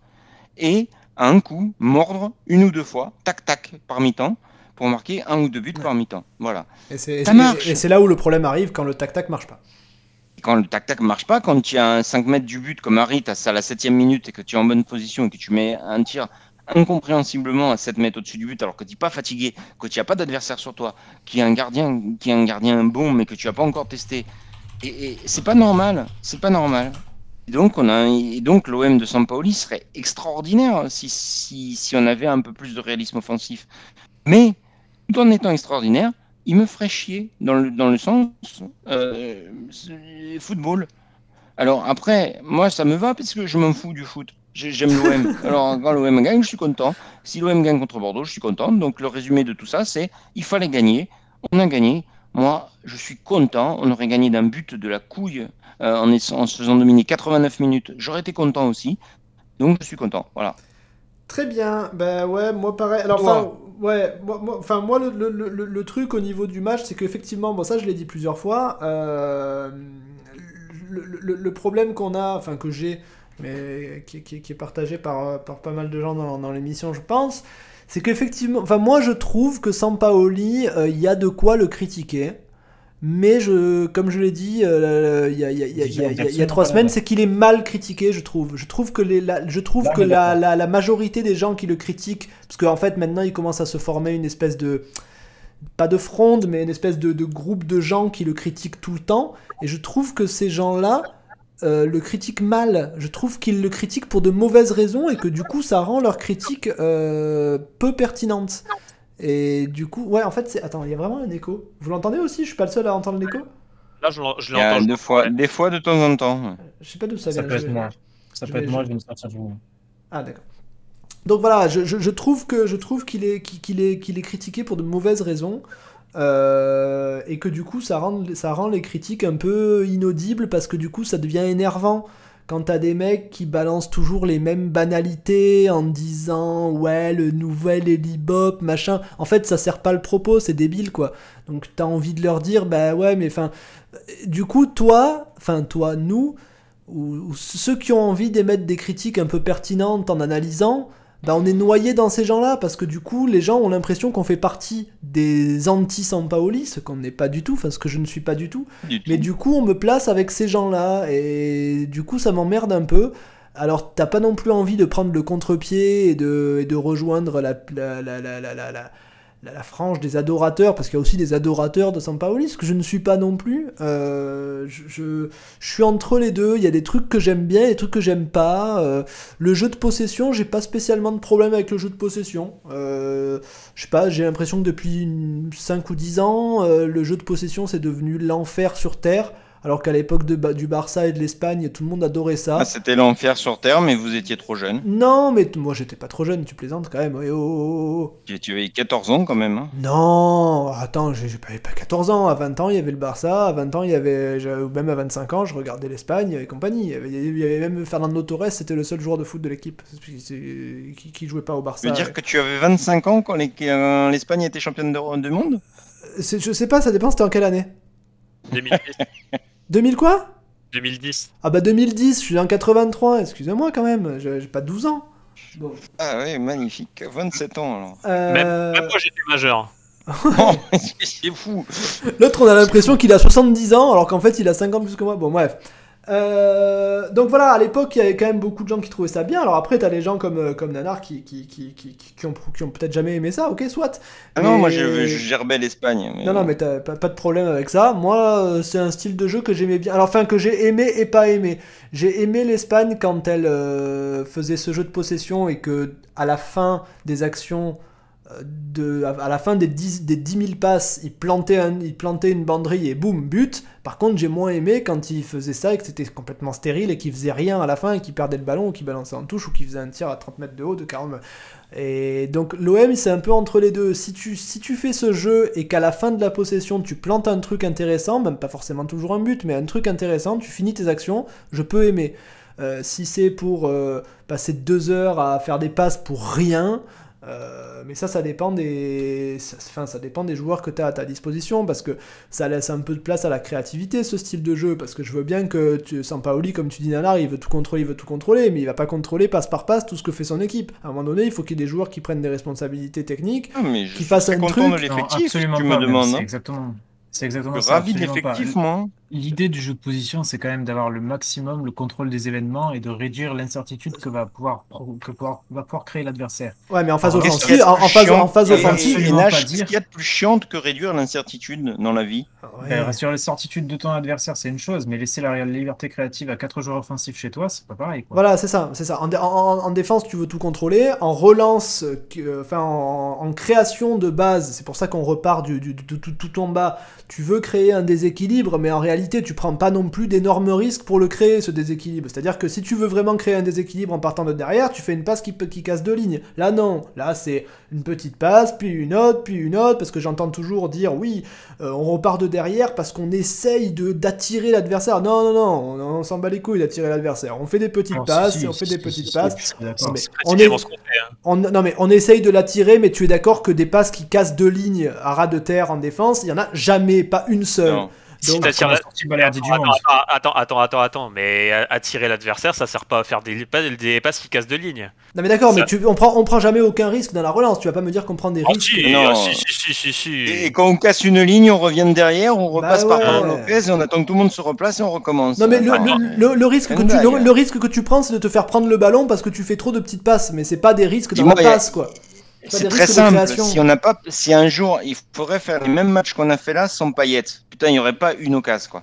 et à un coup mordre une ou deux fois, tac tac par mi-temps pour marquer un ou deux buts Ouais. par mi-temps. Voilà. Et c'est Ça et- marche. et c'est là où le problème arrive quand le tac-tac marche pas. Et quand le tac-tac marche pas, quand tu as un 5 mètres du but comme Harry, tu à la 7 minute et que tu es en bonne position et que tu mets un tir incompréhensiblement à 7 mètres au-dessus du but alors que tu n'es pas fatigué, que tu n'as pas d'adversaire sur toi, qui est un gardien qui est un gardien bon mais que tu n'as pas encore testé. Et, et c'est pas normal, c'est pas normal. Et donc on a et donc l'OM de Sampaoli serait extraordinaire si, on avait un peu plus de réalisme offensif. Mais tout en étant extraordinaire, il me ferait chier dans le, dans le sens euh, football. Alors après, moi ça me va parce que je m'en fous du foot. J'ai- J'aime l'OM. Alors quand l'OM gagne, je suis content. Si l'OM gagne contre Bordeaux, je suis content. Donc le résumé de tout ça, c'est il fallait gagner. On a gagné. Moi, je suis content. On aurait gagné d'un but de la couille euh, en, se faisant dominer 89 minutes. J'aurais été content aussi. Donc je suis content. Voilà. Très bien, bah ouais, moi pareil. Alors, enfin, ouais, moi, moi- enfin, moi, le, le- le- le truc au niveau du match, c'est qu'effectivement, bon, ça, je l'ai dit plusieurs fois, euh, le, le- le problème qu'on a, enfin, que j'ai, mais qui, qui- qui est partagé par, euh, par pas mal de gens dans, dans l'émission, je pense, c'est qu'effectivement, enfin, moi, je trouve que Sampaoli, euh, il y a de quoi le critiquer. Mais je, comme je l'ai dit euh, il y, a, il y il y trois semaines, c'est qu'il est mal critiqué, je trouve. Je trouve que, les, la, je trouve Là, que la, d'accord. la, la majorité des gens qui le critiquent, parce qu'en fait maintenant il commence à se former une espèce de, pas de fronde, mais une espèce de, de groupe de gens qui le critiquent tout le temps, et je trouve que ces gens-là euh, le critiquent mal. Je trouve qu'ils le critiquent pour de mauvaises raisons, et que du coup ça rend leur critique euh, peu pertinente. Et du coup, ouais, en fait, c'est. Attends, il y a vraiment un écho. Vous l'entendez aussi? Je suis pas le seul à entendre l'écho Là, je l'entends. deux fois, des fois de temps en temps. Je sais pas d'où ça Ça vient. peut je être moi. Ça peut être moi, je- vais me sortir du Ah d'accord. Donc voilà, je, je- je trouve que je trouve qu'il est qu'il est qu'il est critiqué pour de mauvaises raisons euh, et que du coup ça rend ça rend les critiques un peu inaudibles parce que du coup ça devient énervant quand t'as des mecs qui balancent toujours les mêmes banalités en disant ouais le nouvel Elibop machin. En fait ça sert pas le propos, c'est débile quoi. Donc t'as envie de leur dire bah ouais mais enfin du coup toi enfin toi nous ou, ou ceux qui ont envie d'émettre des critiques un peu pertinentes en analysant, bah on est noyé dans ces gens-là parce que du coup les gens ont l'impression qu'on fait partie des anti-Sampaoli, ce qu'on n'est pas du tout, enfin ce que je ne suis pas du tout. Du tout. Mais du coup on me place avec ces gens-là et du coup ça m'emmerde un peu. Alors, t'as pas non plus envie de prendre le contre-pied et de, et de rejoindre la, la, la, la, la, frange des adorateurs, parce qu'il y a aussi des adorateurs de Sampaoli, ce que je ne suis pas non plus. Euh, je, suis entre les deux. Il y a des trucs que j'aime bien et des trucs que j'aime pas. Euh, le jeu de possession, j'ai pas spécialement de problème avec le jeu de possession. Euh, je sais pas, j'ai l'impression que depuis une- 5 ou 10 ans, le jeu de possession c'est devenu l'enfer sur Terre. Alors qu'à l'époque du Barça et de l'Espagne, tout le monde adorait ça. Ah, C'était l'enfer sur Terre, mais vous étiez trop jeune. Non, mais t- moi j'étais pas trop jeune, tu plaisantes quand même. Eh oh, oh, oh, oh. Tu avais 14 ans quand même. hein. Non, attends, j'ai pas, pas 14 ans. À 20 ans, il y avait le Barça. À 20 ans, il y avait. Même à 25 ans, je regardais l'Espagne et compagnie. Il y avait, il y avait même Fernando Torres, c'était le seul joueur de foot de l'équipe C'est- c'est- qui, qui jouait pas au Barça. Tu veux dire que tu avais 25 ans quand les- quand l'Espagne était championne de- du monde? C'est- Je sais pas, ça dépend, c'était en quelle année? 2010. 2000 quoi? 2010. Ah bah 2010, je suis en 83, excusez-moi quand même, j'ai pas 12 ans. Bon. Ah ouais, magnifique. 27 ans alors. Euh, Même, même moi j'étais majeur. Oh, c'est fou. L'autre, on a l'impression qu'il a 70 ans, alors qu'en fait, il a 50 plus que moi. Bon, bref. Euh, donc voilà, à l'époque, il y avait quand même beaucoup de gens qui trouvaient ça bien. Alors après, t'as les gens comme, euh, comme Nanar qui, qui, ont, qui ont peut-être jamais aimé ça, ok, soit. Ah non, moi je, gerbais l'Espagne. mais- Non, non, mais t'as pas, pas de problème avec ça. Moi, euh, c'est un style de jeu que j'aimais bien. Alors, enfin, que j'ai aimé et pas aimé. J'ai aimé l'Espagne quand elle euh, faisait ce jeu de possession et que, à la fin des actions, à la fin des 10, des 10 000 passes, il plantait, une banderille et boum, but. Par contre, j'ai moins aimé quand il faisait ça et que c'était complètement stérile et qu'il faisait rien à la fin et qu'il perdait le ballon ou qu'il balançait en touche ou qu'il faisait un tir à 30 mètres de haut de 40 mètres. Et donc l'OM c'est un peu entre les deux. Si tu, si tu fais ce jeu et qu'à la fin de la possession tu plantes un truc intéressant, même pas forcément toujours un but, mais un truc intéressant, tu finis tes actions, je peux aimer. Euh, si c'est pour euh, passer deux heures à faire des passes pour rien, euh, mais ça, ça dépend des, enfin, ça dépend des joueurs que tu as à ta disposition parce que ça laisse un peu de place à la créativité ce style de jeu. Parce que je veux bien que tu, Sampaoli, comme tu dis Nanar, il veut tout contrôler, il veut tout contrôler, mais il va pas contrôler passe par passe tout ce que fait son équipe. À un moment donné, il faut qu'il y ait des joueurs qui prennent des responsabilités techniques. Qui suis fasse très un truc. de Non, l'effectif, absolument tu pas. me demandes. C'est hein. exactement. C'est Je exactement ça. ravi de absolument pas. l'effectif, moi. L'idée du jeu de position, c'est quand même d'avoir le maximum le contrôle des événements et de réduire l'incertitude que va pouvoir, pro- que pouvoir- va pouvoir créer l'adversaire. Ouais, mais en phase Alors, Qu'est-ce qu'il offensive, y a de en, en plus phase, chiant en phase Et- offensive, absolument pas qu'est-ce qu'il y a de plus chiante que réduire l'incertitude dans la vie Ouais. Ben, rassurer les certitudes de ton adversaire, c'est une chose, mais laisser la liberté créative à quatre joueurs offensifs chez toi, c'est pas pareil. Quoi. Voilà, c'est ça, c'est ça. En, dé- en- en- en défense, tu veux tout contrôler. En relance, euh, que- euh, enfin en, en création de base, c'est pour ça qu'on repart du, du- du- tout, tout en bas. Tu veux créer un déséquilibre, mais en réalité, tu prends pas non plus d'énormes risques pour le créer, ce déséquilibre. C'est-à-dire que si tu veux vraiment créer un déséquilibre en partant de derrière, tu fais une passe qui, peut- qui casse deux lignes. Là, non. Là, c'est une petite passe, puis une autre, puis une autre, parce que j'entends toujours dire oui, euh, on repart de derrière parce qu'on essaye de d'attirer l'adversaire. Non, non, non, on, on s'en bat les couilles d'attirer l'adversaire. On fait des petites passes, si, si, on fait si, des si, petites si, passes. Non, mais on est, précisément ce qu'on fait. hein. on, non mais on essaye de l'attirer, mais tu es d'accord que des passes qui cassent deux lignes à ras de terre en défense, il y en a jamais, pas une seule. Non. Si Donc, t'attires Quand on a la- sorti Balerdi du Attends, attends, attends, attends, mais attirer l'adversaire, ça sert pas à faire des, pas- des passes qui cassent de ligne. Non mais d'accord, mais tu, on prend, on prend jamais aucun risque dans la relance. Tu vas pas me dire qu'on prend des Oh, risques. si, Non. ah, si, si, si, si, si. Et, quand on casse une ligne, on revient de derrière, on repasse Bah par ouais. Lopez et on attend que tout le monde se replace et on recommence. Non mais le, Enfin, le- le- le risque que tu, le, risque que tu prends, c'est de te faire prendre le ballon parce que tu fais trop de petites passes, mais c'est pas des risques dans la passe quoi. C'est très simple. création. Si on n'a pas, si un jour il faudrait faire les mêmes matchs qu'on a fait là sans paillettes, putain, il y aurait pas une occasion quoi.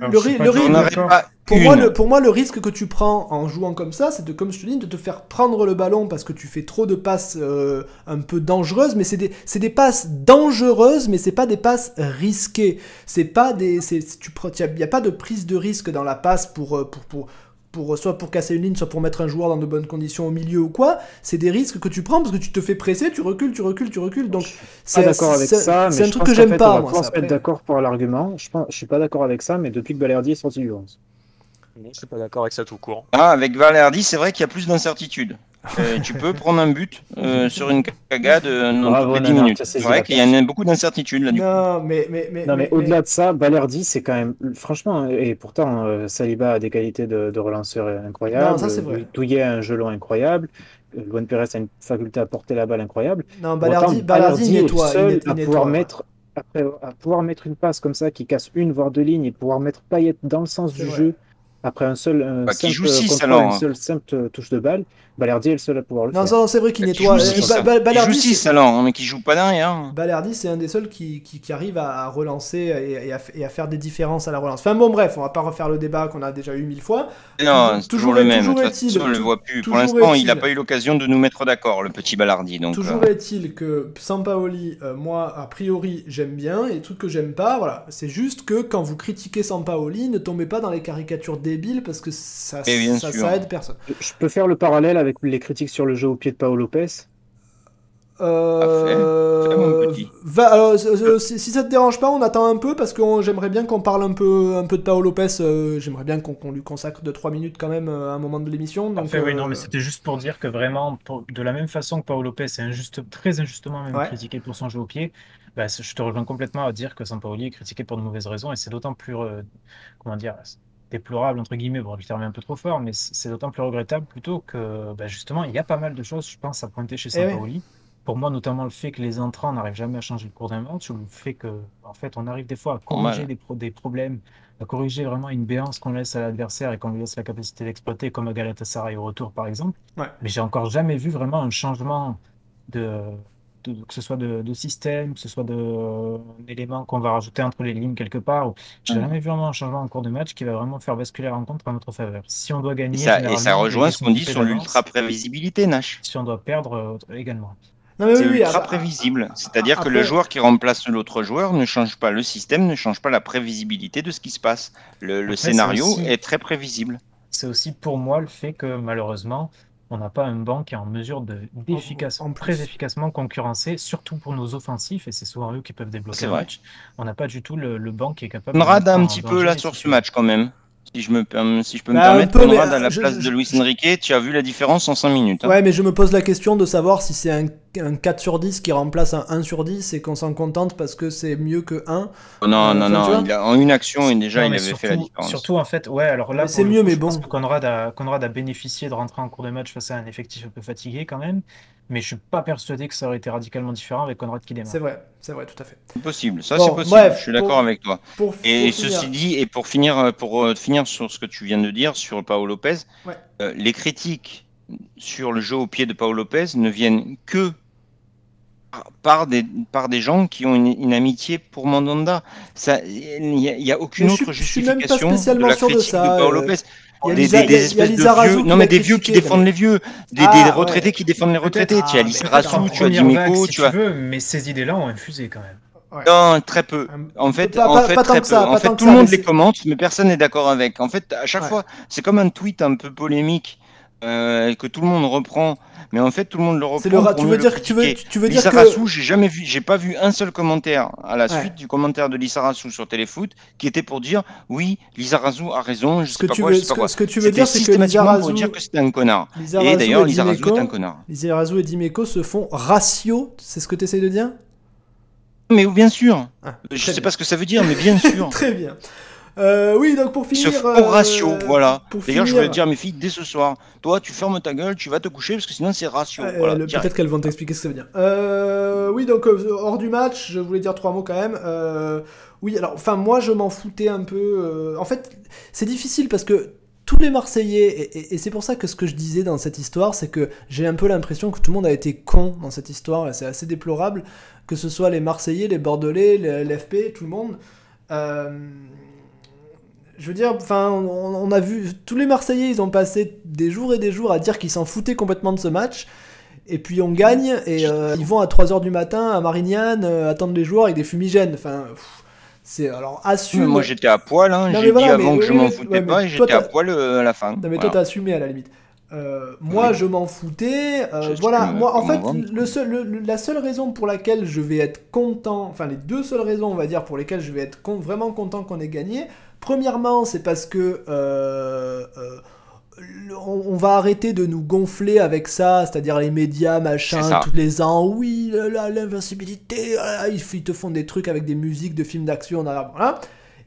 Le, Alors, pas le On pas Pour moi, le, pour moi, le risque que tu prends en jouant comme ça, c'est de, comme je te dis, de te faire prendre le ballon parce que tu fais trop de passes euh, un peu dangereuses, mais c'est des, passes dangereuses, mais c'est pas des passes risquées. C'est pas des, c'est, c'est- tu, il y a pas de prise de risque dans la passe pour, euh, pour, pour, pour, soit pour casser une ligne, soit pour mettre un joueur dans de bonnes conditions au milieu ou quoi. C'est des risques que tu prends parce que tu te fais presser, tu recules, tu recules, tu recules. Donc, Pas c'est, d'accord avec c'est- ça, mais c'est un je truc pense que j'aime pas, on va moi. pouvoir ça, se mettre après. d'accord pour l'argument. Je, pense, je suis pas d'accord avec ça, mais depuis que Balerdi est sorti du 11. Je suis pas d'accord avec ça tout court. Ah, avec Valerdi, c'est vrai qu'il y a plus d'incertitude. Euh, tu peux prendre un but euh, sur une cagade euh, dans Bravo, toutes les 10 Nanar, minutes. C'est vrai qu'il y en a beaucoup d'incertitudes là. Du coup. Non, mais, mais, mais, Non, mais, au-delà de ça, Balerdi, c'est quand même. Franchement, et pourtant, euh, Saliba a des qualités de, de relanceur incroyables. Non, ça, c'est vrai. Douillet a un gelon incroyable. Luan Pérez a une faculté à porter la balle incroyable. non, autant, Balardi, est il seul à pouvoir mettre. Après, à pouvoir mettre une passe comme ça qui casse une voire deux lignes et pouvoir mettre Payet dans le sens du vrai. jeu après un seul un Bah, simple joue six, contrôle, alors, une hein. seule simple touche de balle, Balerdi est le seul à pouvoir le Non, faire. ça, c'est vrai qu'il Qui nettoie. joue Ba- hein. Qui joue Balerdi, 6 c'est- alors, mais qui joue pas derrière. Balerdi, c'est un des seuls qui, qui, qui arrive à, relancer et, et à, et à faire des différences à la relance. Enfin bon, bref, on va pas refaire le débat qu'on a déjà eu mille fois. Non, c'est toujours toujours le même. De toujours toute façon, on le voit plus. Pour toujours l'instant, il n'a pas eu l'occasion de nous mettre d'accord, le petit Ballardi. Donc, Toujours euh, est-il que Sampaoli, euh, moi, a priori, j'aime bien, et les trucs que j'aime pas, voilà. C'est juste que quand vous critiquez Sampaoli, ne tombez pas dans les caricatures débiles parce que ça, ça, ça aide personne. Je peux faire le parallèle avec les critiques sur le jeu au pied de Paolo Lopez. Euh, va- alors, euh, euh, si, si ça te dérange pas, on attend un peu parce que j'aimerais bien qu'on parle un peu, un peu de Paolo Lopez. euh, j'aimerais bien qu'on lui consacre 2-3 minutes quand même à un moment de l'émission. Donc, Parfait, oui, non, mais c'était juste pour dire que vraiment, pour- de la même façon que Paolo Lopez est injuste, très injustement même Ouais. critiqué pour son jeu au pied, bah, je te rejoins complètement à dire que Sampaoli est critiqué pour de mauvaises raisons et c'est d'autant plus, euh, comment dire, déplorable, entre guillemets, bon, le terme un peu trop fort, mais c'est d'autant plus regrettable plutôt que, bah, justement, il y a pas mal de choses, je pense, à pointer chez Eh. Sampaoli. Pour moi, notamment le fait que les entrants n'arrivent jamais à changer le cours d'un match, ou le fait que, en fait, on arrive des fois à corriger des, pro- des problèmes, à corriger vraiment une béance qu'on laisse à l'adversaire et qu'on lui laisse la capacité d'exploiter, comme à Galatasaray au retour, par exemple. Ouais. Mais j'ai encore jamais vu vraiment un changement de, de- que ce soit de, de système, que ce soit euh, un élément qu'on va rajouter entre les lignes quelque part. ou- J'ai jamais vu vraiment un changement en cours de match qui va vraiment faire basculer la rencontre en notre faveur. Si on doit et gagner, ça, et ça généralement, rejoint ce qu'on dit sur d'avance. l'ultra prévisibilité, Nash. Si on doit perdre, euh, également. Non, mais C'est oui, ultra ah, bah, prévisible. C'est-à-dire que après- le joueur qui remplace l'autre joueur ne change pas le système, ne change pas la prévisibilité de ce qui se passe. Le, le Après, c'est scénario aussi- est très prévisible. C'est aussi pour moi le fait que malheureusement, on n'a pas un banc qui est en mesure de en très efficacement concurrencer, surtout pour nos offensifs, et c'est souvent eux qui peuvent débloquer C'est le vrai. match. On n'a pas du tout le, le banc qui est capable de Conrad mettre a un petit peu là sur ce match quand même. Si je me, si je peux me Bah, permettre, peu, Conrad à la je- place je- de Luis Enrique, tu as vu la différence en 5 minutes. hein. Ouais, mais je me pose la question de savoir si c'est un, un 4 sur 10 qui remplace un 1 sur 10 et qu'on s'en contente parce que c'est mieux que 1. Oh non, Euh, non, non. il a- en une action, et déjà, Non, il avait surtout, fait la différence. Surtout, en fait, ouais, alors là, c'est mieux, coup, mais je pense bon. que Conrad a, Conrad a bénéficié de rentrer en cours de match face à un effectif un peu fatigué quand même, mais je suis pas persuadé que ça aurait été radicalement différent avec Conrad qui démarre. C'est vrai, c'est vrai, tout à fait. C'est possible. Ça, Bon, c'est possible. bref, je suis d'accord avec toi. Pour, Et pour finir- ceci dit, et pour finir, euh, pour euh, finir sur ce que tu viens de dire sur Paolo Lopez, Ouais. euh, les critiques sur le jeu au pied de Paolo Lopez ne viennent que par- des, par des gens qui ont une, une amitié pour Mandanda. Ça, Il n'y a, il y a aucune Mais je autre suis- je suis même pas justification de spécialement la sûr de critique de, ça, Paolo euh, Lopez. Des, espèces de vieux, qui non mais des vieux qui défendent les vieux, des, Ah, des ouais. retraités qui défendent les retraités. Ah, tu as mais Alice peut-être Rassou, en tu as Dimeco, si tu as. veux, mais ces idées-là ont infusé quand même. Ouais. Non, très peu. Un- En fait, pas- en fait pas très ça, En fait, tout le monde les commente, mais personne n'est d'accord avec. En fait, à chaque Ouais. fois, c'est comme un tweet un peu polémique euh, que tout le monde reprend. Mais en fait, tout le monde le reprend. Le ra- tu veux le dire que tu veux, tu veux dire que Rassou, j'ai jamais vu, j'ai pas vu un seul commentaire à la Ouais. suite du commentaire de Lisa Rassou sur Téléfoot qui était pour dire oui, Lisa Rassou a raison, je ce sais que pas tu quoi, veux, je sais ce pas que, quoi. ce que tu veux dire, c'est que Lisa pour dire que c'était un connard. Lisa Et d'ailleurs, Lisa Rassou est un connard. Lisa Razou et Dimeco se font ratio, c'est ce que tu essayes de dire? Mais bien sûr. Ah, Je sais bien. pas ce que ça veut dire, mais bien sûr. Très bien. Euh, oui, donc pour finir. font euh, ratio, voilà. Pour D'ailleurs, je finir, voulais dire à mes filles dès ce soir, toi, tu fermes ta gueule, tu vas te coucher parce que sinon c'est ratio. euh, voilà. Peut-être qu'elles vont t'expliquer ce que ça veut dire. Euh, oui, donc euh, hors du match, je voulais dire trois mots quand même. Euh, oui, alors, enfin, moi, je m'en foutais un peu. euh, en fait, c'est difficile parce que tous les Marseillais, et, et- et c'est pour ça que ce que je disais dans cette histoire, c'est que j'ai un peu l'impression que tout le monde a été con dans cette histoire, et c'est assez déplorable, que ce soit les Marseillais, les Bordelais, les- l'FP, tout le monde. Euh, je veux dire, enfin, on, on a vu, tous les Marseillais, ils ont passé des jours et des jours à dire qu'ils s'en foutaient complètement de ce match. Et puis on gagne, et euh, ils vont à 3h du matin à Marignane euh, attendre les joueurs avec des fumigènes. Enfin, c'est alors assume. Moi j'étais à poil, hein. J'ai voilà, dit avant mais- que je m'en foutais ouais, pas toi, j'étais à poil euh, à la fin. Non mais toi Voilà. t'as assumé à la limite. Moi Oui. je m'en foutais. voilà, moi en fait le seul, le- la seule raison pour laquelle je vais être content, enfin les deux seules raisons on va dire pour lesquelles je vais être con- vraiment content qu'on ait gagné. Premièrement c'est parce que euh, euh, on, va arrêter de nous gonfler avec ça, c'est-à-dire les médias, machin, tous les ans, oui, l'invincibilité, ah, ils, te font des trucs avec des musiques de films d'action, là, voilà.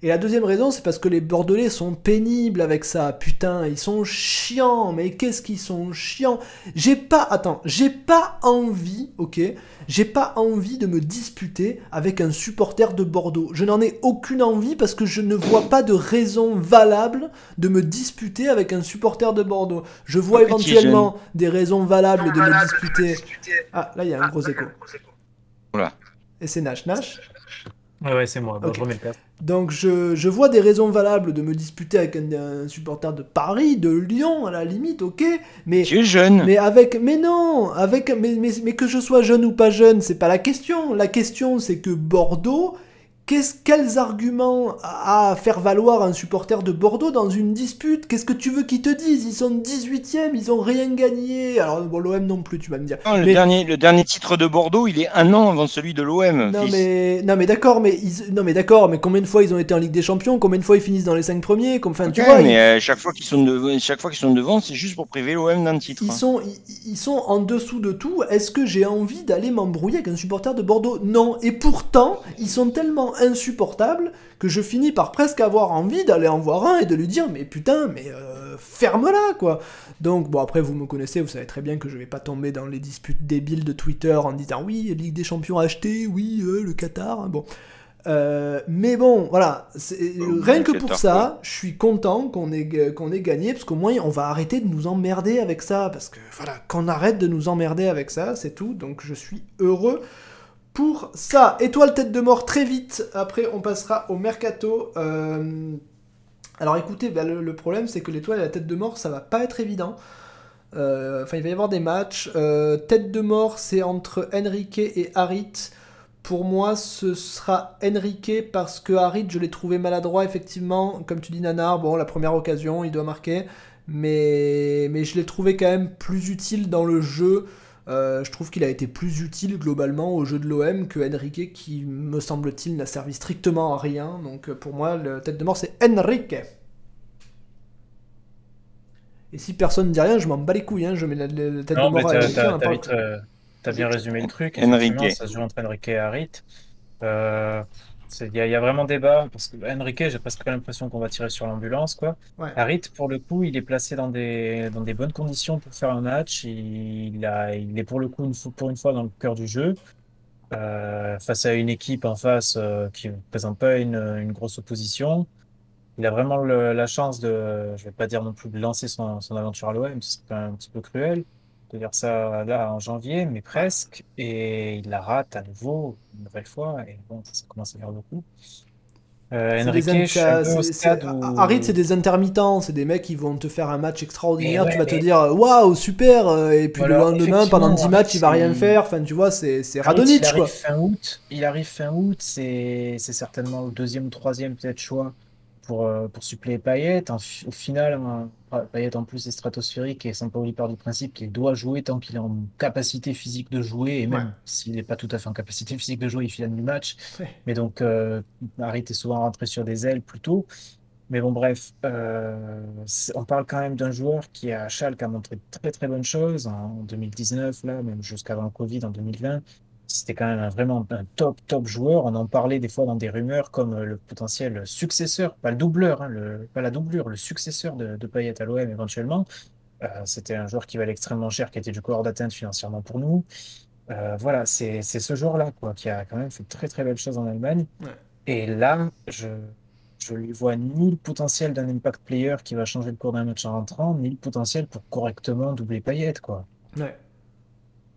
Et la deuxième raison, c'est parce que les Bordelais sont pénibles avec ça. Putain, ils sont chiants. Mais qu'est-ce qu'ils sont chiants J'ai pas, attends, j'ai pas envie, ok J'ai pas envie de me disputer avec un supporter de Bordeaux. Je n'en ai aucune envie parce que je ne vois pas de raison valable de me disputer avec un supporter de Bordeaux. Je vois éventuellement des raisons valables de me disputer. Ah, là, il y a un gros écho. Voilà. Et c'est Nash. Nash? Ouais, ouais, c'est moi. Bon, je remets le casque. Donc je, je vois des raisons valables de me disputer avec un, un supporter de Paris, de Lyon, à la limite, ok, mais, Tu es jeune. mais avec, mais non, avec, mais, mais, mais que je sois jeune ou pas jeune, c'est pas la question. La question c'est que Bordeaux, quels arguments à faire valoir un supporter de Bordeaux dans une dispute? Qu'est-ce que tu veux qu'ils te disent? Ils sont 18e, ils ont rien gagné. Alors bon, l'OM non plus, tu vas me dire. Non, le, mais- dernier, le dernier titre de Bordeaux, il est un an avant celui de l'OM. Non mais, non mais d'accord, mais ils, non mais d'accord, mais combien de fois ils ont été en Ligue des Champions? Combien de fois ils finissent dans les 5 premiers? Comme, enfin, tu vois, ils- mais euh, chaque fois qu'ils sont, de- chaque fois qu'ils sont devant, c'est juste pour priver l'OM d'un titre. Ils sont, ils, ils sont en dessous de tout. Est-ce que j'ai envie d'aller m'embrouiller avec un supporter de Bordeaux? Non. Et pourtant, ils sont tellement insupportables que je finis par presque avoir envie d'aller en voir un et de lui dire Mais putain, mais euh, ferme-la, quoi. Donc, bon, après, vous me connaissez, vous savez très bien que je vais pas tomber dans les disputes débiles de Twitter en disant Oui, Ligue des Champions achetée, oui, euh, le Qatar. hein, Bon. Euh, mais bon, voilà, rien que pour ça, je suis content qu'on ait, qu'on ait gagné, parce qu'au moins on va arrêter de nous emmerder avec ça, parce que voilà, qu'on arrête de nous emmerder avec ça, c'est tout, donc je suis heureux pour ça. Étoile tête de mort très vite, après on passera au mercato. Euh, Alors écoutez, bah, le, problème c'est que l'étoile et la tête de mort, ça va pas être évident. Euh, Enfin, il va y avoir des matchs. Euh, tête de mort, c'est entre Enrique et Harit. Pour moi, ce sera Enrique parce que Harit, je l'ai trouvé maladroit, effectivement. Comme tu dis, Nanar, bon, la première occasion, il doit marquer. Mais je l'ai trouvé quand même plus utile dans le jeu. Euh, je trouve qu'il a été plus utile globalement au jeu de l'OM que Enrique, qui, me semble-t-il, n'a servi strictement à rien. Donc euh, pour moi, le tête de mort, c'est Enrique. Et si personne ne dit rien, je m'en bats les couilles, hein, je mets la, la- la tête Non, de mort à Enrique, t'as- hein, euh, bien résumé le truc. Enrique. Ça se joue entre Enrique et Harit. Euh, Il y, a- il y a vraiment débat parce que Enrique, j'ai presque l'impression qu'on va tirer sur l'ambulance, quoi. Ouais. Harit, pour le coup, il est placé dans des, dans des bonnes conditions pour faire un match. Il, a, il est pour le coup, une pour une fois, dans le cœur du jeu. Euh, face à une équipe en face euh, qui ne présente pas une, une grosse opposition. Il a vraiment le- la chance de, je vais pas dire non plus de lancer son, son aventure à l'OM, c'est un petit peu cruel de dire ça là en janvier, mais presque. Et il la rate à nouveau, une nouvelle fois, et bon, ça commence à faire beaucoup. Euh, C'est des. Harit, c'est intermittents, c'est des mecs qui vont te faire un match extraordinaire, tu vas te dire waouh, super, et puis Voilà, le lendemain, pendant 10 effectivement, matchs, il va rien faire, enfin tu vois, c'est Radonic il arrive quoi. fin août, il arrive fin août, c'est c'est certainement le deuxième ou troisième peut-être choix pour, euh, pour suppléer Payet. Au final, hein, Payet en plus est stratosphérique et Sampaoli part du principe qu'il doit jouer tant qu'il est en capacité physique de jouer et même Ouais. s'il n'est pas tout à fait en capacité physique de jouer, il finit du match. Ouais. Mais donc, euh, Harit est souvent rentré sur des ailes plutôt. Mais bon, bref, euh, on parle quand même d'un joueur qui à Schalke a montré de très très bonnes choses en 2019, là, même jusqu'avant le Covid en 2020. C'était quand même un- vraiment un top top joueur. On en parlait des fois dans des rumeurs comme euh, le potentiel successeur, pas le doubleur, hein, le, pas la doublure, le successeur de, de Payet à l'OM éventuellement. Euh, c'était un joueur qui valait extrêmement cher, qui était du corps d'atteinte financièrement pour nous. Euh, voilà, c'est ce joueur-là quoi, qui a quand même fait de très très belles choses en Allemagne. Ouais. Et là, je je lui vois ni le potentiel d'un impact player qui va changer le cours d'un match en rentrant, ni le potentiel pour correctement doubler Payet, quoi. Ouais.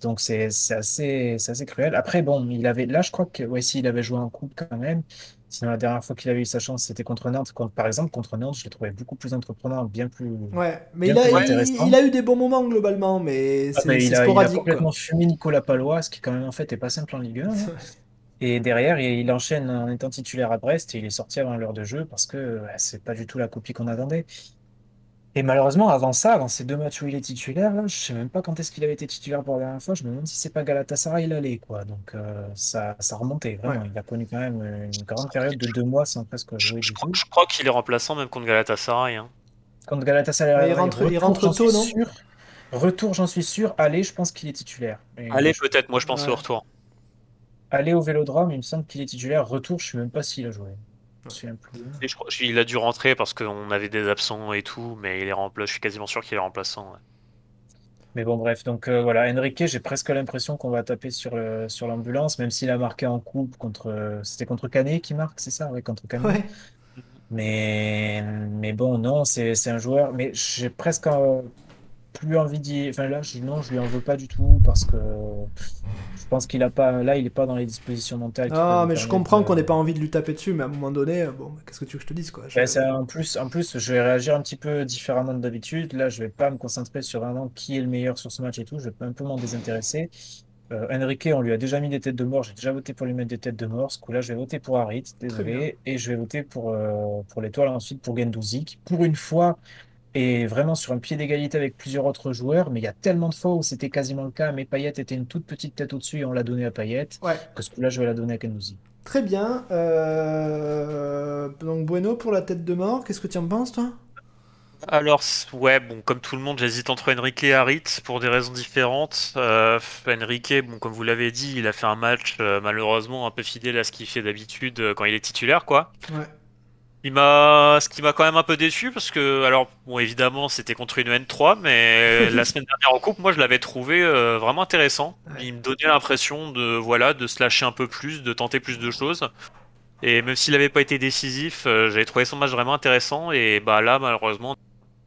Donc c'est c'est assez, c'est assez cruel. Après, bon, il avait, là, je crois que, ouais, si, il avait joué en coupe quand même. Sinon, la dernière fois qu'il avait eu sa chance, c'était contre Nantes. Contre- par exemple, contre Nantes, je l'ai trouvé beaucoup plus entreprenant, bien plus. Ouais, mais Bien il a, plus il, intéressant. il a eu des bons moments globalement, mais Ah, c'est bah, il a, il a sporadique quoi. complètement fumé Nicolas Palois, ce qui, quand même, en fait, est pas simple en Ligue 1. hein. Et derrière, il, il enchaîne en étant titulaire à Brest et il est sorti avant l'heure de jeu parce que ouais, c'est pas du tout la copie qu'on attendait. Et malheureusement, avant ça, avant ces deux matchs où il est titulaire, là, je sais même pas quand est-ce qu'il avait été titulaire pour la dernière fois. Je me demande si c'est pas Galatasaray il allait, quoi. Donc euh, ça, ça remontait vraiment. Il a connu quand même une grande période de deux mois sans presque jouer du Je, tout. je crois qu'il est remplaçant même contre Galatasaray. hein. Contre Galatasaray, Ouais, il rentre- il retour, rentre j'en tôt, suis non sûr. Retour, j'en suis sûr. Allez, je pense qu'il est titulaire. Et Allez, peut-être, moi je pense Ouais. au retour. Aller au Vélodrome, il me semble qu'il est titulaire. Retour, je sais même pas s'il a joué. Je me souviens plus. Et je crois- il a dû rentrer parce qu'on avait des absents et tout, mais il est remplaçant. Je suis quasiment sûr qu'il est remplaçant. ouais. Mais bon, bref, donc euh, voilà, Enrique, j'ai presque l'impression qu'on va taper sur le, sur l'ambulance, même s'il a marqué en coupe contre. euh, C'était contre Canet qui marque, c'est ça? Oui, contre Canet. Ouais. Mais, mais bon, non, c'est c'est un joueur. Mais j'ai presque euh, plus envie d'y. Enfin là, je, non, je lui en veux pas du tout parce que je pense qu'il a pas. Là, il est pas dans les dispositions mentales. Ah, mais je comprends de- qu'on n'ait pas envie de lui taper dessus, mais à un moment donné, euh, bon, qu'est-ce que tu veux que je te dise, quoi? Je- ça, en plus, en plus, je vais réagir un petit peu différemment de d'habitude. Là, je vais pas me concentrer sur vraiment qui est le meilleur sur ce match et tout. Je vais un peu m'en désintéresser. Euh, Enrique, on lui a déjà mis des têtes de mort. J'ai déjà voté pour lui mettre des têtes de mort. Ce coup-là, je vais voter pour Harit, désolé. Et je vais voter pour, euh, pour l'étoile ensuite pour Gendouzi, qui pour une fois est vraiment sur un pied d'égalité avec plusieurs autres joueurs. Mais il y a tellement de fois où c'était quasiment le cas. Mais Payet était une toute petite tête au-dessus et on l'a donné à Payet. Ouais, Que ce coup-là, je vais la donner à Gendouzi. très bien. Euh, Donc, Bueno pour la tête de mort, qu'est-ce que tu en penses, toi? Alors, ouais, bon, comme tout le monde, j'hésite entre Enrique et Harit pour des raisons différentes. Euh, Enrique, bon, comme vous l'avez dit, il a fait un match euh, malheureusement un peu fidèle à ce qu'il fait d'habitude euh, quand il est titulaire, quoi. Ouais. Il m'a, ce qui m'a quand même un peu déçu parce que, alors, bon, évidemment, c'était contre une N3, mais la semaine dernière en coupe, moi, je l'avais trouvé euh, vraiment intéressant. Il me donnait l'impression de, voilà, de se lâcher un peu plus, de tenter plus de choses. Et même s'il n'avait pas été décisif, euh, j'avais trouvé son match vraiment intéressant. Et bah là, malheureusement,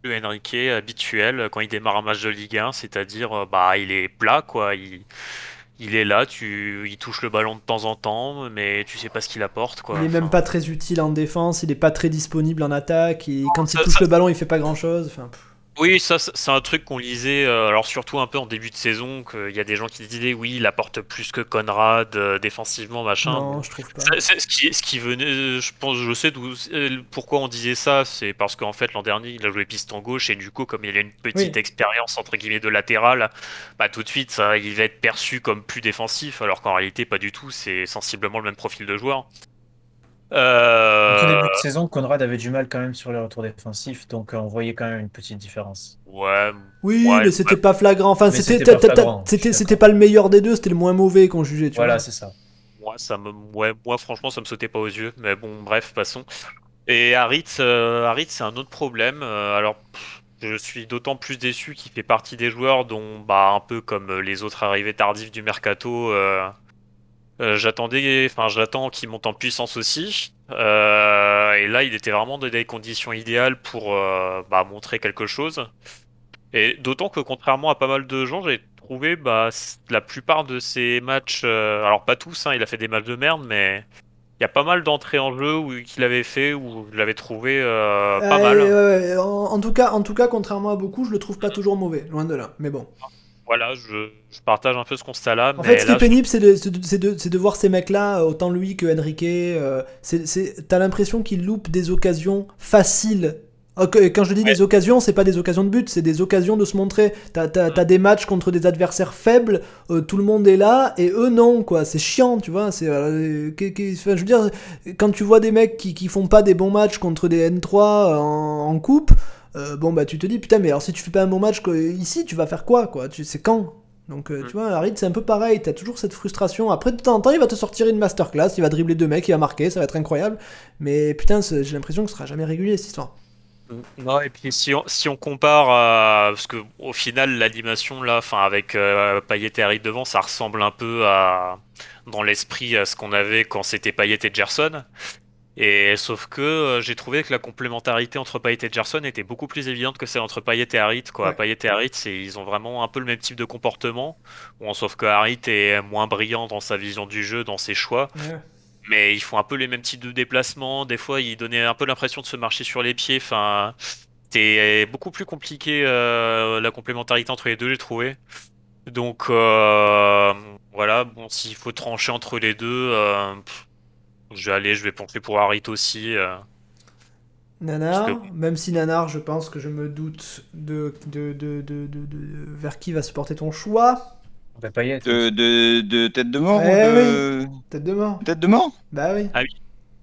le Enrique habituel quand il démarre un match de Ligue 1, c'est-à-dire, euh, bah, il est plat, quoi. Il, il est là, tu, il touche le ballon de temps en temps, mais tu sais pas ce qu'il apporte, quoi. Il est même pas très utile en défense, il est pas très disponible en attaque, et quand il touche ça- le ballon, il fait pas grand chose. Enfin, pff. Oui, ça, c'est un truc qu'on lisait, euh, alors surtout un peu en début de saison, qu'il y a des gens qui disaient oui, il apporte plus que Conrad euh, défensivement, machin. non, je trouve pas. C'est- ce, qui, ce qui venait, euh, je pense, je sais d'où, pourquoi on disait ça, c'est parce qu'en fait l'an dernier il a joué piston gauche et du coup comme il a une petite Oui. expérience entre guillemets de latéral, bah tout de suite ça, il va être perçu comme plus défensif, alors qu'en réalité pas du tout, c'est sensiblement le même profil de joueur. Au Euh, début de saison, Conrad avait du mal quand même sur les retours défensifs, donc euh, on voyait quand même une petite différence. ouais, Oui, Ouais, mais c'était pas flagrant. Enfin, c'était c'était pas le meilleur des deux, c'était le moins mauvais qu'on jugeait. Tu Voilà, vois. c'est ça. Moi, ça me, ouais, moi, franchement, ça me sautait pas aux yeux. Mais bon, bref, passons. Et Harit, euh, Harit, c'est un autre problème. Euh, alors, je suis d'autant plus déçu qu'il fait partie des joueurs dont, bah, un peu comme les autres arrivées tardives du mercato, euh, j'attendais, enfin, j'attends qu'il monte en puissance aussi. Euh, et là, il était vraiment dans des conditions idéales pour, euh, bah, montrer quelque chose. Et d'autant que contrairement à pas mal de gens, j'ai trouvé bah, la plupart de ces matchs, alors pas tous, hein, il a fait des matchs de merde, mais il y a pas mal d'entrées en jeu où, qu'il avait fait où je l'avais trouvé pas mal. en, en tout cas, en tout cas, contrairement à beaucoup, je le trouve pas toujours mauvais, loin de là. Mais bon. Voilà, je, je partage un peu ce constat-là. En mais fait, ce qui est pénible, c'est de, voir ces mecs-là, euh, autant lui que Enrique. euh, T'as l'impression qu'ils loupent des occasions faciles. Que- Quand je dis des occasions, c'est pas des occasions de but, c'est des occasions de se montrer. T'as t'as des matchs contre des adversaires faibles, euh, tout le monde est là, et eux non, quoi. C'est chiant, tu vois. C'est, euh, qu'est- qu'est- enfin, je veux dire, quand tu vois des mecs qui, qui font pas des bons matchs contre des N3 en, en coupe, euh, bon bah tu te dis putain, mais alors si tu fais pas un bon match ici, tu vas faire quoi, quoi? Tu, C'est quand? Donc euh, Mm. tu vois, Harid c'est un peu pareil, t'as toujours cette frustration. Après de temps en temps, il va te sortir une masterclass, il va dribbler deux mecs, il va marquer, ça va être incroyable. Mais putain, j'ai l'impression que ce sera jamais régulier cette histoire. Non, et puis si on, si on compare à. Parce que au final, l'animation, là, enfin, avec euh, Payet et Harit devant, ça ressemble un peu à. Dans l'esprit à ce qu'on avait quand c'était Payet et Gerson. Et sauf que euh, j'ai trouvé que la complémentarité entre Payet et Gerson était beaucoup plus évidente que celle entre Payet et Harit. Quoi. Ouais. Payet et Harit, ils ont vraiment un peu le même type de comportement. Bon, sauf que Harit est moins brillant dans sa vision du jeu, dans ses choix. Mais ils font un peu les mêmes types de déplacements. Des fois, ils donnaient un peu l'impression de se marcher sur les pieds. Enfin, c'était beaucoup plus compliqué euh, la complémentarité entre les deux, j'ai trouvé. Donc euh, voilà, bon, s'il faut trancher entre les deux, pff, je vais aller, je vais pencher pour Harit aussi. euh. Nanar, même si Nanar, je pense que je me doute de, de, de, de, de- de- vers qui va se porter ton choix. Bah. De, de, de tête de mort Eh ou de... Tête de mort. Tête de mort Bah oui.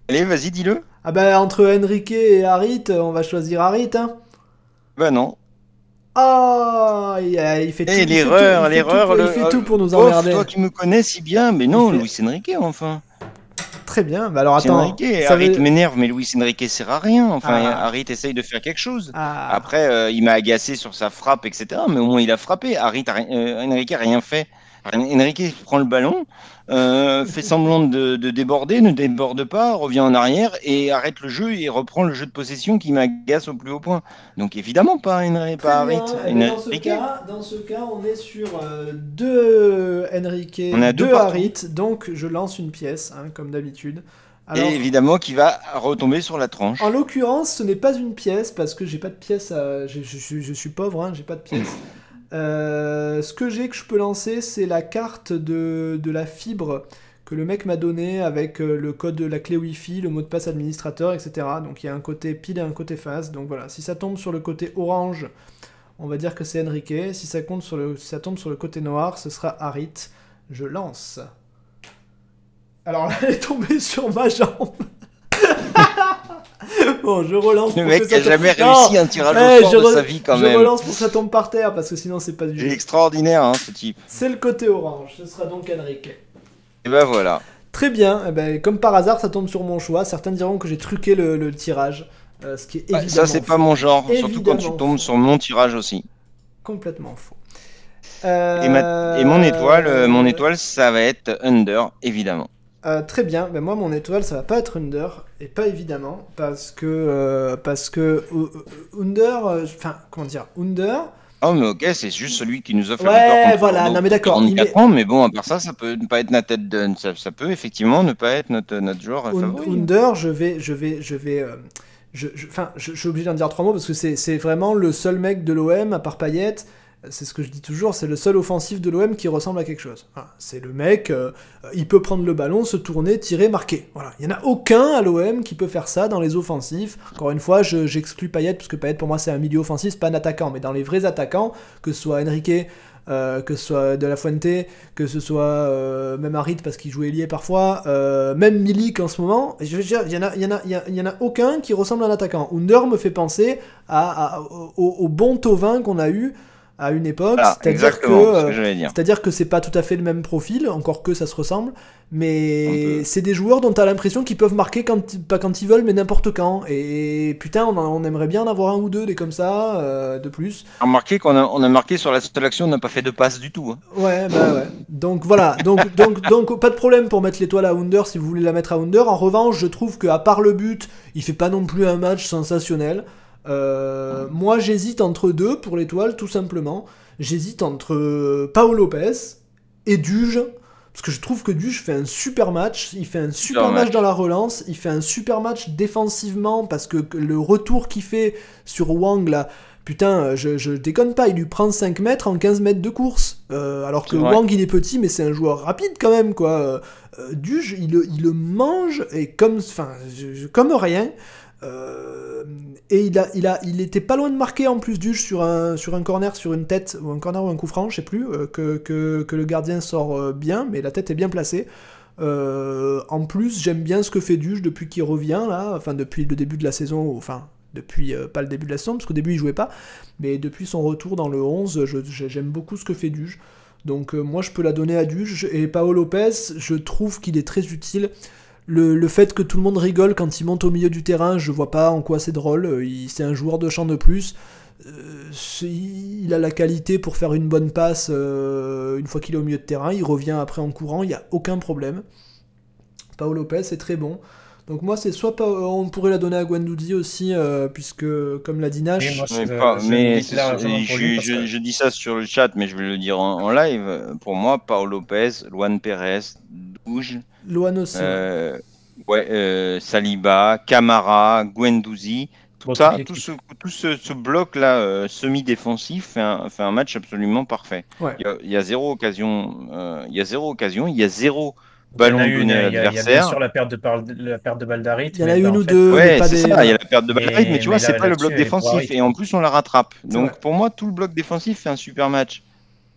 Allez, vas-y, dis-le. Ah bah entre Enrique et Harit, on va choisir Harit, hein. Bah non. Ah, il, a- il fait tout. Il fait l'erreur, tout, il fait l'erreur, le- Il fait tout pour nous Ouf, emmerder. toi qui me connais si bien, mais non, Il fait- Luis Enrique, enfin. Très bien. Bah alors attends. Enrique. ça Harit veut- m'énerve, mais Luis Enrique sert à rien. Enfin, Ah. Harit essaye de faire quelque chose. Ah, Après, euh, il m'a agacé sur sa frappe, etc. Mais au moins, il a frappé. Harit, a euh, Enrique a rien fait. Enrique prend le ballon, euh, fait semblant de, de déborder, ne déborde pas, revient en arrière et arrête le jeu et reprend le jeu de possession qui m'agace au plus haut point. Donc évidemment pas Enrique, pas. Harit. Dans, ce cas, dans ce cas, on est sur euh, deux Enrique, On a deux deux. Harit. Donc je lance une pièce, hein, comme d'habitude. Alors, Et évidemment qui va retomber sur la tranche. en l'occurrence, ce n'est pas une pièce parce que j'ai pas de pièce. À... Je, je suis- je suis pauvre, hein, j'ai pas de pièce. Euh, ce que j'ai que je peux lancer, c'est la carte de, de la fibre que le mec m'a donné avec euh, le code de la clé Wi-Fi, le mot de passe administrateur, etc. Donc il y a un côté pile et un côté face. Donc voilà, si ça tombe sur le côté orange, on va dire que c'est Enrique. Si ça, tombe sur le côté noir, ce sera Harit. Je lance. Alors elle est tombée sur ma jambe. bon, je relance. Le pour mec que ça a jamais tombe- Non, réussi un tirage Eh, au sort je de sa vie quand je même. relance pour que ça tombe par terre parce que sinon c'est pas du jeu. extraordinaire hein, ce type. C'est le côté orange, ce sera donc Enrique. Et ben voilà. Très bien, eh ben, comme par hasard ça tombe sur mon choix. Certains diront que j'ai truqué le, le tirage, euh, ce qui est Ouais, évidemment ça c'est pas mon genre, surtout quand tu tombes faux. sur mon tirage aussi. complètement faux. Et, ma- et mon étoile, euh, mon étoile, ça va être Under, évidemment. Euh, très bien, ben moi mon étoile ça va pas être Under, et pas évidemment, parce que, euh, parce que euh, Under, enfin comment dire, Under, Oh mais ok, c'est juste celui qui nous fait Ouais, le voilà, non, mais d'accord, il 44 met- ans, mais bon, à part ça, ça peut ne pas être notre tête de... ça, ça peut effectivement ne pas être notre, notre Un- favori. Under, je vais, je vais, je vais, je, je- enfin, je, je suis obligé d'en dire trois mots parce que c'est, vraiment le seul mec de l'OM à part Payet. C'est ce que je dis toujours, c'est le seul offensif de l'OM qui ressemble à quelque chose. C'est le mec, euh, il peut prendre le ballon, se tourner, tirer, marquer. Voilà, il y en a aucun à l'OM qui peut faire ça dans les offensifs. Encore une fois, je- j'exclus Payet parce que Payet pour moi c'est un milieu offensif, pas un attaquant, mais dans les vrais attaquants, que ce soit Enrique, euh, que ce soit De La Fuente, que ce soit euh, même Harit parce qu'il jouait lié parfois, euh, même Milik en ce moment, je il y en a, aucun qui ressemble à un attaquant. Under me fait penser au, au bon Tovin qu'on a eu à une époque, c'est-à-dire que, ce que c'est-à-dire que c'est pas tout à fait le même profil, encore que ça se ressemble, mais c'est des joueurs dont t'as l'impression qu'ils peuvent marquer quand, pas quand ils veulent, mais n'importe quand. Et putain, on, aimerait bien en avoir un ou deux des comme ça, euh, de plus. Remarquez qu'on a, on a marqué sur la seule action, on n'a pas fait de passe du tout. hein. Ouais, bah ouais. Donc voilà, donc, donc, donc pas de problème pour mettre l'étoile à Under si vous voulez la mettre à Under. En revanche, je trouve qu'à part le but, il fait pas non plus un match sensationnel. Euh, moi, j'hésite entre deux pour l'étoile, tout simplement. J'hésite entre euh, Paolo Lopez et Duge. Parce que je trouve que Duge fait un super match, il fait un super match. match. dans la relance, il fait un super match défensivement parce que le retour qu'il fait sur Wang là, putain, euh, je, je déconne pas, il lui prend 5 mètres en 15 mètres de course. Euh, alors que. Wang il est petit, mais c'est un joueur rapide quand même quoi. Euh, Duge, il, le- il le mange et comme, enfin, comme rien. Euh, et il, a, il, a, il était pas loin de marquer en plus Duge sur un, sur un corner, sur une tête, ou un corner ou un coup franc, je sais plus, euh, que, que, le gardien sort euh, bien, mais la tête est bien placée. En plus, j'aime bien ce que fait Duge depuis qu'il revient, là, enfin depuis le début de la saison, enfin depuis pas le début de la saison, parce qu'au début il jouait pas, mais depuis son retour dans le 11, je- je- j'aime beaucoup ce que fait Duge. Donc moi je peux la donner à Duge, et Paolo Lopez, je trouve qu'il est très utile. Le, fait que tout le monde rigole quand il monte au milieu du terrain, je vois pas en quoi c'est drôle. Euh, C'est un joueur de champ de plus. Euh, il a la qualité pour faire une bonne passe euh, une fois qu'il est au milieu de terrain. Il revient après en courant, il n'y a aucun problème. Paolo Lopez est très bon. Donc moi c'est soit pas, on pourrait la donner à Guendouzi aussi, euh, puisque comme l'a dit Nash, Et moi, Mais, Je- pas- mais que- dis ça sur le chat, mais je vais le dire en, en live. Pour moi, Paolo Lopez, Luan Perez, Douge, Luan aussi. euh, ouais, euh, Saliba, Camara, Guendouzi, tout Bon, ça, tout ce, tout ce, ce bloc-là euh, semi-défensif fait un, fait un match absolument parfait. Ouais. Il y a, il y a zéro occasion, euh, il y a zéro occasion, il y a zéro Il y en ballon a une, donné à il y a- il y a bien l'adversaire. sûr la perte de, par- la perte de balle d'Harit. Il y en a une en ou deux, Ouais, c'est des. ça, il y a la perte de balle, Mais- mais, tu vois, c'est pas le bloc défensif, et en plus on la rattrape. Donc vrai. pour moi, tout le bloc défensif fait un super match.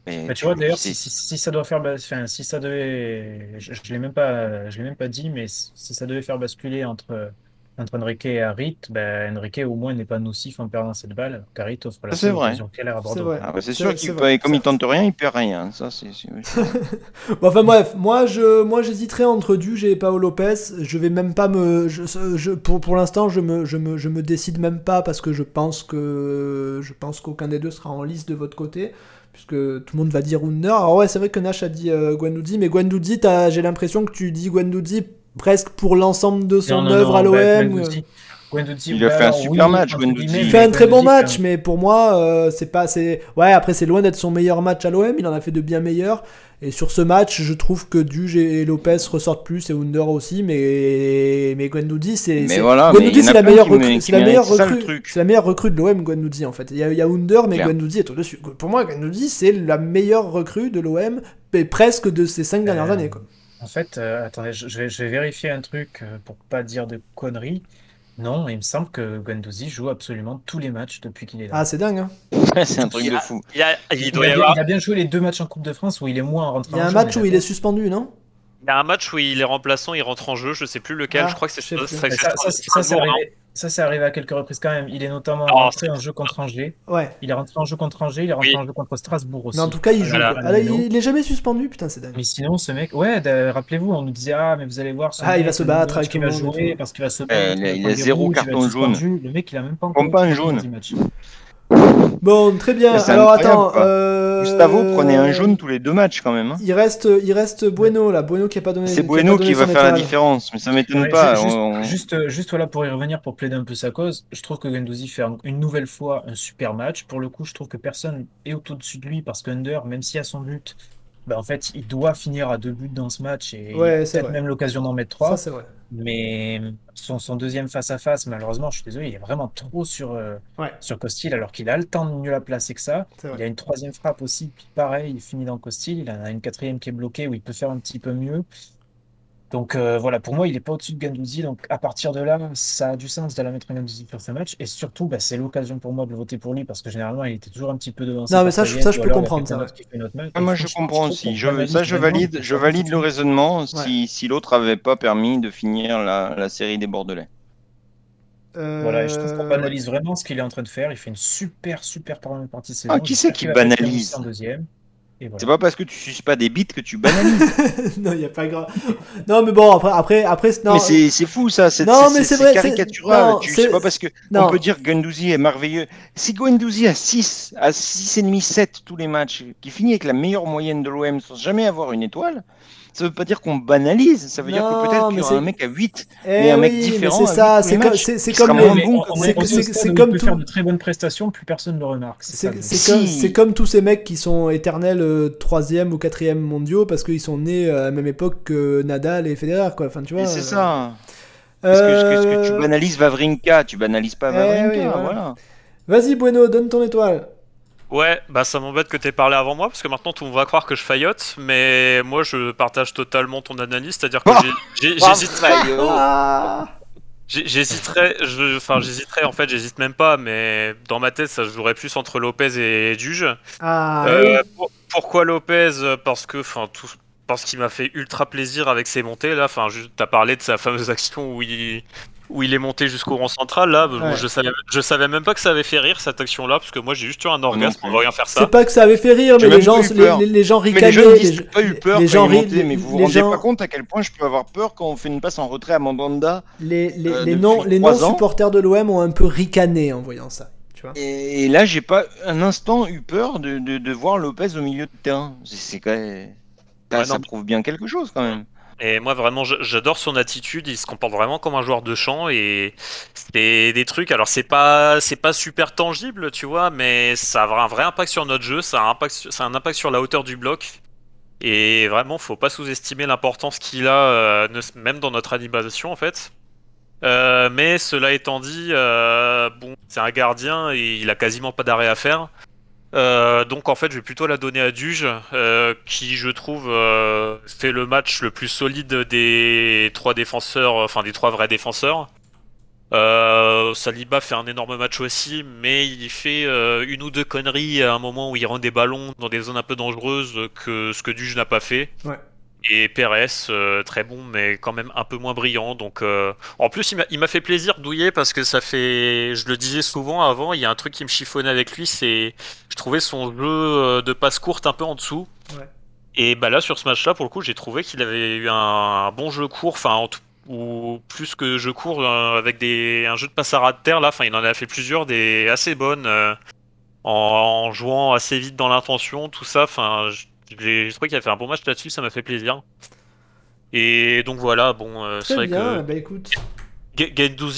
Mais Mais tu vois, d'ailleurs, si, si- si ça doit faire, enfin, si ça devait, je, je l'ai même pas, je l'ai même pas dit, mais si si ça devait faire basculer entre entre Enrique et Harit, ben, Enrique au moins n'est pas nocif en perdant cette balle. Harit offre la seule vrai. occasion claire à C'est Bordeaux. Ah bah, c'est C'est- sûr qu'il peut, comme il tente rien, il perd rien. Ça, c'est. c'est- Bon, enfin bref, moi je moi j'hésiterais entre Duge et Paolo Lopez. Je vais même pas me je, je- pour pour l'instant je me, je me je me décide même pas parce que je pense que je pense qu'aucun des deux sera en liste de votre côté puisque tout le monde va dire Under. Alors ouais, c'est vrai que Nash a dit euh, Guendouzi mais Guendouzi t'as- j'ai l'impression que tu dis Guendouzi presque pour l'ensemble de son œuvre à l'OM. Guendouzi- Guendouzi, Il a fait un super oui, match, Il fait un très bon match, mais pour moi, euh, c'est pas. c'est Ouais, après, c'est loin d'être son meilleur match à l'OM. Il en a fait de bien meilleurs. Et sur ce match, je trouve que Duge et Lopez ressortent plus, et Under aussi. Mais, mais Guendouzi, c'est. C'est- voilà, la meilleure recrue. C'est la meilleure recrue. C'est la meilleure recrue de l'OM, Guendouzi, en fait. Il y a, il y a Under, mais. Guendouzi est au-dessus. Pour moi, Guendouzi, c'est la meilleure recrue de l'OM, et presque de ces cinq dernières Euh, années, quoi. En fait, euh, attendez, je, je vais, je vais vérifier un truc euh, pour pas dire de conneries. Non, il me semble que Guendouzi joue absolument tous les matchs depuis qu'il est là. Ah, c'est dingue, hein. c'est un truc de fou. Il, a- il il, doit a y bien, avoir il a bien joué les deux matchs en Coupe de France où il est moins rentré Il y a en un jeu, match mais où il est suspendu, non? Il y a un match où il est remplaçant, il rentre en jeu, je sais plus lequel, Ah, je crois que c'est je sais plus. ça, ça, ça, c'est Strasbourg, arrivé, ça, c'est arrivé à quelques reprises quand même. Il est notamment Alors, rentré en jeu contre Angers. Ouais. Il est rentré en jeu contre Angers, il est rentré Oui. en jeu contre Strasbourg aussi. Mais en tout cas, il joue. Voilà. Ah, il, il est jamais suspendu, putain, c'est dingue. Mais sinon, ce mec, ouais, rappelez-vous, on nous disait, ah, mais vous allez voir, ce Ah, il mec, va se le battre avec qu'il tout va jouer tout. parce qu'il va se Eh, battre. il a- il il a zéro rouges, il va carton jaune. Le mec, il a même pas Comme encore jaune. Bon, très bien. Alors attends. Quoi. euh, Gustavo prenait un jaune tous les deux matchs quand même. hein. Il reste, il reste Bueno là. Bueno qui a pas donné. C'est Bueno qui va faire la différence, mais ça m'étonne Ouais, pas. ju- juste, on- juste, juste, voilà, pour y revenir, pour plaider un peu sa cause, je trouve que Guendouzi fait un- une nouvelle fois un super match. Pour le coup, je trouve que personne est au-dessus de lui parce qu'Under, même s'il a son but, bah, en fait, il doit finir à deux buts dans ce match et Ouais, peut-être même l'occasion d'en mettre trois. vrai. Mais son, son deuxième face-à-face, malheureusement, je suis désolé, il est vraiment trop sur, euh, Ouais. sur Costil alors qu'il a le temps de mieux la placer que ça. Il vrai. a une troisième frappe aussi, puis pareil, il finit dans Costil. Il en a une quatrième qui est bloquée où il peut faire un petit peu mieux. Donc euh, voilà, pour moi, il n'est pas au-dessus de Guendouzi. Donc à partir de là, ça a du sens d'aller mettre Guendouzi sur ce match. Et surtout, bah, c'est l'occasion pour moi de voter pour lui parce que généralement, il était toujours un petit peu devancé. Non, mais ça, je- ça, je peux comprendre, ça. Ah, moi je comprends aussi. Je, ça je valide, je le raisonnement si, si l'autre avait pas permis de finir la, la série des Bordelais. Voilà, et je trouve qu'on Euh, banalise vraiment ce qu'il est en train de faire. Il fait une super, super première partie de saison. Ah, qui c'est qui banalise Camus en deuxième. C'est pas parce que tu suces pas des bites que tu banalises. non, il a pas grand. Non, mais bon, après, après, après, non. mais c'est fou ça, c'est caricatural. c'est- pas parce que non. on peut dire que Guendouzi est merveilleux. Si Guendouzi a 6, à 6,5, 7 tous les matchs, qui finit avec la meilleure moyenne de l'OM sans jamais avoir une étoile, ça veut pas dire qu'on banalise. Ça veut dire que peut-être qu'il y aura un mec à 8 Eh mais un mec oui, différent c'est ça, c'est comme, matchs. c'est, comme c'est- comme peut tout- faire de très bonnes prestations, plus personne ne le remarque. C'est ça, C'est, le- c'est Si. comme, c'est comme tous ces mecs qui sont éternels euh, troisième ou quatrième mondiaux parce qu'ils sont nés à la même époque que Nadal et Federer, quoi. Enfin, tu vois. C'est euh, ça. Parce que, que euh, tu banalises Vavrinka, tu banalises pas Eh Vavrinka, oui, voilà. voilà. Vas-y, Bueno, donne ton étoile. Ouais, bah ça m'embête que t'aies parlé avant moi, parce que maintenant tout le monde va croire que je faillote, mais moi je partage totalement ton analyse, c'est-à-dire que Oh j'hésiterais. Ah j'hésiterais, je- enfin j'hésiterais, en fait j'hésite même pas, mais dans ma tête ça jouerait plus entre Lopez et Duge. Ah, Euh, oui. pour- pourquoi Lopez? Parce que, enfin, tout, parce qu'il m'a fait ultra plaisir avec ses montées là. Enfin, juste- t'as parlé de sa fameuse action où il, où il est monté jusqu'au rang central là. Je savais, je savais même pas que ça avait fait rire cette action là, parce que moi j'ai juste eu un orgasme en voyant faire ça. C'est pas que ça avait fait rire, mais les gens, les, les- les gens Mais ricanaient. les gens disent les- pas eu peur les gens ri- monté, mais vous vous rendez gens- pas compte à quel point je peux avoir peur quand on fait une passe en retrait à Mandanda Les, les, euh, les non, les trois ans. non-supporters de l'OM ont un peu ricané en voyant ça. Et, là j'ai pas un instant eu peur de, de, de voir Lopez au milieu de terrain. C'est- C'est quand même... ça, Ouais, ça prouve bien quelque chose quand même. Et moi vraiment, j'adore son attitude. Il se comporte vraiment comme un joueur de champ et c'est des trucs. Alors c'est pas, c'est pas super tangible, tu vois, mais ça a un vrai impact sur notre jeu. Ça a un impact, sur- ça a un impact sur la hauteur du bloc. Et vraiment, faut pas sous-estimer l'importance qu'il a, euh, même dans notre animation en fait. Euh, mais cela étant dit, euh, bon, c'est un gardien et il a quasiment pas d'arrêt à faire. Euh, donc en fait, je vais plutôt la donner à Duge, euh, qui je trouve euh, fait le match le plus solide des trois défenseurs, enfin des trois vrais défenseurs. Euh, Saliba fait un énorme match aussi, mais il fait euh, une ou deux conneries à un moment où il rend des ballons dans des zones un peu dangereuses que ce que Duge n'a pas fait. Et Pérez, euh, très bon, mais quand même un peu moins brillant. Donc, euh, en plus, il m'a- fait plaisir Douillet parce que ça fait, je le disais souvent avant, il y a un truc qui me chiffonnait avec lui, c'est, je trouvais son jeu euh, de passe courte un peu en dessous. Ouais. Et bah là, sur ce match-là, pour le coup, j'ai trouvé qu'il avait eu un, un bon jeu court, enfin, en tout- ou plus que jeu court euh, avec des, un jeu de passe à ras de terre là. Enfin, il en a fait plusieurs, des assez bonnes, en, en jouant assez vite dans l'intention, tout ça. Enfin, je- j'ai trouvé qu'il a fait un bon match là-dessus, ça m'a fait plaisir. Et donc voilà, bon, euh, c'est vrai bien, que bah écoute.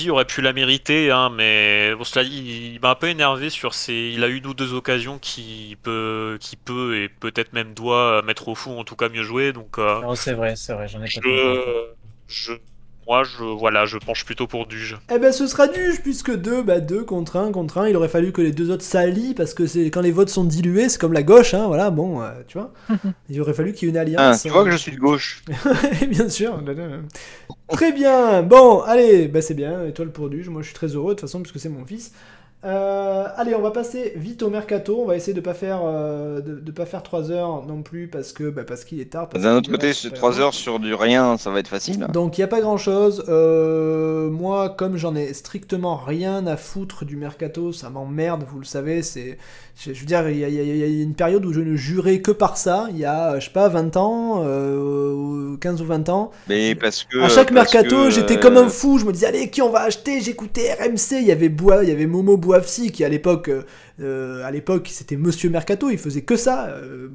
Aurait pu la mériter, hein, mais bon, cela dit, il, il m'a un peu énervé sur ses. Il a eu une ou deux occasions qui peut, qui peut et peut-être même doit mettre au fond, en tout cas mieux jouer. Donc, euh, Non, c'est vrai, c'est vrai, j'en ai pas je, je, moi, je, voilà, je penche plutôt pour Duge. Eh ben ce sera du puisque 2, bah 2 contre 1 contre 1, il aurait fallu que les deux autres s'allient parce que c'est quand les votes sont dilués, c'est comme la gauche, hein, voilà, bon, euh, tu vois. Il aurait fallu qu'il y ait une Ah, alliance. tu vois que je suis de gauche. bien sûr. Très bien. Bon, allez, bah c'est bien. Étoile pour Duge. Moi, je suis très heureux de toute façon puisque c'est mon fils. Euh, allez, on va passer vite au mercato. On va essayer de pas faire euh, de, de pas faire 3 heures non plus parce que bah, parce qu'il est tard. D'un autre côté, c'est c'est pas 3 grave. heures sur du rien, ça va être facile. Donc il n'y a pas grand chose. moi, comme j'en ai strictement rien à foutre du mercato, ça m'emmerde, vous le savez. C'est, je veux dire, il y, a- il y une période où je ne jurais que par ça. Il y a, je sais pas, 20 ans, euh, ou 15 ou 20 ans. Mais parce que. À chaque mercato, que, j'étais comme un fou. Je me disais, allez, qui on va acheter? J'écoutais RMC. Il y avait Bois, il y avait Momo Bouafsi qui à l'époque, euh, à l'époque, c'était Monsieur Mercato. Il faisait que ça. Euh,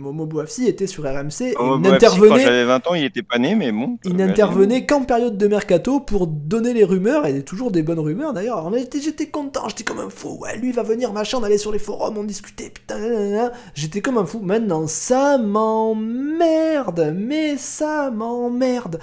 Momo Bouafsi était sur RMC Momo il Boafsi, Quand n'intervenait. j'avais 20 ans, il était pas né, mais bon. Il euh, n'intervenait qu'en période de mercato pour donner les rumeurs, et toujours des bonnes rumeurs d'ailleurs. J'étais content, j'étais comme un fou. Ouais, lui va venir, machin, on allait sur les forums, on discutait, putain, j'étais comme un fou. Maintenant, ça m'emmerde, mais ça m'emmerde.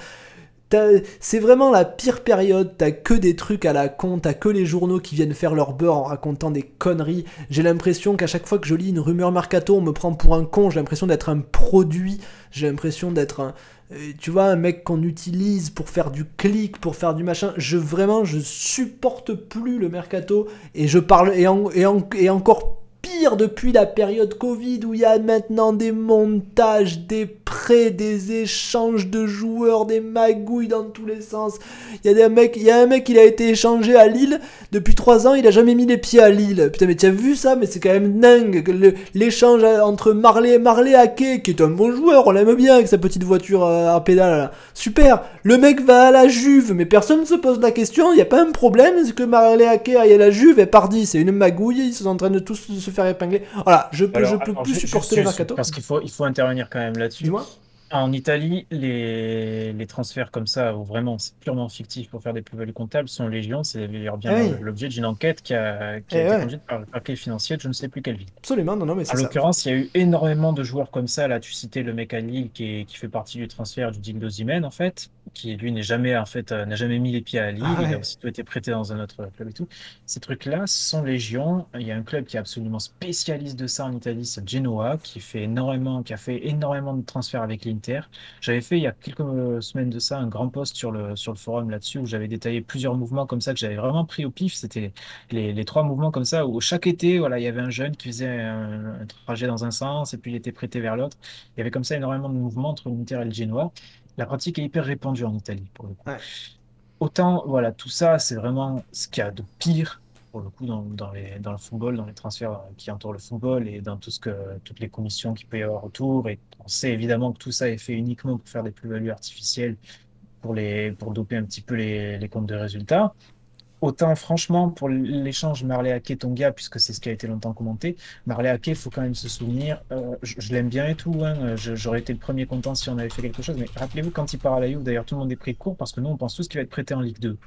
C'est vraiment la pire période, t'as que des trucs à la con, t'as que les journaux qui viennent faire leur beurre en racontant des conneries. J'ai l'impression qu'à chaque fois que je lis une rumeur mercato, on me prend pour un con, j'ai l'impression d'être un produit, j'ai l'impression d'être un, euh, tu vois, un mec qu'on utilise pour faire du clic, pour faire du machin. Je vraiment, je supporte plus le mercato. Et je parle et, et encore pire depuis la période Covid où il y a maintenant des montages, des prêts, des échanges de joueurs, des magouilles dans tous les sens. Il y a des mecs, il y a un mec, il a été échangé à Lille depuis 3 ans, il a jamais mis les pieds à Lille. Putain, mais tu as vu ça? Mais c'est quand même dingue l'échange entre Marley, Marley Ake, qui est un bon joueur, on l'aime bien avec sa petite voiture euh, à pédale. Super. Le mec va à la Juve, mais personne ne se pose la question. Il n'y a pas un problème, c'est que Marley Ake aille à la Juve? Et pardi, c'est une magouille. Ils sont en train de tous se faire épingler. Voilà, je peux, Alors, je peux plus supporter le mercato. Parce qu'il faut, il faut intervenir quand même là-dessus. Dis-moi. En Italie, les, les transferts comme ça, où vraiment c'est purement fictif pour faire des plus-values comptables, sont légion. C'est d'ailleurs bien Ah oui. l'objet d'une enquête qui a, qui a Eh été ouais. conduite par le parquet financier de je ne sais plus quelle ville. Absolument, non, non, mais En c'est ça. l'occurrence, il y a eu énormément de joueurs comme ça. Là, tu citais le mec à Lille qui, est- qui fait partie du transfert du deal d'Osimhen, en fait, qui lui n'est jamais, en fait, euh, n'a jamais mis les pieds à Lille. Ah Il ouais. a aussitôt été prêté dans un autre club et tout. Ces trucs-là sont légion. Il y a un club qui est absolument spécialiste de ça en Italie, c'est Genoa, qui fait énormément, qui a fait énormément de transferts avec l'Inter. J'avais fait il y a quelques euh, semaines de ça un grand post sur le, sur le forum là-dessus où j'avais détaillé plusieurs mouvements comme ça que j'avais vraiment pris au pif. C'était les, les trois mouvements comme ça où chaque été, voilà, il y avait un jeune qui faisait un, un trajet dans un sens et puis il était prêté vers l'autre. Il y avait comme ça énormément de mouvements entre l'Inter et le Genoa. La pratique est hyper répandue en Italie pour le coup. Ouais. Autant, voilà, tout ça, c'est vraiment ce qu'il y a de pire pour le coup dans, le football, dans les transferts qui entourent le football et dans tout ce que, toutes les commissions qu'il peut y avoir autour. Et on sait évidemment que tout ça est fait uniquement pour faire des plus-values artificielles, pour, les, doper un petit peu les, comptes de résultats. Autant, franchement, pour l'échange Marley Ake Tonga, puisque c'est ce qui a été longtemps commenté, Marley Ake, il faut quand même se souvenir, euh, je, l'aime bien et tout, hein, j'aurais été le premier content si on avait fait quelque chose, mais rappelez-vous quand il part à la d'ailleurs tout le monde est pris de court parce que nous on pense tous qu'il va être prêté en Ligue 2.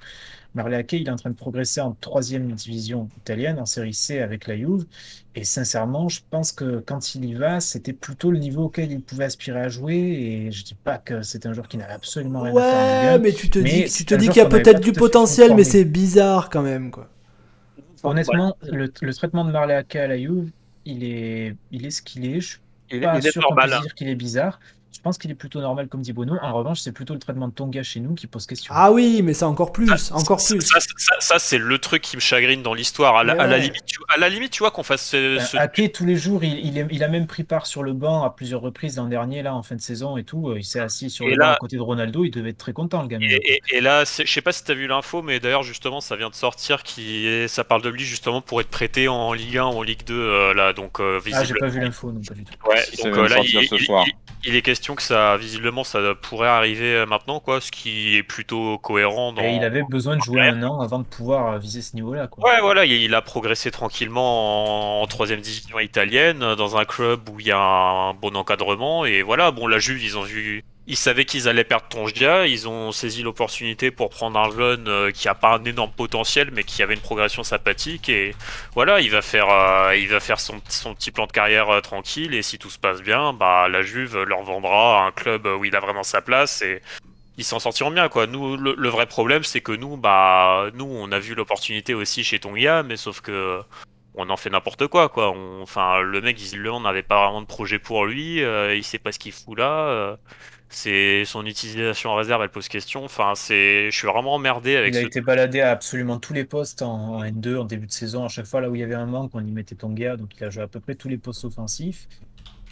Marley Ake, il est en train de progresser en troisième division italienne, en série C avec la Juve, et sincèrement, je pense que quand il y va, c'était plutôt le niveau auquel il pouvait aspirer à jouer, et je dis pas que c'est un joueur qui n'avait absolument rien à faire Ouais, 1, mais tu te mais dis, tu te qu'il y a peut-être du potentiel, mais c'est bizarre quand même, quoi. Honnêtement, le, le traitement de Marley Ake à la Juve, il est, il est ce qu'il est. Je suis Il, pas il sûr qu'on puisse dire qu'il est bizarre. Je pense qu'il est plutôt normal, comme dit Bono. En revanche, c'est plutôt le traitement de Tonga chez nous qui pose question. Ah oui, mais ça encore plus, Ça- encore ça- plus. Ça, ça- ça, c'est le truc qui me chagrine dans l'histoire. À, la- à limite, tu, à la limite, tu vois qu'on fasse ce, Ben, ce- Ake, tous les jours, il, il est- il a même pris part sur le banc à plusieurs reprises l'an dernier, là, en fin de saison et tout. Euh, Il s'est assis sur Et le là- banc à côté de Ronaldo. Il devait être très content, le gamin. Et, et- et là, je sais pas si t'as vu l'info, mais d'ailleurs justement, ça vient de sortir, qui est- ça parle de lui justement pour être prêté en Ligue 1 ou en Ligue 2 euh, là, donc euh, Ah, j'ai visible. pas vu l'info, non, pas du tout. Ouais, donc euh, là, ce soir. il est question que ça, visiblement, ça pourrait arriver euh, maintenant, quoi, ce qui est plutôt cohérent. Dans... Et il avait besoin de jouer un an avant de pouvoir euh, viser ce niveau-là, quoi. Ouais, voilà, il il a progressé tranquillement en, troisième division italienne, dans un club où il y a un bon encadrement, et voilà, bon, la Juve, ils ont vu, ils savaient qu'ils allaient perdre Tongia, ils ont saisi l'opportunité pour prendre un jeune euh, qui a pas un énorme potentiel, mais qui avait une progression sympathique, et voilà, il va faire, euh, il va faire son, son petit plan de carrière euh, tranquille, et si tout se passe bien, bah, la Juve leur vendra un club où il a vraiment sa place, et ils s'en sortiront bien quoi. Nous le, vrai problème c'est que nous bah nous on a vu l'opportunité aussi chez Tonga mais sauf que on en fait n'importe quoi quoi. On- Enfin le mec visiblement n'avait pas vraiment de projet pour lui, euh, il sait pas ce qu'il fout là. euh, c'est son utilisation en réserve elle pose question. Enfin c'est je suis vraiment emmerdé avec Il a ce été baladé à absolument tous les postes en, en N2 en début de saison. À chaque fois, là où il y avait un manque, on y mettait Tonga. Donc, il a joué à peu près tous les postes offensifs,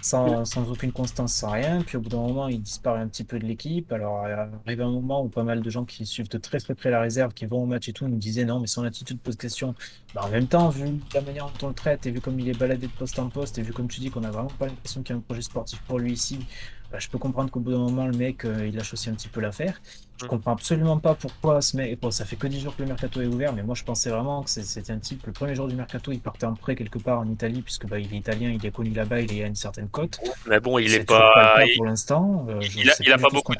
sans, sans aucune constance, sans rien. Puis, au bout d'un moment, il disparaît un petit peu de l'équipe. Alors, arrive un moment où pas mal de gens qui suivent de très très près la réserve, qui vont au match et tout, nous disaient non, mais son attitude pose question. Bah, en même temps, vu la manière dont on le traite et vu comme il est baladé de poste en poste et vu comme tu dis qu'on a vraiment pas l'impression qu'il y a un projet sportif pour lui ici, je peux comprendre qu'au bout d'un moment, le mec, euh, il lâche aussi un petit peu l'affaire. Je comprends absolument pas pourquoi ce mec. Bon, ça fait que 10 jours que le mercato est ouvert, mais moi je pensais vraiment que c'était un type. Le premier jour du mercato, il partait en prêt quelque part en Italie, puisque bah, il est italien, il est connu là-bas, il est à une certaine cote. mais bon il est pas, il- pour l'instant. Euh, il a, sais il a pas beaucoup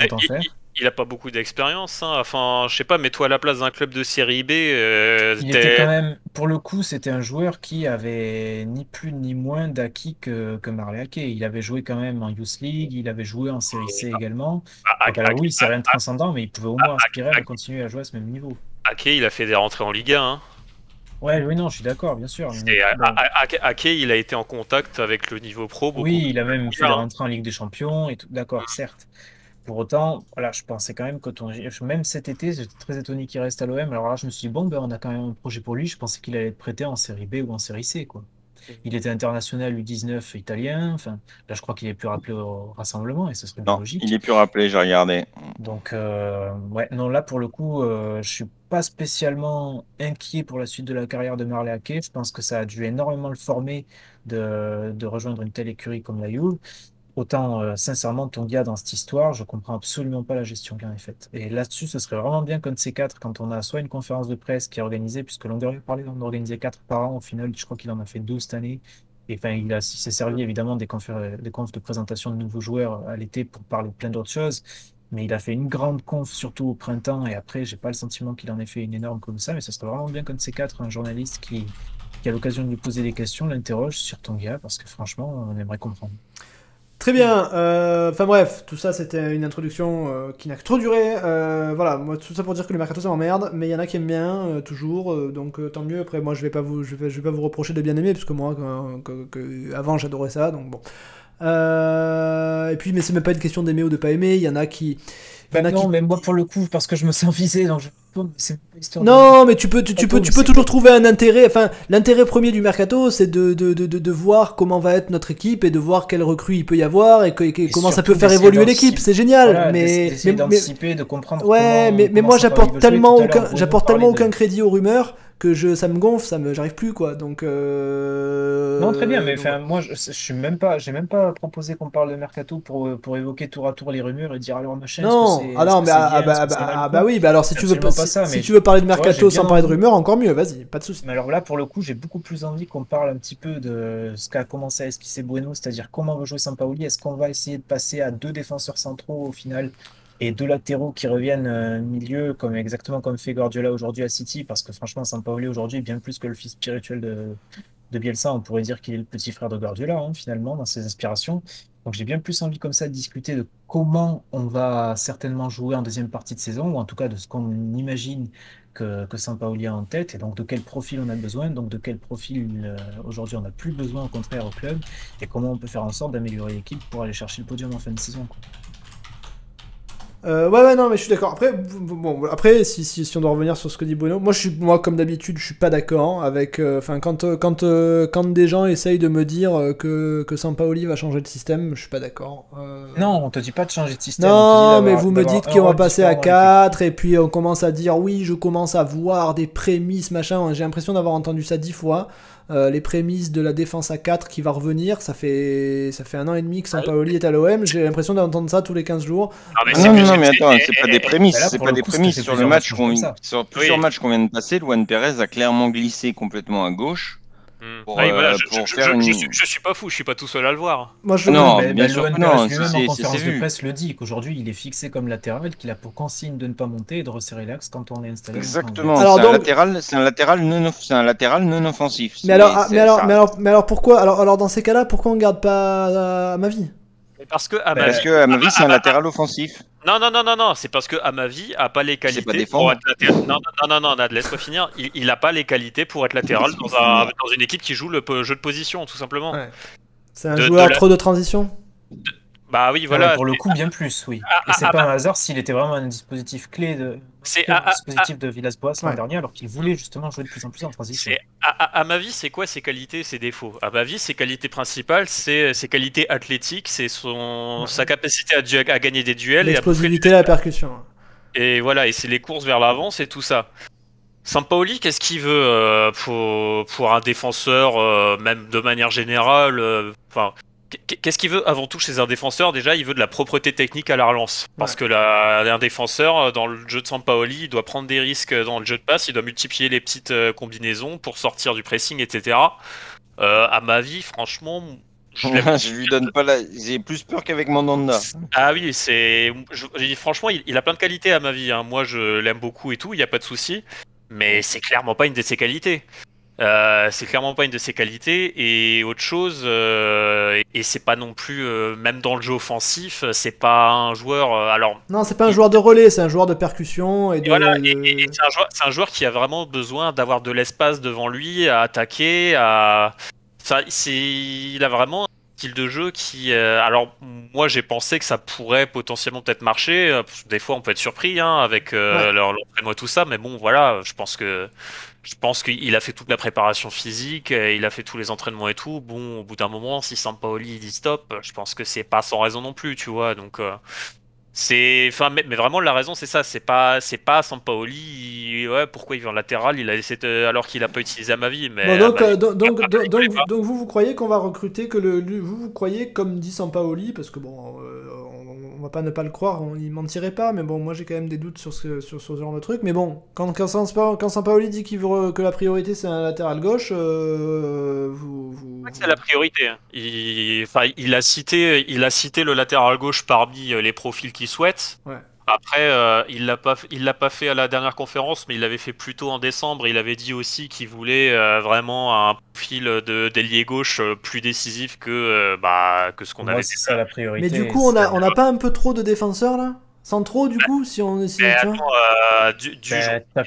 il, a pas beaucoup d'expérience hein. enfin je sais pas mets-toi à la place d'un club de série B euh, Il était quand même, pour le coup, c'était un joueur qui avait ni plus ni moins d'acquis que, que Marley Ake. Il avait joué quand même en Youth League, il avait joué en Série C également. à- Donc, à- alors oui, c'est rien de transcendant, mais il pouvait au moins aspirer à Ake- continuer à jouer à ce même niveau. Ake, il a fait des rentrées en Ligue 1 hein. Ouais, oui, non, je suis d'accord, bien sûr. mais Ake, il a été en contact avec le niveau pro beaucoup. Oui, il a même fait des rentrées en Ligue des Champions et tout. D'accord, certes. Pour autant, voilà, je pensais quand même que ton... même cet été, j'étais très étonné qu'il reste à l'OM. Alors là, je me suis dit, bon, ben, on a quand même un projet pour lui. Je pensais qu'il allait être prêté en série B ou en série C, quoi. Il était international U19 italien. Enfin, là, je crois qu'il est plus rappelé au rassemblement et ce serait Non, logique. il est plus rappelé, j'ai regardé. Donc, euh, ouais, non, là, pour le coup, euh, je suis pas spécialement inquiet pour la suite de la carrière de Marley Ake. Je pense que ça a dû énormément le former de, de rejoindre une telle écurie comme la Juve. Autant, euh, sincèrement, Tonga, dans cette histoire, je comprends absolument pas la gestion qui en est faite. Et là-dessus, ce serait vraiment bien qu'un de ces quatre, quand on a soit une conférence de presse qui est organisée, puisque l'on devrait parler d'en organiser quatre par an, au final, je crois qu'il en a fait deux cette année. Et enfin, il a, s'est servi évidemment des conférences, confs de présentation de nouveaux joueurs à l'été pour parler de plein d'autres choses. Mais il a fait une grande conf, surtout au printemps, et après, j'ai pas le sentiment qu'il en ait fait une énorme comme ça, mais ce serait vraiment bien de ces quatre, un journaliste qui, qui a l'occasion de lui poser des questions, l'interroge sur Tonga, parce que franchement, on aimerait comprendre. Très bien. euh, Enfin bref, tout ça c'était une introduction euh, qui n'a que trop duré. Euh, voilà, moi tout ça pour dire que le mercato ça m'emmerde, mais il y en a qui aiment bien toujours, donc tant mieux. Après moi je vais pas vous, je vais, pas vous reprocher de bien aimer parce que moi que- avant j'adorais ça, donc bon. Et puis mais c'est même pas une question d'aimer ou de pas aimer. Il y en a qui, Bah non, qui- mais moi pour le coup, parce que je me sens visé, donc je... de- Non, mais tu peux, tu, peux, tu peux toujours trouver un intérêt. Enfin, l'intérêt premier du mercato, c'est de, de, de, de, de voir comment va être notre équipe et de voir quelle recrue il peut y avoir et, que- et que- Et comment ça peut faire évoluer l'équipe. C'est génial. Voilà, mais, de comprendre ouais, comment- mais, mais comment moi j'apporte tellement aucun, j'apporte tellement aucun crédit aux rumeurs que je, ça me gonfle, ça me, j'arrive plus quoi. Donc. euh, Non, très bien, mais enfin, moi, je, je suis même pas, j'ai même pas proposé qu'on parle de mercato pour, pour évoquer tour à tour les rumeurs et dire alors machin. Non, ah non, mais ah, bien, bah, ah, bah, ah bah oui, bah alors si tu veux, pas, si, ça, si mais tu veux parler de mercato sans parler de rumeurs, encore mieux, vas-y, pas de souci. Mais alors là, pour le coup, j'ai beaucoup plus envie qu'on parle un petit peu de ce qu'a commencé à esquisser Bueno, c'est-à-dire comment va jouer Sampaoli. Est-ce qu'on va essayer de passer à deux défenseurs centraux au final et deux latéraux qui reviennent euh, milieu, comme exactement comme fait Guardiola aujourd'hui à City, parce que franchement, Sampaoli aujourd'hui est bien plus que le fils spirituel de, Bielsa, on pourrait dire qu'il est le petit frère de Guardiola, hein, finalement, dans ses inspirations. Donc j'ai bien plus envie comme ça de discuter de comment on va certainement jouer en deuxième partie de saison, ou en tout cas de ce qu'on imagine que, que Sampaoli a en tête, et donc de quel profil on a besoin, donc de quel profil euh, aujourd'hui on n'a plus besoin au contraire au club, et comment on peut faire en sorte d'améliorer l'équipe pour aller chercher le podium en fin de saison. Euh, ouais, ouais, non, mais je suis d'accord. Après, bon, après, si, si, si on doit revenir sur ce que dit Bruno, moi, je suis, moi, comme d'habitude, je suis pas d'accord avec. euh, Enfin, quand, euh, quand, euh, quand des gens essayent de me dire que que Sampaoli va changer le système, je suis pas d'accord. Non, on te dit pas de changer de système. on Non, mais vous me dites qu'on va passer à différent dans l'équipe. 4 et puis on commence à dire oui, je commence à voir des prémices, machin. J'ai l'impression d'avoir entendu ça dix fois. Euh, les prémices de la défense à 4 qui va revenir, ça fait ça fait un an et demi que Sampaoli est à l'OM. J'ai l'impression d'entendre ça tous les 15 jours. Non, mais Ah non, non, mais attends, c'est pas des prémices, là, c'est pas des coup, prémices. Sur le match qu'on sur plusieurs Oui. matchs qu'on vient de passer, Luan Perez a clairement glissé complètement à gauche. Pour, et voilà, euh, je, pour je- faire je- une- je suis, je suis pas fou, je suis pas tout seul à le voir. Moi, je Non, Mais- bien sûr non, lui-même c'est- en conférence de vu. presse le dit qu'aujourd'hui il est fixé comme latéral, qu'il a pour consigne de ne pas monter et de resserrer l'axe quand on est installé. Exactement. Alors c'est donc- un latéral, c'est un latéral non, c'est un latéral non offensif. Mais alors, ah, mais alors, mais alors, mais alors pourquoi alors, alors dans ces cas-là, pourquoi on garde pas euh, à ma vie Mais Parce que à ma Parce vie, que à ma vie, c'est un latéral offensif. non non non non non, c'est parce que à ma vie a pas les qualités pour être latéral. Non non non non, Nad, laisse-moi finir. Il, il a pas les qualités pour être latéral dans un dans une équipe qui joue le jeu de position tout simplement. Ouais. C'est un De- joueur de la- trop de transition? Bah oui Voilà, voilà. pour le coup, bien plus, oui. Ah, Et c'est ah, pas un hasard s'il était vraiment un dispositif clé de C'est ah, ah, dispositif de Villas-Boas l'an Ouais. dernier, alors qu'il voulait justement jouer de plus en plus en transition. C'est- à, à- à ma vie, c'est quoi ses qualités, ses défauts? À ma vie, ses qualités principales, c'est ses qualités athlétiques, c'est son sa capacité à, du- à gagner des duels et à L'explosivité, la percussion. Et voilà, et c'est les courses vers l'avant, c'est tout ça. Sampaoli, qu'est-ce qu'il veut euh, pour, pour un défenseur, euh, même de manière générale euh, Enfin, qu'est-ce qu'il veut avant tout chez un défenseur? Déjà, il veut de la propreté technique à la relance. Parce que la, un défenseur, euh, dans le jeu de Sampaoli, il doit prendre des risques dans le jeu de passe, il doit multiplier les petites euh, combinaisons pour sortir du pressing, etc. Euh, à ma vie, franchement, je lui donne pas la. J'ai plus peur qu'avec Mandanda. ah oui, c'est. je- je- Franchement, il, il a plein de qualités à ma vie. hein. Moi, je l'aime beaucoup et tout, il n'y a pas de souci. Mais c'est clairement pas une de ses qualités. Euh, c'est clairement pas une de ses qualités. Et autre chose, euh, et, c'est pas non plus, euh, même dans le jeu offensif, c'est pas un joueur. alors, Non, c'est pas un joueur de relais, c'est un joueur de percussion et de. et voilà, et- et- c'est un, joueur- c'est un joueur qui a vraiment besoin d'avoir de l'espace devant lui, à attaquer, à. Ça, c'est, il a vraiment un style de jeu qui. alors, moi, j'ai pensé que ça pourrait potentiellement peut-être marcher. Des fois, on peut être surpris hein, avec Ouais. l'entraînement et tout ça, mais bon, voilà, je pense que. Je pense qu'il a fait toute la préparation physique, euh, il a fait tous les entraînements et tout. Bon, au bout d'un moment, si Sampaoli dit stop, je pense que c'est pas sans raison non plus, tu vois. Donc, euh, c'est, enfin, mais, mais vraiment la raison c'est ça, c'est pas, c'est pas Sampaoli. il- Ouais, pourquoi il veut en latéral Il a laissé de- alors qu'il a pas utilisé à ma vie. Mais Bon, donc, à ma euh, vie, donc, donc, donc, donc, pas. donc vous, vous croyez qu'on va recruter que le, vous, vous croyez comme dit Sampaoli parce que bon, euh, on, on va pas ne pas le croire, on, il mentirait pas, mais bon, moi j'ai quand même des doutes sur ce, sur ce genre de truc. Mais bon, quand, quand, quand Sampaoli dit qu'il veut que la priorité c'est un latéral gauche, euh, vous, vous- C'est la priorité. hein. Il, enfin, il a cité, il a cité le latéral gauche parmi euh, les profils qu'il souhaite. Ouais. Après, euh, il l'a pas, il l'a pas fait à la dernière conférence, mais il l'avait fait plus tôt en décembre. Il avait dit aussi qu'il voulait euh, vraiment un profil de d'ailier gauche euh, plus décisif que euh, bah que ce qu'on avait moi, c'est ça la priorité. Mais du coup, on a, on a pas un peu trop de défenseurs là? Sans trop du coup, si on Mais tu vois attends, euh, du, Bah,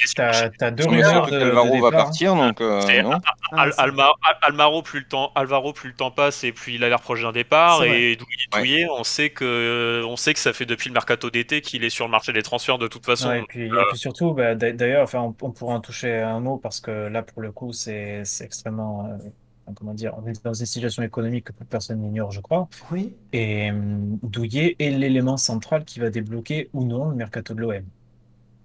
t'as- deux rumeurs de, de Alvaro va partir, donc euh, non. Ah, Al- Alma- plus le temps, Alvaro plus le temps passe et puis il a l'air proche d'un départ et Douillet, Douillet, on sait que on sait que ça fait depuis le mercato d'été qu'il est sur le marché des transferts de toute façon. Ouais, et, puis, et puis surtout, bah, d'a- d'ailleurs, enfin, on, on pourra en toucher un mot parce que là, pour le coup, c'est extrêmement, euh, comment dire, on est dans une situation économique que plus personne n'ignore, je crois. Oui. Et hum, Douillet est l'élément central qui va débloquer ou non le mercato de l'OM.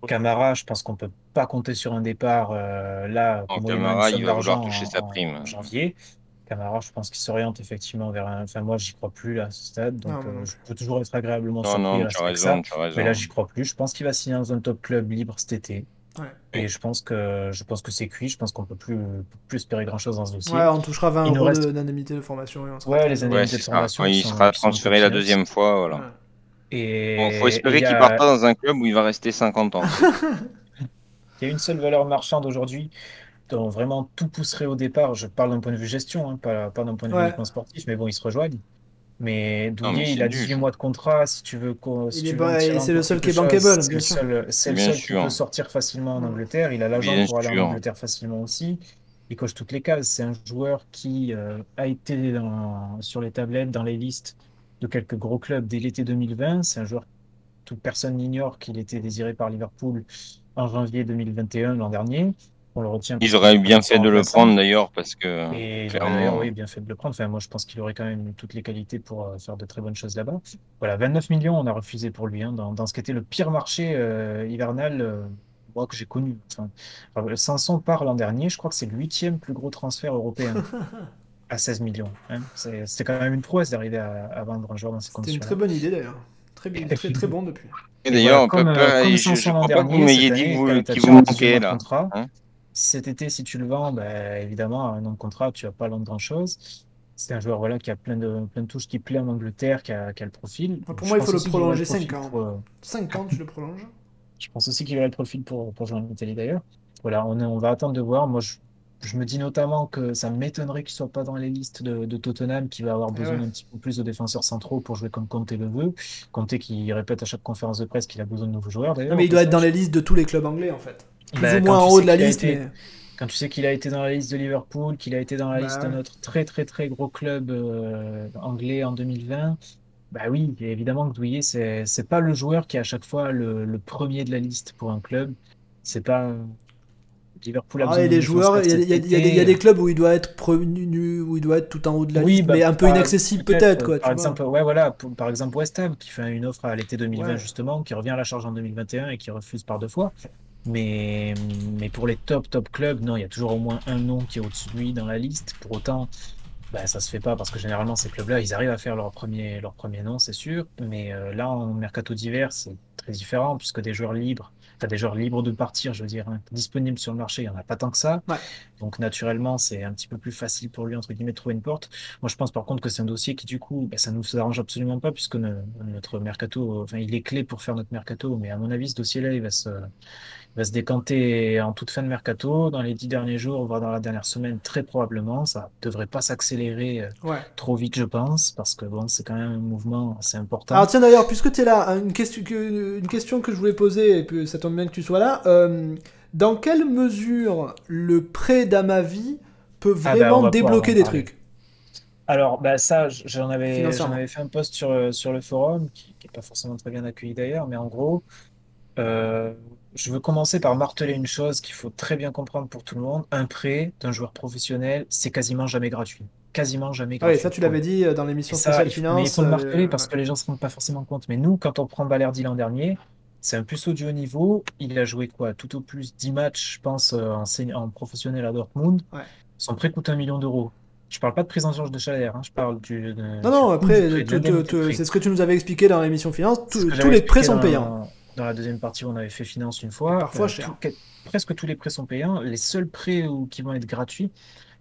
Camara, je pense qu'on peut pas compter sur un départ euh, là. Non, une Camara, il va vouloir toucher en- sa prime. en janvier. Camara, je pense qu'il s'oriente effectivement vers un. Enfin, moi, j'y crois plus là, à ce stade. Donc, Non, euh, je peux toujours être agréablement Non, surpris non, là, tu as avec ça. raison, tu as Mais là, j'y crois plus. Je pense qu'il va signer dans un top club libre cet été. Ouais. Et je pense que je pense que c'est cuit. Je pense qu'on peut plus plus espérer grand chose dans ce dossier. Ouais, on touchera 20 Il nous euros reste- de- d'indemnité de formation et on sera Ouais, les indemnités de formation Ouais, il sont- sera transféré la deuxième fois, voilà. Ouais. Et Bon, faut espérer y qu'il a- parte pas dans un club où il va rester 50 ans. Il y a une seule valeur marchande aujourd'hui dont vraiment tout pousserait au départ. Je parle d'un point de vue gestion, hein, pas, pas d'un point de vue sportif, mais bon, ils se rejoignent. Mais Non, mais Douillet, il a nul, 18 ça. mois de contrat. Si tu veux, si tu ba- veux c'est le seul qui est bankable, c'est le seul, c'est le seul qui peut sortir facilement en Mm. Angleterre. Il a l'agent pour aller sûr. en Angleterre facilement aussi. Il coche toutes les cases. C'est un joueur qui euh, a été dans- sur les tablettes, dans les listes de quelques gros clubs dès l'été 2020. C'est un joueur toute personne n'ignore qu'il était désiré par Liverpool en janvier 2021, l'an dernier. On le retient parce Ils auraient bien fait de le prendre d'ailleurs parce que Et clairement. d'ailleurs, oui, bien fait de le prendre. Enfin, moi, je pense qu'il aurait quand même toutes les qualités pour euh, faire de très bonnes choses là-bas. Voilà, 29 millions, on a refusé pour lui, hein, dans, dans ce qui était le pire marché euh, hivernal euh, moi, que j'ai connu. Enfin, enfin, Sanson part l'an dernier, je crois que c'est le huitième plus gros transfert européen à 16 millions. hein. C'est c'est quand même une prouesse d'arriver à, à vendre un joueur dans ces C'était une conditions. très bonne idée d'ailleurs. Très, bien- très, très bon depuis. Et d'ailleurs, voilà, comme, Papa, euh, comme je, je Sanson l'an crois pas que vous dernier, m'ayez dit vous- qu'il vous un 18 manquait là. contrat. Hein Cet été, si tu le vends, bah, évidemment, à un an de contrat, tu vas pas vendre grand-chose. C'est un joueur voilà, qui a plein de, plein de touches qui plaît en Angleterre, qui a, qui a le profil. Pour Je moi, il faut le prolonger le profil 5 ans. pour, euh, 5 ans, tu le prolonges? Je pense aussi qu'il aurait le profil pour, pour jouer en Italie d'ailleurs. Voilà, on, on va attendre de voir. Moi, je, je me dis notamment que ça m'étonnerait qu'il soit pas dans les listes de, de Tottenham, qui va avoir Eh besoin ouais. d'un petit peu plus de défenseurs centraux pour jouer comme Conte le veut. Conte qui répète à chaque conférence de presse qu'il a besoin de nouveaux joueurs d'ailleurs. Non, mais il doit être dans passage. les listes de tous les clubs anglais en fait. Plus Bah, ou quand moins tu en haut sais de la qu'il a liste, été- mais. Quand tu sais qu'il a été dans la liste de Liverpool, qu'il a été dans la Bah liste ouais. de notre très très très gros club euh, anglais en 2020, bah oui, évidemment que Douillet, c'est c'est pas le joueur qui est à chaque fois le, le premier de la liste pour un club. C'est pas Liverpool a Ah, besoin et d'un les joueurs, il y, a- y y des- il y a des clubs où il doit être premier, où il doit être tout en haut de la Oui, liste, bah, mais un peu inaccessible peut-être quoi. Par exemple, ouais, voilà, pour- par exemple West Ham qui fait une offre à l'été 2020 Ouais. justement, qui revient à la charge en 2021 et qui refuse par deux fois. Mais, mais pour les top top clubs, non, il y a toujours au moins un nom qui est au-dessus de lui dans la liste. Pour autant, bah, ça se fait pas parce que généralement ces clubs-là, ils arrivent à faire leur premier leur premier nom, c'est sûr. Mais euh, là, en mercato d'hiver, c'est très différent puisque des joueurs libres, t'as des joueurs libres de partir, je veux dire, hein, disponibles sur le marché, il y en a pas tant que ça. Ouais. Donc naturellement, c'est un petit peu plus facile pour lui entre guillemets de trouver une porte. Moi, je pense par contre que c'est un dossier qui, du coup, ben, ça nous arrange absolument pas puisque ne- notre mercato, enfin, il est clé pour faire notre mercato. Mais à mon avis, ce dossier-là, il va se, va se décanter en toute fin de mercato, dans les dix derniers jours, voire dans la dernière semaine, très probablement. Ça devrait pas s'accélérer euh, Ouais. trop vite, je pense, parce que bon, c'est quand même un mouvement assez important. Alors tiens d'ailleurs, puisque tu es là, une question, que, une question que je voulais poser, et que ça tombe bien que tu sois là, euh, dans quelle mesure le prêt d'Amavi peut Ah bah, vraiment débloquer des trucs? Alors, bah ça, j'en avais, avais fait un post sur, euh, sur le forum, qui n'est pas forcément très bien accueilli d'ailleurs, mais en gros, euh, je veux commencer par marteler une chose qu'il faut très bien comprendre pour tout le monde. Un prêt d'un joueur professionnel, c'est quasiment jamais gratuit. Quasiment jamais Ah oui, gratuit. ça tu l'avais dit euh, dans l'émission Et ça, spéciale il faut- finance. mais il faut le euh, marteler parce ouais. que les gens ne se rendent pas forcément compte. Mais nous, quand on prend Balerdi l'an dernier, c'est un puceau du haut niveau. Il a joué quoi? Tout au plus 10 matchs, je pense, euh, en, professionnel à Dortmund. Ouais. Son prêt coûte un million d'euros. Je parle pas de prise en charge de salaire, hein, je parle du. de- Non, du non, après, prêt, de l'indemnité prêt. c'est ce que tu nous avais expliqué dans l'émission finance, ce que tous j'avais les prêts expliqué sont dans- payants. Dans la deuxième partie, où on avait fait finance une fois. Parfois Euh, cher. tout- que- presque tous les prêts sont payants. Les seuls prêts où- qui vont être gratuits.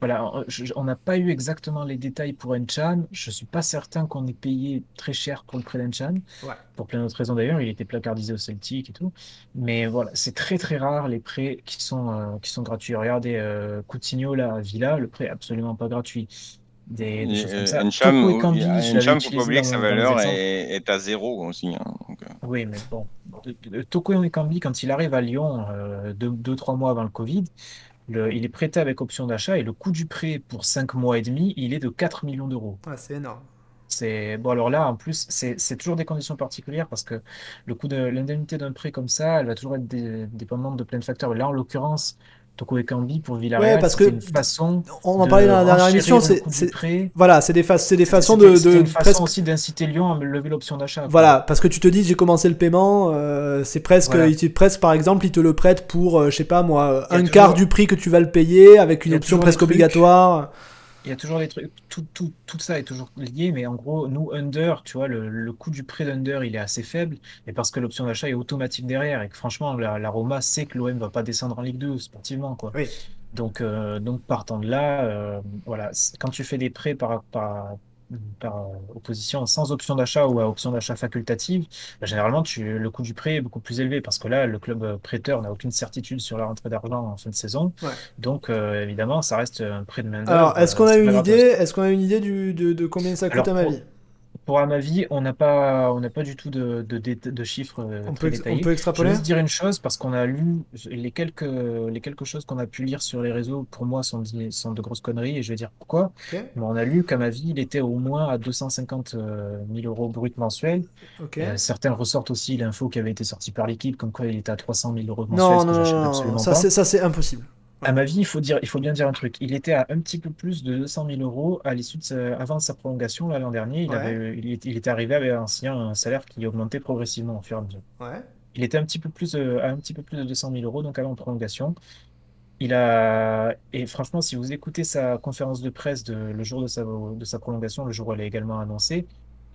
Voilà, on- je- on n'a pas eu exactement les détails pour Enchan. Je suis pas certain qu'on ait payé très cher pour le prêt d'Enchan. Ouais. Pour plein d'autres raisons d'ailleurs. Il était placardisé au Celtic et tout. Mais voilà, c'est très très rare les prêts qui sont, euh, qui sont gratuits. Regardez, euh, Coutinho là, à Villa, le prêt absolument pas gratuit. Des, des choses comme euh, ça. Encham, faut pas oublier que sa valeur est, est à zéro aussi. hein. Oui, mais bon, Toko Ekambi, quand il arrive à Lyon, euh, deux, deux, trois mois avant le Covid, le- il est prêté avec option d'achat et le coût du prêt pour cinq mois et demi, il est de 4 millions d'euros. Ouais, c'est énorme. C'est bon, alors là, en plus, c'est c'est toujours des conditions particulières parce que le coût de l'indemnité d'un prêt comme ça, elle va toujours être dé- dépendante de plein de facteurs. Et là, en l'occurrence, Toko Ekambi pour Villarreal, Ouais, parce que une façon On en parlait dans la dernière émission, c'est voilà, c'est des, fa- des façons de, de une façon presque aussi d'inciter Lyon à lever l'option d'achat. Voilà, parce que tu te dis j'ai commencé le paiement, euh, c'est presque, Voilà. il te presse par exemple, il te le prête pour, euh, je sais pas moi, un toujours- quart du prix que tu vas le payer avec une option presque trucs. Il y a toujours des trucs, tout, tout, tout ça est toujours lié, mais en gros, nous, Under, tu vois, le, le coût du prêt d'Under, il est assez faible, mais parce que l'option d'achat est automatique derrière, et que franchement, la, la Roma sait que l'OM va pas descendre en Ligue 2 sportivement, quoi. Oui. Donc, euh, donc partant de là, euh, voilà, quand tu fais des prêts par, par, par euh, opposition sans option d'achat ou à option d'achat facultative, bah, généralement tu, le coût du prêt est beaucoup plus élevé parce que là, le club euh, prêteur n'a aucune certitude sur la rentrée d'argent en fin de saison. Ouais. Donc euh, évidemment, ça reste un prêt de main Alors, est-ce qu'on a une idée Est-ce qu'on a une idée du, de, de combien ça coûte Alors, à ma vie? Pour à ma vie, on n'a pas, on n'a pas du tout de, de, dé- de chiffres euh, on très peut, détaillés. on peut Je vais extrapoler? juste dire une chose parce qu'on a lu les quelques, les quelques choses qu'on a pu lire sur les réseaux, pour moi, sont, de grosses conneries et je vais dire pourquoi. Mais on a lu qu'à ma vie, il était au moins à 250 000 euros brut mensuels. Euh, certains ressortent aussi l'info qui avait été sortie par l'équipe, comme quoi il était à 300 000 euros mensuels, Non, non, ça c'est impossible. À ma vie, il faut dire, il faut bien dire un truc. Il était à un petit peu plus de 200 000 euros à l'issue de sa- avant sa prolongation là, l'an dernier. Il Ouais. avait, il, est- il était arrivé avec un, salaire qui augmentait progressivement au fur et à mesure. Ouais. Il était un petit peu plus, euh, à un petit peu plus de 200 000 euros, donc avant prolongation. Il a, et franchement, si vous écoutez sa conférence de presse de, le jour de sa, de sa prolongation, le jour où elle est également annoncée,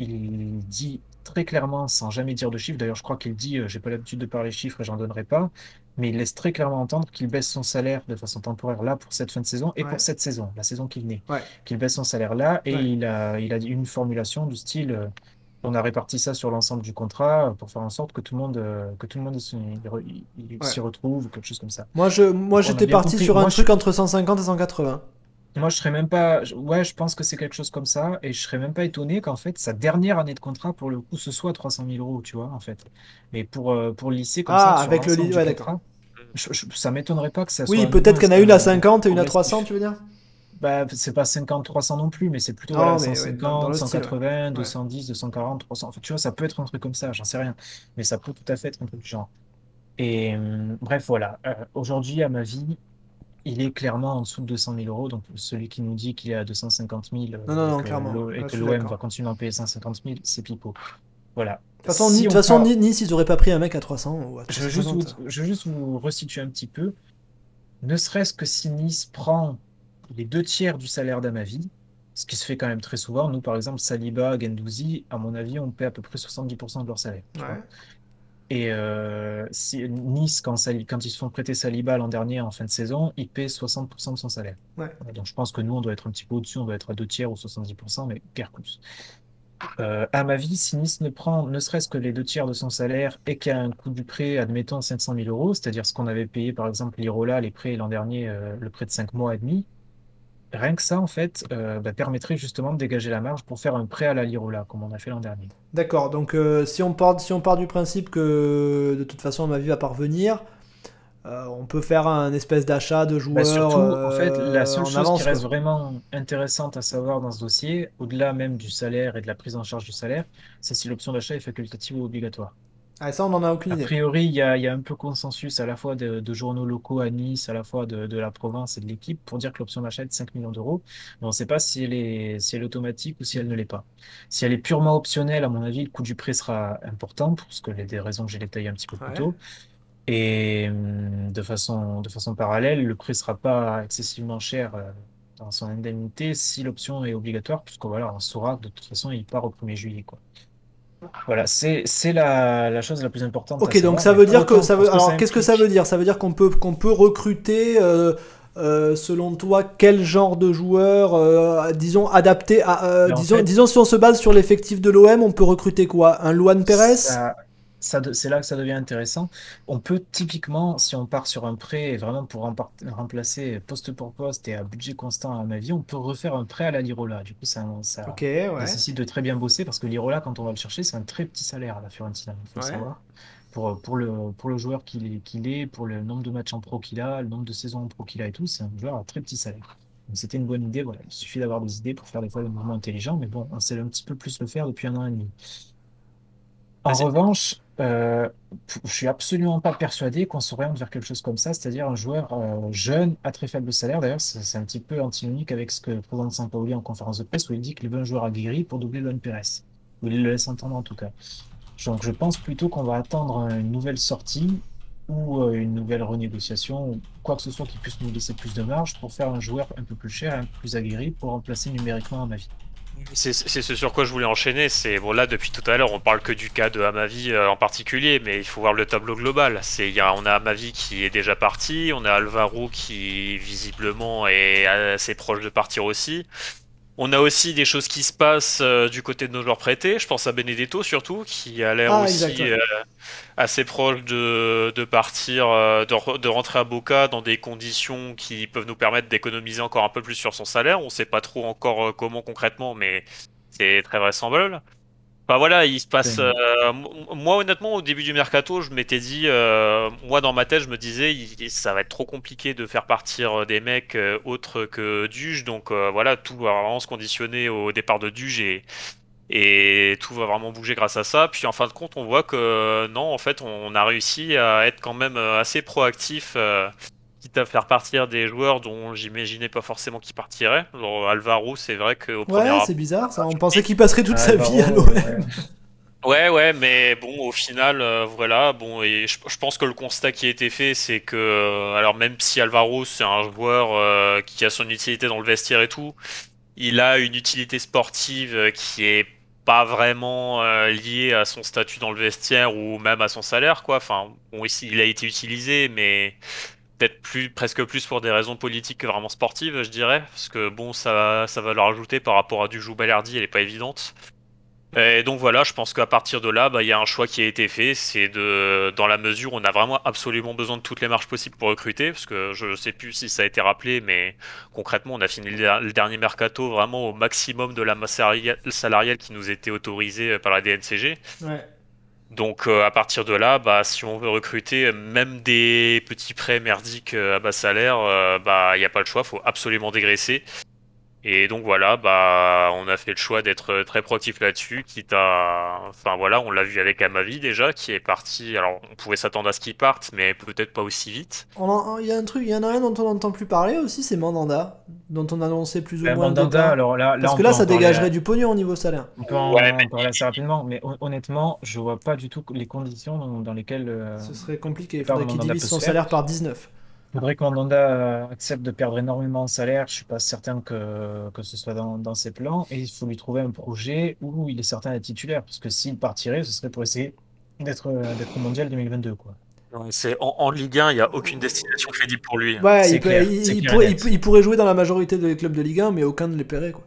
il dit très clairement, sans jamais dire de chiffres, d'ailleurs, je crois qu'il dit, euh, j'ai pas l'habitude de parler chiffres et j'en donnerai pas, mais il laisse très clairement entendre qu'il baisse son salaire de façon temporaire là pour cette fin de saison et Ouais. pour cette saison, la saison qui venait. Ouais. Qu'il baisse son salaire là et Ouais. il a, il a dit une formulation du style, euh, on a réparti ça sur l'ensemble du contrat euh, pour faire en sorte que tout le monde, euh, que tout le monde s'y retrouve ou quelque chose comme ça. Moi je moi j'étais parti compris. sur un Moi, je- truc entre 150 et 180. Moi, je serais même pas. je- Ouais, je pense que c'est quelque chose comme ça, et je serais même pas étonné qu'en fait sa dernière année de contrat, pour le coup, ce soit 300 000 euros, tu vois, en fait. Mais pour euh, pour le lycée comme Ah, ça, sur avec le l'ensemble ly- du ouais, contrat, je- je- ça m'étonnerait pas que ça Oui, soit. peut-être qu'il y en a une à 50 et une à progressif. 300, tu veux dire? Bah, c'est pas 50, 300 non plus, mais c'est plutôt Non, mais ouais, 150, dans- dans le style, ouais. 180, 210, 240, 300. En fait, tu vois, ça peut être un truc comme ça, j'en sais rien. Mais ça peut tout à fait être un truc du genre. Et hum, bref, voilà. Euh, aujourd'hui, à ma vie, il est clairement en dessous de 200 000 euros. Donc, celui qui nous dit qu'il est à 250 000 euh, Non, non, non, et que clairement. et l'OM va continuer à en payer 150 000, c'est pipeau. Voilà. De toute façon, Si Ni- façon, part- Ni- Nice, ils auraient pas pris un mec à 300 ou à je veux, juste vous, 350. je veux juste vous resituer un petit peu. Ne serait-ce que si Nice prend les deux tiers du salaire d'Amavi, ce qui se fait quand même très souvent. Nous, par exemple, Saliba, Gendouzi, à mon avis, on paie à peu près 70% de leur salaire. Ouais. Et euh, si, Nice, quand, ils se font prêter Saliba l'an dernier en fin de saison, ils paient 60% de son salaire. Ouais. Donc je pense que nous, on doit être un petit peu au-dessus, on doit être à deux tiers ou 70%, mais guère plus. Euh, à ma vie, si Nice ne prend ne serait-ce que les deux tiers de son salaire et qu'il y a un coût du prêt, admettons 500 000 euros, c'est-à-dire ce qu'on avait payé par exemple l'Irola, les prêts l'an dernier, euh, le prêt de 5 mois et demi, rien que ça en fait euh, bah, permettrait justement de dégager la marge pour faire un prêt à la Lirola, comme on a fait l'an dernier. D'accord, donc euh, si, on part, si on part du principe que de toute façon ma vie va parvenir, euh, on peut faire un espèce d'achat de joueurs Bah, surtout, en fait, la seule chose avance, qui reste quoi. vraiment intéressante à savoir dans ce dossier, au-delà même du salaire et de la prise en charge du salaire, c'est si l'option d'achat est facultative ou obligatoire. Ah, ça, on en a aucune A idée. priori, il y a, il y a un peu consensus à la fois de, de journaux locaux à Nice, à la fois de, de la province et de l'équipe pour dire que l'option d'achat est de 5 millions d'euros. Mais on ne sait pas si elle est, si elle est automatique ou si elle ne l'est pas. Si elle est purement optionnelle, à mon avis, le coût du prêt sera important pour ce que les des raisons que j'ai détaillées un petit peu plus Ouais. tôt. Et hum, de façon, de façon parallèle, le prêt sera pas excessivement cher euh, dans son indemnité si l'option est obligatoire, puisque voilà, on saura que de toute façon, il part au 1er juillet, quoi. Voilà, c'est c'est la, la chose la plus importante. Ok, donc ça veut dire que ça veut. que Alors, qu'est-ce que ça veut dire? Ça veut dire qu'on peut qu'on peut recruter. euh, euh, selon toi, quel genre de joueur, euh, disons, adapté à. disons, fait- disons, si on se base sur l'effectif de l'OM, on peut recruter quoi? Un Luan Pérez Ça- c'est là que ça devient intéressant. On peut typiquement, si on part sur un prêt et vraiment pour remplacer poste pour poste et à budget constant à ma vie, on peut refaire un prêt à la Lirola. Du coup, ça, ça Ok, ouais. nécessite de très bien bosser parce que Lirola, quand on va le chercher, c'est un très petit salaire à la Fiorentina, il faut le Ouais. savoir. Pour, pour le, pour le joueur qu'il est, qu'il est, pour le nombre de matchs en pro qu'il a, le nombre de saisons en pro qu'il a et tout, c'est un joueur à très petit salaire. Donc c'était une bonne idée, voilà. Il suffit d'avoir des idées pour faire des fois des mouvements intelligents, mais bon, on sait un petit peu plus le faire depuis un an et demi. En Vas-y. revanche, euh, p- je suis absolument pas persuadé qu'on s'oriente vers quelque chose comme ça, c'est-à-dire un joueur euh, jeune à très faible salaire. D'ailleurs, c'est c'est un petit peu antinomique avec ce que de Saint-Pauli en conférence de presse où il dit qu'il veut un joueur aguerri pour doubler Luan Pérez. Ou il le laisse entendre en tout cas. Donc je pense plutôt qu'on va attendre une nouvelle sortie ou euh, une nouvelle renégociation ou quoi que ce soit qui puisse nous laisser plus de marge pour faire un joueur un peu plus cher, un peu plus aguerri pour remplacer numériquement à ma vie. C'est ce sur quoi je voulais enchaîner. C'est bon là depuis tout à l'heure, on parle que du cas de Amavi euh, en particulier, mais il faut voir le tableau global. C'est on a Amavi qui est déjà parti, on a Alvaro qui visiblement est assez proche de partir aussi. On a aussi des choses qui se passent euh, du côté de nos joueurs prêtés. Je pense à Benedetto surtout, qui a l'air Ah, aussi euh, assez proche de, de partir, euh, de, re- de rentrer à Boca dans des conditions qui peuvent nous permettre d'économiser encore un peu plus sur son salaire. On sait pas trop encore comment concrètement, mais c'est très vraisemblable. Enfin voilà, il se passe. Euh, moi honnêtement, au début du mercato, je m'étais dit, euh, moi dans ma tête, je me disais, il- ça va être trop compliqué de faire partir euh, des mecs euh, autres que Duge. Donc voilà, tout va vraiment se conditionner au départ de Duge et, et tout va vraiment bouger grâce à ça. Puis en fin de compte, on voit que non, en fait, on a réussi à être quand même assez proactif. Quitte à faire partir des joueurs dont j'imaginais pas forcément qu'ils partiraient. Genre Alvaro, c'est vrai qu'au premier Ouais, c'est bizarre ça. On pensait qu'il passerait toute sa Alvaro, vie à l'OM. ouais. Ouais, ouais, mais bon, au final, euh, voilà, bon, et je, je pense que le constat qui a été fait, c'est que, euh, alors même si Alvaro, c'est un joueur euh, qui a son utilité dans le vestiaire et tout, il a une utilité sportive qui est pas vraiment euh, liée à son statut dans le vestiaire ou même à son salaire, quoi. Enfin, bon, ici, il a été utilisé, mais peut-être plus, presque plus pour des raisons politiques que vraiment sportives, je dirais, parce que bon, ça, ça va leur ajouter par rapport à Dujou Balerdi, elle est pas évidente. Et donc voilà, je pense qu'à partir de là, bah, il y a un choix qui a été fait, c'est de, dans la mesure où on a vraiment absolument besoin de toutes les marges possibles pour recruter, parce que je sais plus si ça a été rappelé, mais concrètement, on a fini le, der- le dernier mercato vraiment au maximum de la masse salariale qui nous était autorisée par la DNCG. Donc euh, à partir de là, bah, si on veut recruter même des petits prêts merdiques euh, à bas salaire, euh, bah il a pas le choix, faut absolument dégraisser. Et donc voilà, bah on a fait le choix d'être euh, très proactif là-dessus, quitte à, enfin voilà, on l'a vu avec Amavi déjà, qui est parti. Alors on pouvait s'attendre à ce qu'il parte, mais peut-être pas aussi vite. Il y a un truc, il y en a un dont on n'entend plus parler aussi, c'est Mandanda, dont on annonçait plus ou Ben, moins le Mandanda, alors là, là, Parce que là, ça dégagerait du pognon au niveau salaire. On peut en, Ouais, mais- en parler assez rapidement, mais hon- honnêtement, je vois pas du tout les conditions dans, dans lesquelles. euh, Ce serait compliqué. Il faudrait qu'il Mandanda divise son salaire par 19. Faudrait que Mandanda euh, accepte de perdre énormément en salaire. Je suis pas certain que, que ce soit dans, dans ses plans. Et il faut lui trouver un projet où il est certain d'être titulaire. Parce que s'il partirait, ce serait pour essayer d'être euh, d'être au mondial 2022. Quoi. C'est en, en Ligue 1, il n'y a aucune destination crédible pour lui. Ouais, C'est il, clair, pourrait, il pourrait jouer dans la majorité des clubs de Ligue 1, mais aucun ne les paierait. Quoi.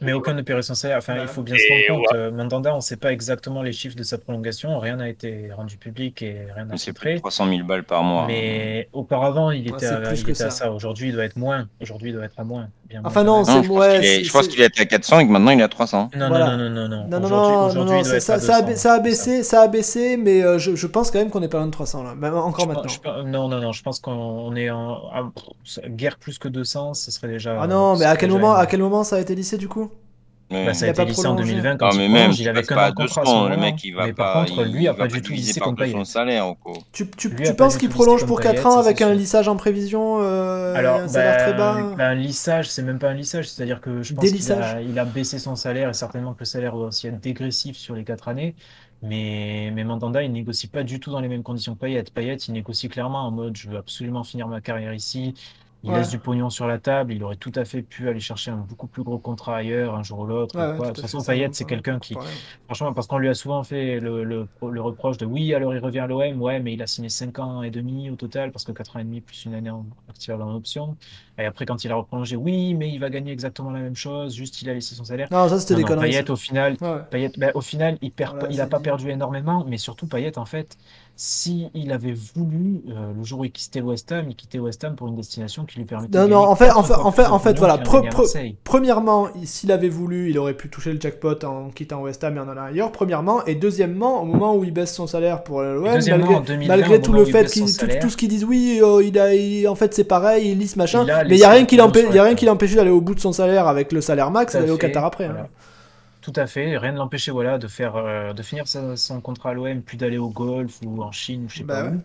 Mais aucun ne paierait son salaire. Enfin, Ouais. il faut bien Et se rendre compte. ouais. euh, Mandanda, on ne sait pas exactement les chiffres de sa prolongation. Rien n'a été rendu public et rien n'a été fait. 300 000 balles par mois. Mais auparavant, il Ouais, était, c'est à, plus il que était à ça. ça. Aujourd'hui, il doit être moins. Aujourd'hui, il doit être à moins. Bien Enfin, non, Non, c'est- je pense ouais, je pense qu'il était à 400 et que maintenant il est à 300. Non, Voilà. non, non, non, non, non. Non, non, ça, a, 200, ba- ça a baissé, ça a baissé, mais euh, je, je pense quand même qu'on est pas loin de 300 là, même encore Je maintenant. je non, non, non, je pense qu'on est en à- pff, guerre plus que 200, ce serait déjà. Ah non, mais à quel moment, à quel moment ça a été lissé du coup? Bah, ça Il a a été lissé en prolongé. 2020 quand Non, il même, il avait qu'un contrat à ce 200, le mec il va Mais pas, par contre, il lui a va pas du tout lissé comme Payet. salaire. Quoi. Tu, tu, tu a penses qu'il prolonge pour comme 4 Payet, ans avec un lissage en prévision euh, Alors, un salaire très ben, bas ben, un lissage, c'est même pas un lissage, c'est-à-dire que je pense qu'il a, il a baissé son salaire et certainement que le salaire doit aussi être dégressif sur les quatre années. Mais, mais Mandanda, il négocie pas du tout dans les mêmes conditions que Payet. Payet, il négocie clairement en mode je veux absolument finir ma carrière ici. Il Ouais. laisse du pognon sur la table. Il aurait tout à fait pu aller chercher un beaucoup plus gros contrat ailleurs, un jour ou l'autre. Ouais, ou ouais, quoi. tout De à toute façon, ça, Payet, c'est quelqu'un qui. Franchement, parce qu'on lui a souvent fait le, le, le reproche de oui, alors il revient à l'OM, ouais, mais il a signé 5 ans et demi au total, parce que 4 ans et demi plus une année en activable en option. Et après, quand il a reprolongé, oui, mais il va gagner exactement la même chose, juste il a laissé son salaire. Non, ça c'était Non, des non, conneries. Payet, au final, Ouais, ouais. Payet, ben, au final, il perd, Voilà, pas- il a c'est pas dit. perdu énormément, mais surtout Payet, en fait, si il avait voulu, euh, le jour où il quittait West Ham, il quittait West Ham pour une destination qui lui permettait Non, de non, en fait, en fait, en fait, en fait, voilà. pre- pre- premièrement, il- s'il avait voulu, il aurait pu toucher le jackpot en quittant West Ham et en allant ailleurs. Premièrement, et deuxièmement, au moment où il baisse son salaire pour l'OM, malgré, 2020, malgré tout le fait qu'il tout, tout ce qu'ils disent, oui, euh, il a, il- en fait c'est pareil, il lisse machin, Il mais il y a rien qui l'empêche, il y a la rien table. qui l'empêche d'aller au bout de son salaire avec le salaire max et d'aller au Qatar après. hein. Tout à fait, rien ne l'empêchait voilà, de faire euh, de finir sa- son contrat à l'OM, puis d'aller au golf ou en Chine ou je sais Bah pas ouais.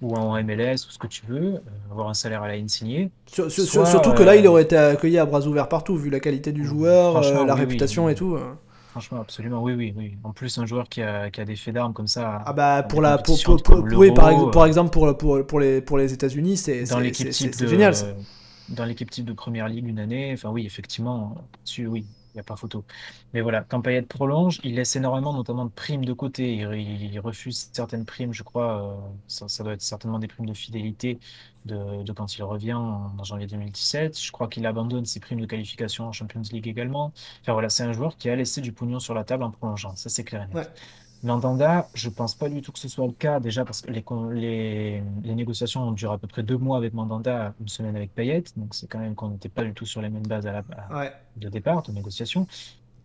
où, ou en MLS ou ce que tu veux, euh, avoir un salaire à la ligne signé. Sur- sur- Soit, surtout que là, il euh, aurait été accueilli à bras ouverts partout, vu la qualité du joueur, Franchement, la oui, réputation et tout. euh. Franchement, absolument, oui, oui, oui. En plus, un joueur qui a, qui a des faits d'armes comme ça. Ah bah pour des la pour, compétitions pour, pour- comme oui, par, l'Euro, euh, exemple pour pour pour les pour les États-Unis c'est dans c'est- l'équipe c'est- type c'est de génial ça. dans l'équipe type de première ligue une année. Enfin oui, effectivement, tu, oui, n'y a pas photo. Mais voilà, quand Payet prolonge, il laisse énormément, notamment de primes de côté. Il, refuse certaines primes, je crois. euh, ça, doit être certainement des primes de fidélité de, quand il revient en, janvier 2017. Je crois qu'il abandonne ses primes de qualification en Champions League également. Enfin voilà, c'est un joueur qui a laissé du pognon sur la table en prolongeant. Ça, c'est clair et net. Mandanda, je pense pas du tout que ce soit le cas, déjà parce que les, con- les, les négociations ont duré à peu près deux mois avec Mandanda, une semaine avec Payet, donc c'est quand même qu'on n'était pas du tout sur les mêmes bases à la, à- Ouais. de départ, de négociation.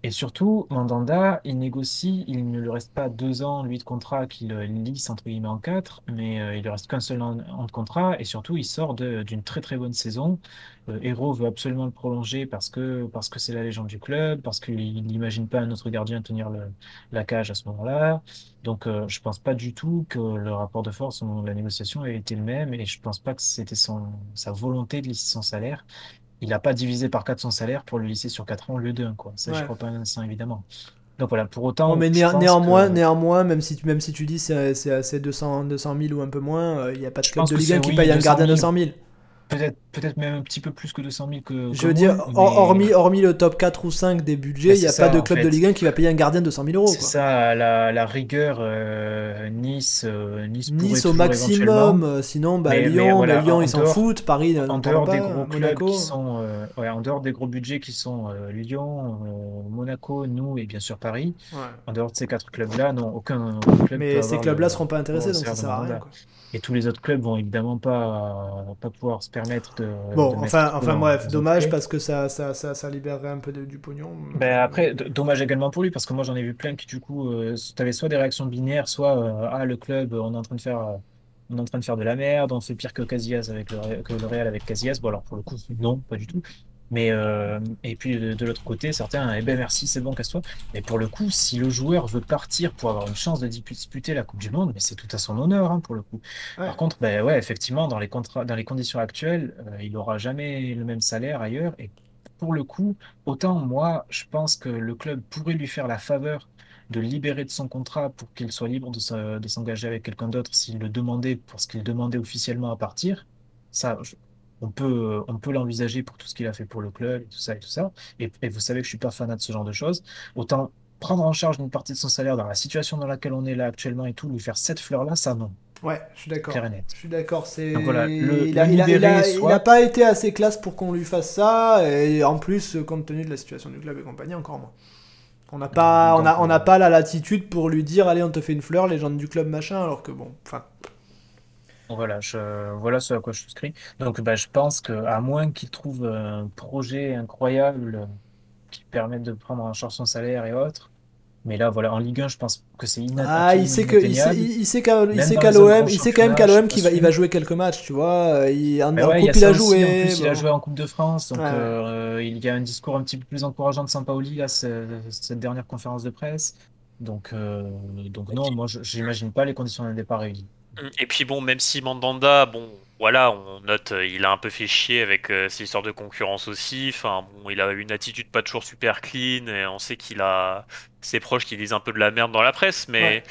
Et surtout, Mandanda, il négocie, il ne lui reste pas deux ans, lui, de contrat qu'il euh, lisse, entre guillemets, en quatre, mais euh, il lui reste qu'un seul an, de contrat, et surtout, il sort d'une très très bonne saison. Euh, veut absolument le prolonger parce que parce que c'est la légende du club, parce qu'il n'imagine pas un autre gardien tenir la cage à ce moment-là. Donc, euh, je pense pas du tout que le rapport de force ou la négociation ait été le même, et je pense pas que c'était sa volonté de lisser son salaire. Il n'a pas divisé par 4 son salaire pour le lisser sur 4 ans au lieu d'un, quoi. Ça, je Ouais. crois pas un instant, évidemment. Donc voilà, pour autant. Bon, mais je néanmoins, que- néanmoins, même si tu, même si tu dis c'est c'est c'est 200, 200 000 ou un peu moins, euh, il n'y a pas de Je club de Ligue 1 c'est, qui oui, paye un 200 gardien 000. 200 000. Peut-être, peut-être même un petit peu plus que 200 000 que. Je veux dire, moi, hor- mais- hormis, hormis le top 4 ou 5 des budgets, Mais il n'y a pas de en club de. Ligue 1 qui va payer un gardien 200 000 euros. C'est ça, la, la rigueur, euh, Nice, euh, Nice, au maximum, euh, sinon bah, Mais- mais Lyon, voilà, Lyon en ils s'en foutent, Paris en parle dehors des gros clubs Monaco. qui sont, euh, ouais, en dehors des gros budgets qui sont euh, Lyon, euh, Monaco, nous et bien sûr Paris, Ouais. en dehors de ces quatre clubs-là, non, aucun, aucun club Mais peut ces clubs-là le- seront pas intéressés, donc ça sert de à rien. Et tous les autres clubs vont évidemment pas, pas pouvoir se permettre de. Bon, de enfin, enfin bref, dommage parce que ça, ça, ça, ça libérerait un peu de- du pognon. Ben après, dommage également pour lui, parce que moi j'en ai vu plein qui du coup, euh, t'avais soit des réactions binaires, soit euh, ah le club, on est en train de faire, euh, on est en train de faire de la merde, on fait pire que Casillas avec le, que le Real avec Casillas. Bon alors pour le coup non, pas du tout. Mais euh, et puis de, de l'autre côté, certains, eh ben merci, c'est bon, casse-toi. Mais pour le coup, si le joueur veut partir pour avoir une chance de disputer la Coupe du Monde, mais c'est tout à son honneur hein, pour le coup. Ouais. Par contre, ben ouais, effectivement, dans les contrats, dans les conditions actuelles, euh, il aura jamais le même salaire ailleurs. Et pour le coup, autant moi, je pense que le club pourrait lui faire la faveur de libérer de son contrat pour qu'il soit libre de s'engager avec quelqu'un d'autre s'il le demandait pour ce qu'il demandait officiellement à partir. Ça, je- on peut, on peut l'envisager pour tout ce qu'il a fait pour le club et tout ça et tout ça. Et, et vous savez que je suis pas fanat de ce genre de choses. Autant prendre en charge une partie de son salaire dans la situation dans laquelle on est là actuellement et tout, lui faire cette fleur-là, ça non, Ouais, je suis d'accord. Je suis d'accord, c'est. Voilà, il, a, le il, a, il, a, libérer, il soit- a pas été assez classe pour qu'on lui fasse ça, et en plus, compte tenu de la situation du club et compagnie, encore moins. On n'a pas, on a, on n'a pas la latitude pour lui dire, allez, on te fait une fleur, légende du club, machin, alors que bon, enfin. Voilà, je, voilà ce à quoi je souscris. Donc, bah, je pense que à moins qu'il trouve un projet incroyable qui permette de prendre en charge son salaire et autres, mais là, voilà, en Ligue 1, je pense que c'est inat- Ah, il sait que, il sait, inatteignable. il, sait qu'à, il sait qu'à l'OM, il sait quand même qu'à l'OM qu'il va, il va jouer quelques matchs, tu vois. Il, en, ouais, coupe, a il aussi. joué. En plus, il a bon. joué en Coupe de France, donc Ouais. euh, il y a un discours un petit peu plus encourageant de Sampaoli là, ce- cette dernière conférence de presse. Donc, euh, donc non, moi, je- j'imagine pas les conditions d'un départ réunies. Et puis bon, même si Mandanda, bon, voilà, on note, euh, il a un peu fait chier avec euh, ces histoires de concurrence aussi. Enfin, bon, il a une attitude pas toujours super clean et on sait qu'il a ses proches qui disent un peu de la merde dans la presse, mais. Ouais.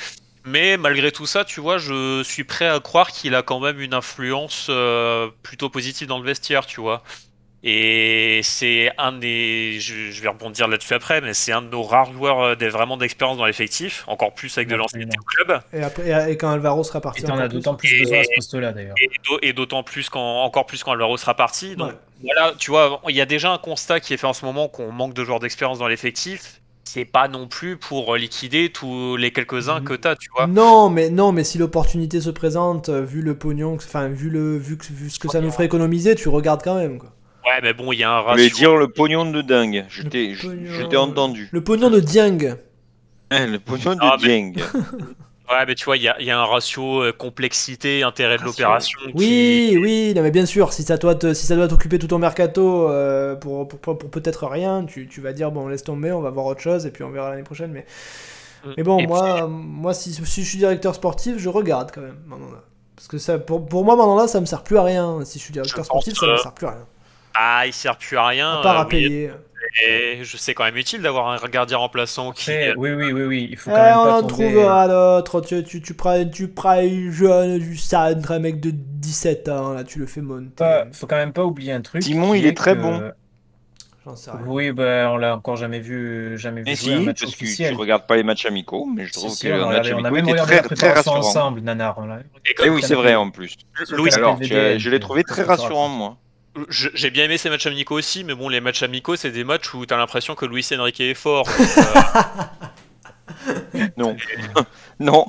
Mais malgré tout ça, tu vois, je suis prêt à croire qu'il a quand même une influence euh, plutôt positive dans le vestiaire, tu vois. Et c'est un des, je, je vais rebondir là-dessus après, mais c'est un de nos rares joueurs euh, des, vraiment d'expérience dans l'effectif, encore plus avec de l'ancienneté au club. Et, après, et quand Alvaro sera parti. Et encore as d'autant plus Et- besoin à ce poste-là d'ailleurs. Et d'au- Et d'autant plus quand, encore plus quand Alvaro sera parti. Donc Ouais. voilà, tu vois, il y a déjà un constat qui est fait en ce moment qu'on manque de joueurs d'expérience dans l'effectif. C'est pas non plus pour liquider tous les quelques-uns que t'as, tu vois. Non, mais non, mais si l'opportunité se présente, euh, vu le pognon, enfin vu le vu, que- vu ce que ça nous ferait économiser, tu regardes quand même quoi. Ouais, mais bon, il y a un Je voulais ratio. dire le pognon de dingue. Je Le t'ai je- pognon. t'ai entendu. Le pognon de Dieng. Hein, le pognon de Ah, mais- Dieng. Ouais, mais tu vois, il y a, il y a un ratio euh, complexité, intérêt de Ratio. l'opération. qui- Oui, oui, non mais bien sûr, si ça doit te- si ça doit t'occuper tout ton mercato euh, pour, pour, pour, pour peut-être rien, tu, tu vas dire bon laisse tomber, on va voir autre chose et puis on verra l'année prochaine. Mais, Mm. mais bon, Et moi, moi si, si je suis directeur sportif, je regarde quand même Mandanda. Parce que ça, pour, pour moi, Mandanda, ça me sert plus à rien. Si je suis directeur Je pense, sportif, ça me euh, sert plus à rien. Ah, il sert plus à rien. À part euh, à oui, payer. et je sais quand même utile d'avoir un gardien remplaçant qui. Après, oui, oui, oui, oui, il faut Eh, quand même on pas en tomber. trouvera d'autres. Tu, tu, tu prends, tu prends un jeune du centre, un mec de 17 ans, là, tu le fais monter. Pas- faut quand même pas oublier un truc. Simon, qui il est très que- bon. J'en sais rien. Oui, bah, on l'a encore jamais vu, jamais vu Mais jouer un si, match parce que tu regardes pas les matchs amicaux, mais je Si, trouve si, que on, le match on a amicaux même était regardé très, très rassurant. ensemble, Nanar. on Et Eh oui, c'est vrai en plus. Louis, Alors, je, l'ai trouvé très rassurant, moi. J'ai bien aimé ces matchs amicaux aussi, mais bon, les matchs amicaux, c'est des matchs où t'as l'impression que Luis Enrique est fort. donc, euh, Non.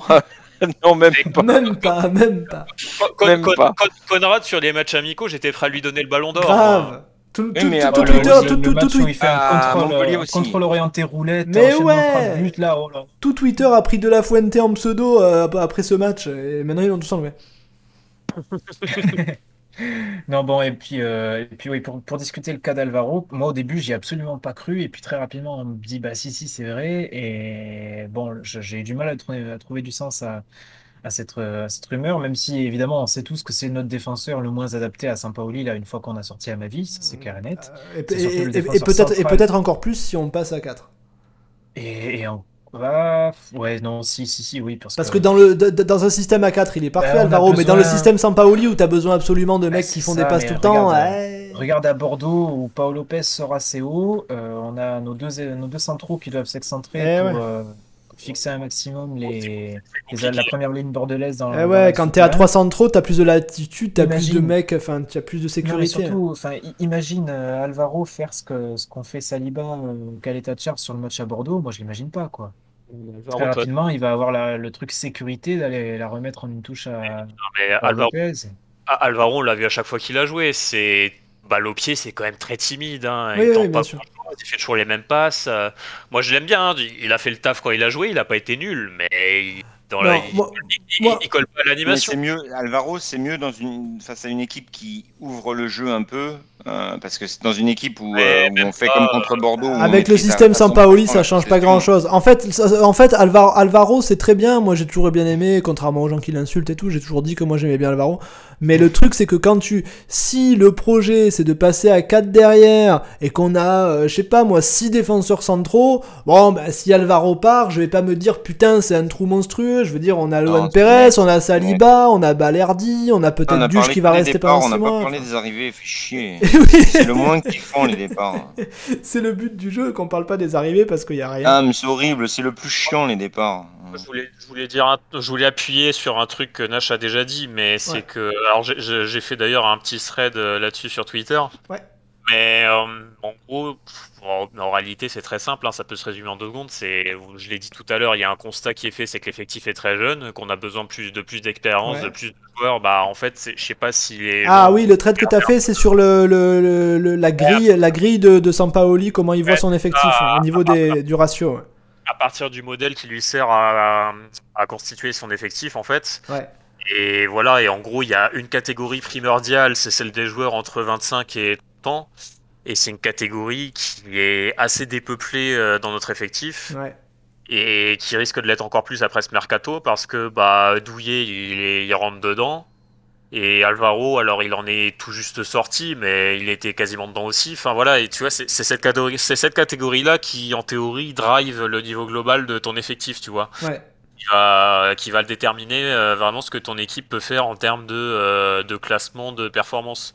non. non, même pas. Même pas, même pas. Con- Con- Même Con- pas. Con- Conrad, sur les matchs amicaux, j'étais prêt à lui donner le ballon d'or. Grave. Tout, tout, mais tout- après, tout le- Twitter, le, tout, le tout, match tout, où il fait un contrôle, Montpellier euh, contrôle orienté roulette, Mais ouais. là, oh là. tout Twitter a pris de la Fuente en pseudo euh, après ce match et maintenant ils l'ont tous enlevé. Non, bon, et puis, euh, et puis oui, pour, pour discuter le cas d'Alvaro, moi au début, j'y ai absolument pas cru, et puis très rapidement, on me dit, bah si, si, c'est vrai, et bon, je- j'ai eu du mal à trouver, à trouver du sens à, à cette, euh, à cette rumeur, même si évidemment, on sait tous que c'est notre défenseur le moins adapté à Sampaoli, là, une fois qu'on a sorti à ma vie, ça c'est clair et net. Et, C'est surtout et- le et- et défenseur peut-être et central. peut-être encore plus si on passe à 4. Et, et on va, ouais, non, si, si, si, oui, parce, Parce que dans, le, dans un système à 4, il est parfait on a Alvaro, mais dans le système sans Paoli où t'as besoin absolument de Ben, mecs qui font ça, des passes tout le temps, regarde, ouais. Regarde à Bordeaux où Paolo Lopez sort assez haut, euh, on a nos deux, nos deux centraux qui doivent s'excentrer Eh pour ouais. euh, fixer un maximum les, la première ligne bordelaise dans Eh dans ouais, l'axe quand t'es à souterrain. 300 trop, t'as plus de latitude, t'as plus de Imagine. mecs, enfin, t'as plus de Non, mais sécurité. surtout, enfin, i- imagine euh, Alvaro faire ce que ce qu'on fait Saliba, euh, Caleta Charles sur le match à Bordeaux, moi je l'imagine pas quoi. Très Alvaro, toi- rapidement, il va avoir la- le truc sécurité d'aller la remettre en une touche à, mais à Alvaro, Lopez. Ah, Alvaro, on l'a vu à chaque fois qu'il a joué. C'est balle au pied, c'est quand même très timide. Hein. Oui, il oui, tente bien pas sûr. grand-chose, il fait toujours les mêmes passes. Euh, moi, je l'aime bien. hein. Il a fait le taf quand il a joué. Il a pas été nul, mais il, dans Non, la- il- moi- il- il- moi- il colle pas à l'animation. c'est mieux, Alvaro, c'est mieux dans une, face à une équipe qui ouvre le jeu un peu, euh, parce que c'est dans une équipe où, euh, où on fait pas, comme contre Bordeaux. Avec le système sans 100% Paoli, ça change pas grand chose. En fait, ça- en fait Alvaro, Alvaro c'est très bien. Moi, j'ai toujours bien aimé, contrairement aux gens qui l'insultent et tout. J'ai toujours dit que moi j'aimais bien Alvaro. Mais le truc, c'est que quand tu. Si le projet c'est de passer à 4 derrière et qu'on a, euh, je sais pas moi, 6 défenseurs centraux, bon, bah si Alvaro part, je vais pas me dire putain, c'est un trou monstrueux. Je veux dire, on a c'est Perez, on a Saliba, on a Balerdi, on a On peut-être a Duche qui va rester pendant On 6 n'a pas mois. parlé des arrivées, fait chier. Oui, C'est le moins qu'ils font, les départs. c'est le but du jeu qu'on parle pas des arrivées parce qu'il y a rien. Ah, mais c'est horrible, c'est le plus chiant, les départs. Je voulais, je voulais dire, un- je voulais appuyer sur un truc que Nash a déjà dit, mais c'est Ouais. que, alors j'ai- fait d'ailleurs un petit thread euh, là-dessus sur Twitter. Ouais. Mais euh, en gros, en, en réalité, c'est très simple. hein, ça peut se résumer en deux secondes. C'est, je l'ai dit tout à l'heure, il y a un constat qui est fait, c'est que l'effectif est très jeune, qu'on a besoin plus de plus d'expérience, Ouais. de plus de joueurs. Bah, en fait, je sais pas si les Ah gens- oui, le trade que tu as fait, c'est sur le, le- le- le- la grille, la grille de, de Sampaoli, comment il voit son effectif ah, au niveau des, du ratio. À partir du modèle qui lui sert à, à constituer son effectif, en fait. Ouais. Et voilà, et en gros, il y a une catégorie primordiale, c'est celle des joueurs entre 25 et 30 ans. Et c'est une catégorie qui est assez dépeuplée euh, dans notre effectif Ouais. et qui risque de l'être encore plus après ce mercato parce que bah, Douillet, il rentre dedans. Et Alvaro, alors il en est tout juste sorti, mais il était quasiment dedans aussi. Enfin voilà, et tu vois, c'est cette catégorie, c'est cette catégorie-là qui, en théorie, drive le niveau global de ton effectif, tu vois Ouais. qui va, qui va le déterminer euh, vraiment ce que ton équipe peut faire en termes de, euh, de classement, de performance.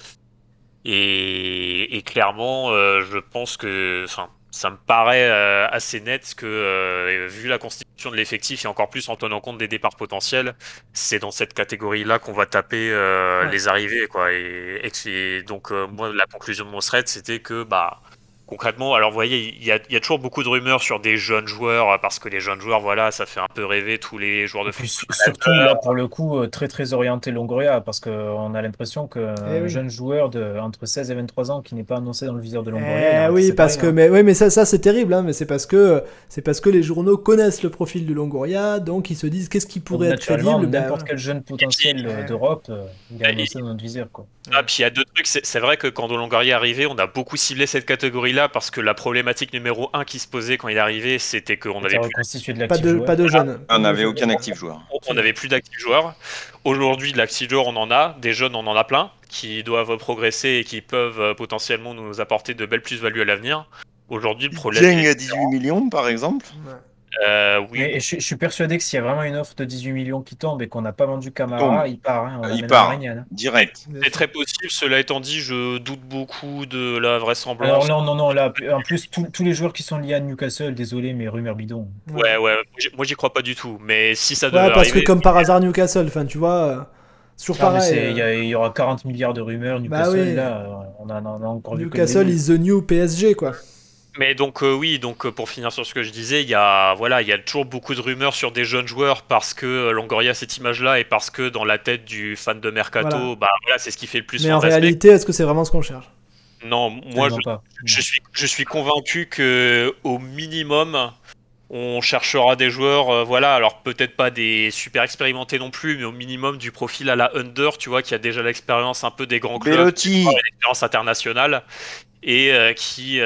Et, et clairement, euh, je pense que, enfin, ça me paraît euh, assez net que, euh, vu la constitution de l'effectif et encore plus en tenant compte des départs potentiels, c'est dans cette catégorie-là qu'on va taper euh, Ouais. les arrivées, quoi. Et, et- et donc, euh, moi, la conclusion de mon thread, c'était que, bah, concrètement, alors vous voyez, il y a, il y a toujours beaucoup de rumeurs sur des jeunes joueurs, euh, parce que les jeunes joueurs, voilà, ça fait un peu rêver tous les joueurs de foot. su- surtout là pour le coup euh, très très orienté Longoria parce que on a l'impression que Eh oui. jeune joueur de entre 16 et 23 ans qui n'est pas annoncé dans le viseur de Longoria, Eh oui, parce que mais ouais, mais ça, ça c'est terrible, hein, mais c'est parce que c'est parce que les journaux connaissent le profil de Longoria, donc ils se disent qu'est-ce qui pourrait Donc, être crédible. ben, n'importe quel jeune potentiel euh, d'Europe euh, il est Et- annoncé dans notre viseur quoi. Ah, puis il y a deux trucs. C'est vrai que quand Longoria est arrivé, on a beaucoup ciblé cette catégorie-là parce que la problématique numéro un qui se posait quand il arrivé, c'était qu'on Ça avait plus, reconstitué de pas de joueur. pas de jeunes. On n'avait aucun actif joueur. on avait plus d'actifs joueurs. Aujourd'hui, de l'actif joueur, on en a. Des jeunes, on en a plein qui doivent progresser et qui peuvent euh, potentiellement nous apporter de belles plus-values à l'avenir. Aujourd'hui, le problème. Est- à 18 millions, par exemple. Ouais. Euh, oui, Mais je, je suis persuadé que s'il y a vraiment une offre de 18 millions qui tombe et qu'on n'a pas vendu Camara, Tombe. il part. hein, on Il part. Marignane, hein. Direct. c'est très possible. Cela étant dit, je doute beaucoup de la vraisemblance. Alors non, non, non, là, en plus, tous- tous les joueurs qui sont liés à Newcastle, désolé, mais rumeur bidon. Ouais, ouais, j'y- moi j'y crois pas du tout. Mais si ça Ouais, devait parce que comme par hasard Newcastle, enfin tu vois, mais pareil. c'est- il y, euh, il y aura 40 milliards de rumeurs. Bah Newcastle, oui. là, on en a, on a encore Newcastle is the new PSG quoi. Mais donc euh, oui, donc euh, pour finir sur ce que je disais, il y a voilà, il y a toujours beaucoup de rumeurs sur des jeunes joueurs parce que euh, Longoria a cette image-là et parce que dans la tête du fan de mercato, Voilà. bah voilà, c'est ce qui fait le plus Mais en réalité, est-ce que c'est vraiment ce qu'on cherche? Non, moi je, je suis je suis convaincu que au minimum on cherchera des joueurs, euh, voilà, alors peut-être pas des super expérimentés non plus, mais au minimum du profil à la Under, tu vois, qui a déjà l'expérience un peu des grands clubs, l'expérience internationale et euh, qui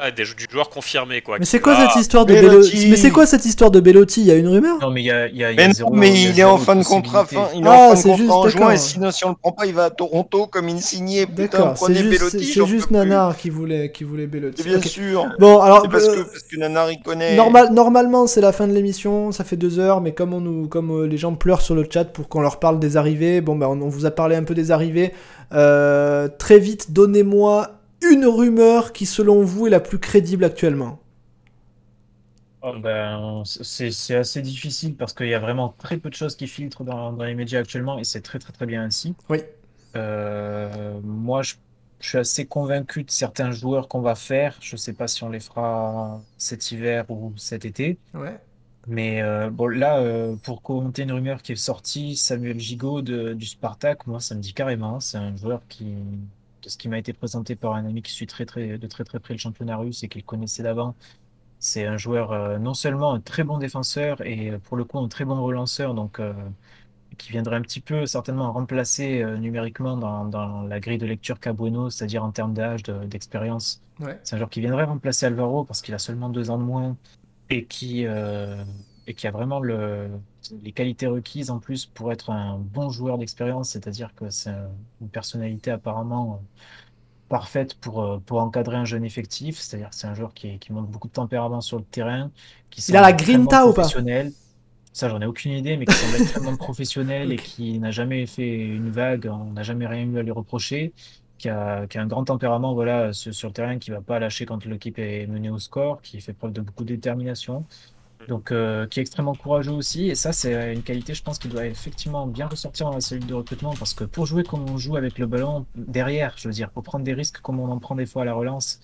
euh, a des du joueur confirmé quoi. Mais c'est quoi cette histoire de Bellotti. Mais c'est quoi cette histoire de Bellotti? Il y a une rumeur? Non, mais il y a, il y a, il y Mais a non, zéro. mais il y a il est en fin de contrat, fin, il est Ah, en fin de c'est contrat juste, en juin, d'accord. et sinon, si on le prend pas, il va à Toronto comme insigné. Putain, D'accord, c'est prenez juste, Bellotti, c'est juste. Nanar qui voulait, qui voulait Bellotti. C'est bien sûr. Bon, alors, C'est parce euh, que, parce que Nanar, il connaît. normal, normalement, c'est la fin de l'émission, ça fait deux heures, mais comme, on nous, comme euh, les gens pleurent sur le chat pour qu'on leur parle des arrivées, bon, bah, on, on vous a parlé un peu des arrivées. Euh, très vite, donnez-moi une rumeur qui, selon vous, est la plus crédible actuellement? Oh, ben, c'est assez difficile parce qu'il y a vraiment très peu de choses qui filtrent dans, dans les médias actuellement et c'est très très très bien ainsi. Oui. Euh, moi, je, je suis assez convaincu de certains joueurs qu'on va faire. Je sais pas si on les fera cet hiver ou cet été. Ouais. Mais euh, bon, là, euh, pour commenter une rumeur qui est sortie, Samuel Gigot de- du Spartak, moi, ça me dit carrément. C'est un joueur qui, ce qui m'a été présenté par un ami qui suit très, très, de très très près le championnat russe et qu'il connaissait d'avant. C'est un joueur euh, non seulement un très bon défenseur et euh, pour le coup un très bon relanceur, donc euh, qui viendrait un petit peu certainement remplacer euh, numériquement dans, dans la grille de lecture qu'a Bueno, c'est-à-dire en termes d'âge, de- d'expérience. Ouais. C'est un joueur qui viendrait remplacer Alvaro parce qu'il a seulement deux ans de moins et qui, et qui a vraiment le, les qualités requises en plus pour être un bon joueur d'expérience, c'est-à-dire que c'est un- une personnalité apparemment euh, parfaite pour, euh, pour encadrer un jeune effectif, c'est-à-dire que c'est un joueur qui, qui montre beaucoup de tempérament sur le terrain, qui Il a la grinta ou pas professionnel. Ça, j'en ai aucune idée, mais qui semble extrêmement professionnel et qui n'a jamais fait une vague, on n'a jamais rien eu à lui reprocher, qui a, qui a un grand tempérament voilà, sur, sur le terrain, qui va pas lâcher quand l'équipe est menée au score, qui fait preuve de beaucoup de détermination, donc euh, qui est extrêmement courageux aussi. Et ça, c'est une qualité, je pense, qui doit effectivement bien ressortir dans la cellule de recrutement, parce que pour jouer comme on joue avec le ballon derrière, je veux dire, pour prendre des risques comme on en prend des fois à la relance,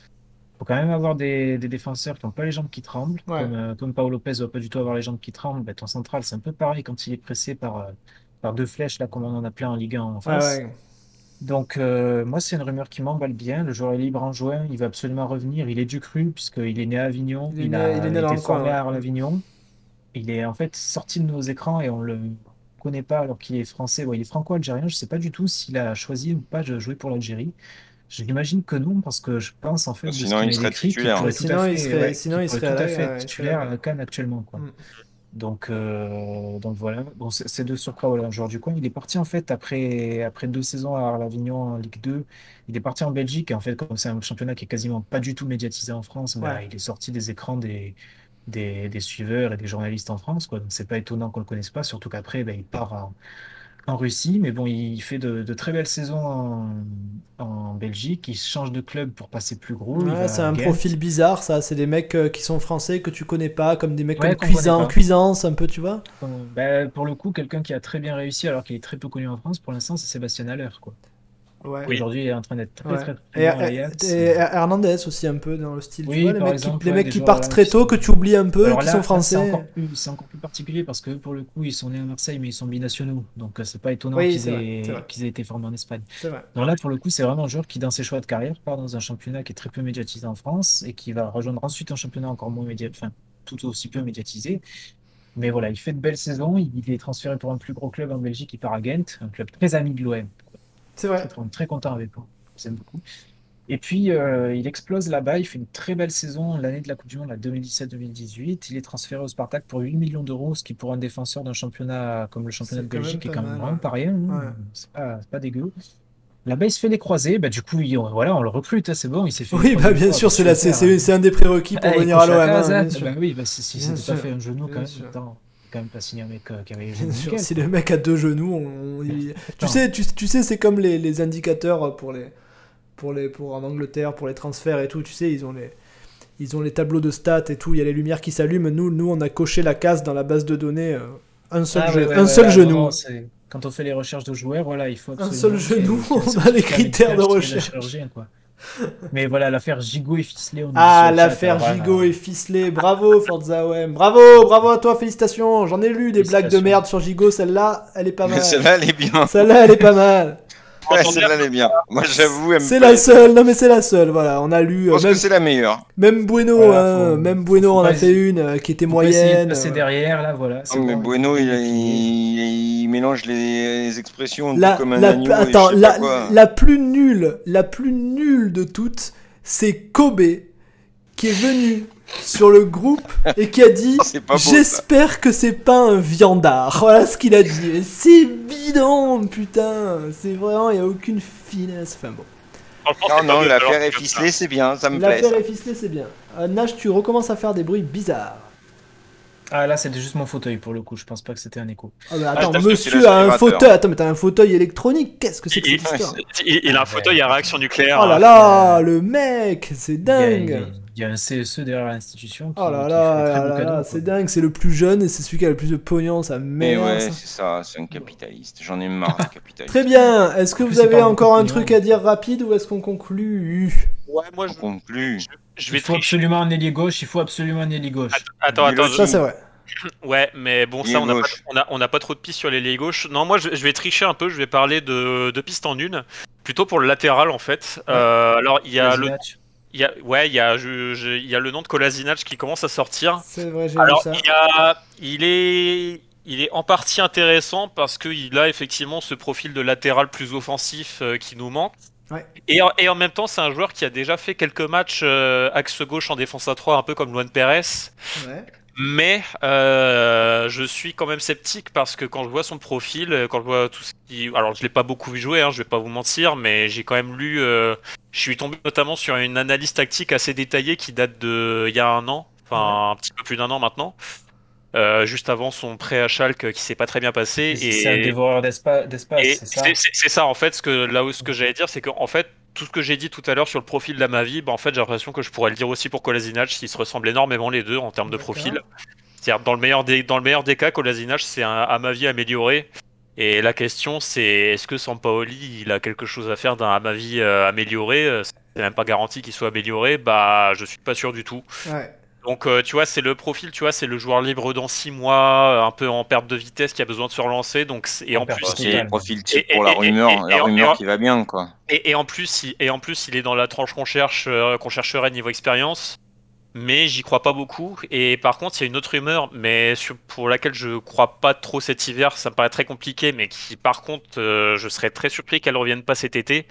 faut quand même avoir des, des défenseurs qui n'ont pas les jambes qui tremblent, Ouais. comme, euh, comme Paolo Lopez doit pas du tout avoir les jambes qui tremblent. Ben, ton central, c'est un peu pareil quand il est pressé par, euh, par deux flèches, là, comme on en a plein en Ligue 1 en Ouais, face. ouais. Donc, euh, moi, c'est une rumeur qui m'emballe bien. Le joueur est libre en juin, il va absolument revenir. Il est du cru, puisqu'il est né à Avignon. Il est Il né- a il est né dans été le coin, formé à Avignon. Il est en fait sorti de nos écrans et on le connaît pas alors qu'il est français. Bon, il est franco-algérien. Je sais pas du tout s'il a choisi ou pas de jouer pour l'Algérie. J'imagine que non, parce que je pense en fait de ce Sinon, qu'il il serait titulaire. Sinon, à il fait, serait- tout à fait titulaire serait à la CAN actuellement, quoi. Mm. Donc, euh, donc voilà, bon, c'est c'est de surcroît voilà, un joueur du coin. Il est parti en fait après, après deux saisons à Arles-Avignon en Ligue 2. Il est parti en Belgique et en fait, comme c'est un championnat qui est quasiment pas du tout médiatisé en France, bah, Ouais. il est sorti des écrans des, des, des suiveurs et des journalistes en France. Quoi. Donc c'est pas étonnant qu'on le connaisse pas, surtout qu'après, bah, il part en, en Russie. Mais bon, il fait de, de très belles saisons en, en Belgique. Il change de club pour passer plus gros. Ouais, c'est un Ghent. profil bizarre, ça. C'est des mecs euh, qui sont français que tu connais pas, comme des mecs Ouais, comme Cuisance, un peu, tu vois. Bah, pour le coup, quelqu'un qui a très bien réussi alors qu'il est très peu connu en France, pour l'instant, c'est Sébastien Haller. Quoi. Ouais. Aujourd'hui, il est en train d'être très, Ouais. très, très Et, bon et- et Hernandez aussi un peu dans le style. tu Oui, vois, les mecs, qui, les mecs qui partent très tôt, que tu oublies un peu, qui sont français. c'est encore plus particulier parce que pour le coup, ils sont nés à Marseille, mais ils sont binationaux. Donc, euh, c'est pas étonnant Oui, qu'ils aient, qu'ils aient été formés en Espagne. Donc là, pour le coup, c'est vraiment un joueur qui, dans ses choix de carrière, part dans un championnat qui est très peu médiatisé en France et qui va rejoindre ensuite un championnat encore moins médiatisé, enfin, tout aussi peu médiatisé. Mais voilà, il fait de belles saisons. Il il est transféré pour un plus gros club en Belgique. Il part à Ghent, un club très ami de l'OM. C'est vrai. On est très content avec lui. J'aime beaucoup. Et puis, euh, il explose là-bas. Il fait une très belle saison l'année de la Coupe du Monde, la 2017-2018. Il est transféré au Spartak pour 8 millions d'euros, ce qui pour un défenseur d'un championnat comme le championnat C'est de Belgique est quand même vraiment ouais. pas rien. hein. Ouais. C'est pas, c'est pas dégueu. Là-bas, il se fait des croisés. Bah, du coup, il- voilà, on le recrute. hein, c'est bon, il s'est fait. Oui, bah bien sûr, c'est c'est c'est- c'est un des prérequis pour hein Ah, venir à l'OM. hein, hein. Bah oui, bah, si, pas sûr, fait un genou, bien quand même. Quand même pas signé un mec euh, qui avait les Bien genoux sûr, nickel, si le mec a deux genoux, on- il- tu sais, tu, tu sais, c'est comme les, les indicateurs pour les, pour les, pour en Angleterre, pour les transferts et tout. Tu sais, ils ont les, ils ont les tableaux de stats et tout. Il y a les lumières qui s'allument. Nous, nous, on a coché la case dans la base de données. euh, un seul, Ah, ge- ouais, ouais, un ouais, seul ouais, genou. non, Quand on fait les recherches de joueurs, voilà, il faut Un seul genou, on a les critères de recherche. chirurgien, quoi. Mais voilà, l'affaire Gigot et Ficelé. on Ah, l'affaire. Gigot et ficelé. Bravo, Forza OM. Bravo, bravo à toi, félicitations. J'en ai lu des blagues de merde sur Gigot. Celle-là, elle est pas mal. celle-là, elle est bien. Celle-là, elle est pas mal. Ouais, celle-là, elle est bien. Moi, j'avoue, elle me C'est plaît. la seule. Non, mais c'est la seule. Voilà, on a lu. Je euh, pense même, que c'est la meilleure. même Bueno, Voilà, hein, faut- même Bueno faut en a pas fait une euh, qui était moyenne. passer euh, derrière, là, voilà. c'est Non, mais bon, Bueno, il, il, il mélange les, les expressions La, comme un la- attends, la, la plus nulle, la plus nulle de toutes, c'est Kobe qui est venu sur le groupe et qui a dit Oh. J'espère que c'est pas un viandard. Voilà ce qu'il a dit. C'est bidon, putain. C'est vraiment, il y a aucune finesse. Enfin bon. Non, non, l'affaire est ficelée, c'est bien, ça me plaît. L'affaire est ficelée, c'est bien. Euh, Nash, tu recommences à faire des bruits bizarres. Ah, là, c'était juste mon fauteuil pour le coup. Je pense pas que c'était un écho. Ah, mais attends, parce que monsieur a un fauteuil. Attends, mais t'as un fauteuil électronique. Qu'est-ce que c'est que Il, cette histoire il- il a un fauteuil à réaction nucléaire. Oh là hein. là, le mec, c'est Il a- il y a- un CSE derrière l'institution. qui- Oh là qui là, c'est dingue, c'est le plus jeune et c'est celui qui a le plus de pognon, ça Mais merde. ouais, ça. c'est ça, c'est un capitaliste. J'en ai marre des capitalistes. Très bien, est-ce que vous avez encore un truc à dire rapide ou est-ce qu'on conclut? Ouais, moi, On je, conclut. je Il faut tricher. absolument un ailier gauche. Il faut absolument un ailier gauche. Attends, attends. Ça c'est vrai. Ouais, mais bon, ça, on n'a pas, on a, on a pas trop de pistes sur liés gauche. Non, moi, je, je vais tricher un peu. Je vais parler de, de pistes en une, plutôt pour le latéral en fait. Euh, alors, il y a le. Il y a, ouais, il y a, je- je- il y a le nom de Kolasinac qui commence à sortir. C'est vrai, j'ai vu Alors, ça. il, y a, il est, il est en partie intéressant parce qu'il a effectivement ce profil de latéral plus offensif euh, qui nous manque. Ouais. Et, en- et en même temps, c'est un joueur qui a déjà fait quelques matchs euh, axe gauche en défense à 3, un peu comme Luan Perez. Ouais. Mais euh, je suis quand même sceptique parce que quand je vois son profil, euh, quand je vois tout ce qui... Alors je l'ai pas beaucoup vu jouer, hein, je vais pas vous mentir, mais j'ai quand même lu... euh, Je suis tombé notamment sur une analyse tactique assez détaillée qui date de il y a un an, enfin un petit peu plus d'un an maintenant, euh, juste avant son prêt à Schalke qui s'est pas très bien passé. C'est un dévoreur d'espa- d'espace, c'est ça? c'est ça en fait, ce que, là où ce que j'allais dire, c'est qu'en fait, tout ce que j'ai dit tout à l'heure sur le profil d'Amavi, bah, en fait j'ai l'impression que je pourrais le dire aussi pour Kolasinac, s'ils se ressemblent énormément les deux en termes de profil. C'est-à-dire dans le meilleur des dans le meilleur des cas, Kolasinac c'est un Amavi amélioré. Et la question c'est est-ce que Sampaoli il a quelque chose à faire d'un Amavi euh, amélioré? Euh, C'est même pas garanti qu'il soit amélioré. Bah je suis pas sûr du tout. Ouais. Donc euh, tu vois c'est le profil, tu vois c'est le joueur libre dans 6 mois, un peu en perte de vitesse qui a besoin de se relancer. Donc c'est- et En plus c'est le profil type Et- pour la et- rumeur, et- la et- rumeur et- qui va bien, quoi. et, et en plus, il, et en plus, il est dans la tranche qu'on cherche, euh, qu'on chercherait niveau expérience. Mais j'y crois pas beaucoup. Et par contre, il y a une autre rumeur, mais sur- pour laquelle je crois pas trop cet hiver. Ça me paraît très compliqué, mais qui, par contre, euh, je serais très surpris qu'elle revienne pas cet été.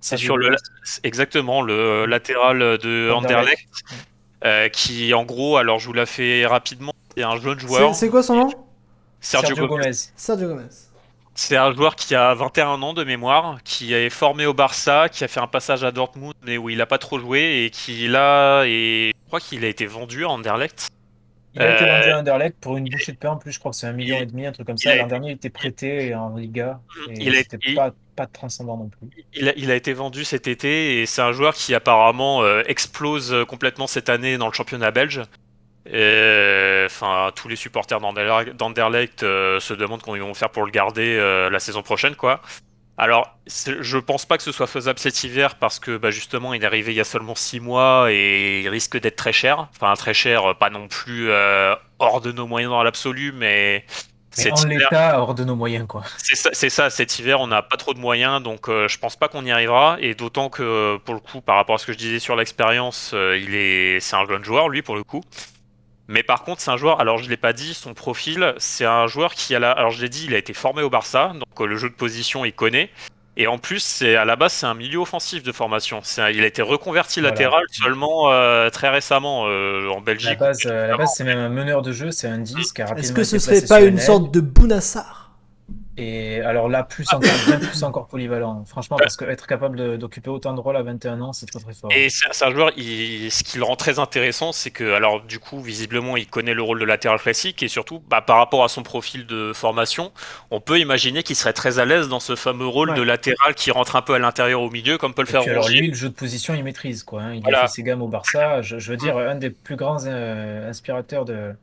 C'est sur le, exactement le latéral de Anderlecht. Anderlecht, euh, qui, en gros, alors je vous la fais rapidement. C'est un jeune joueur, c'est quoi son nom? Sergio, Sergio Gomez. Gomez. Sergio Gomez. C'est un joueur qui a 21 ans de mémoire, qui est formé au Barça, qui a fait un passage à Dortmund, mais où il a pas trop joué et qui là et je crois qu'il a été vendu à Anderlecht. Il a été Euh, vendu à Anderlecht pour une bouchée de pain en plus, je crois que c'est un million il- et demi, un truc comme ça. L'an dernier, il était prêté en Liga. Et Il il- pas, pas transcendant non plus. Il a, il a été vendu cet été et c'est un joueur qui apparemment euh, explose complètement cette année dans le championnat belge. Et, Enfin, tous les supporters d'Anderlecht d'Anderlecht, euh, se demandent comment ils vont faire pour le garder euh, la saison prochaine, quoi. Alors, c'est- je pense pas que ce soit faisable cet hiver parce que bah, justement, il est arrivé il y a seulement 6 mois et il risque d'être très cher. Enfin, très cher, euh, pas non plus euh, hors de nos moyens dans l'absolu, mais Mais cet en hiver- l'état, hors de nos moyens, quoi. c'est ça, c'est ça, cet hiver, on n'a pas trop de moyens, donc euh, je pense pas qu'on y arrivera. Et d'autant que, pour le coup, par rapport à ce que je disais sur l'expérience, euh, il est, c'est un jeune joueur, lui, pour le coup. Mais par contre, c'est un joueur, alors je l'ai pas dit, son profil, c'est un joueur qui a la, alors je l'ai dit, il a été formé au Barça, donc euh, le jeu de position, il connaît. Et en plus, c'est à la base, c'est un milieu offensif de formation. Un- il a été reconverti Voilà. latéral seulement euh, très récemment euh, en À la Belgique. base, euh, à la base, c'est même un meneur de jeu, c'est un 10 qui a rapidement Est-ce que ce serait pas une sorte de Bounassar? Et alors là, plus encore, bien plus encore polyvalent. Franchement, parce qu'être capable de- d'occuper autant de rôles à 21 ans, c'est très très fort. Et c'est un joueur, il- ce qui le rend très intéressant, c'est que, alors du coup, visiblement, il connaît le rôle de latéral classique et surtout, bah, par rapport à son profil de formation, on peut imaginer qu'il serait très à l'aise dans ce fameux rôle Ouais. de latéral qui rentre un peu à l'intérieur au milieu, comme peut le Et faire puis alors lui, le jeu de position, il maîtrise quoi. hein. Il Voilà. a fait ses gammes au Barça. Je, je veux dire, un des plus grands euh, inspirateurs de.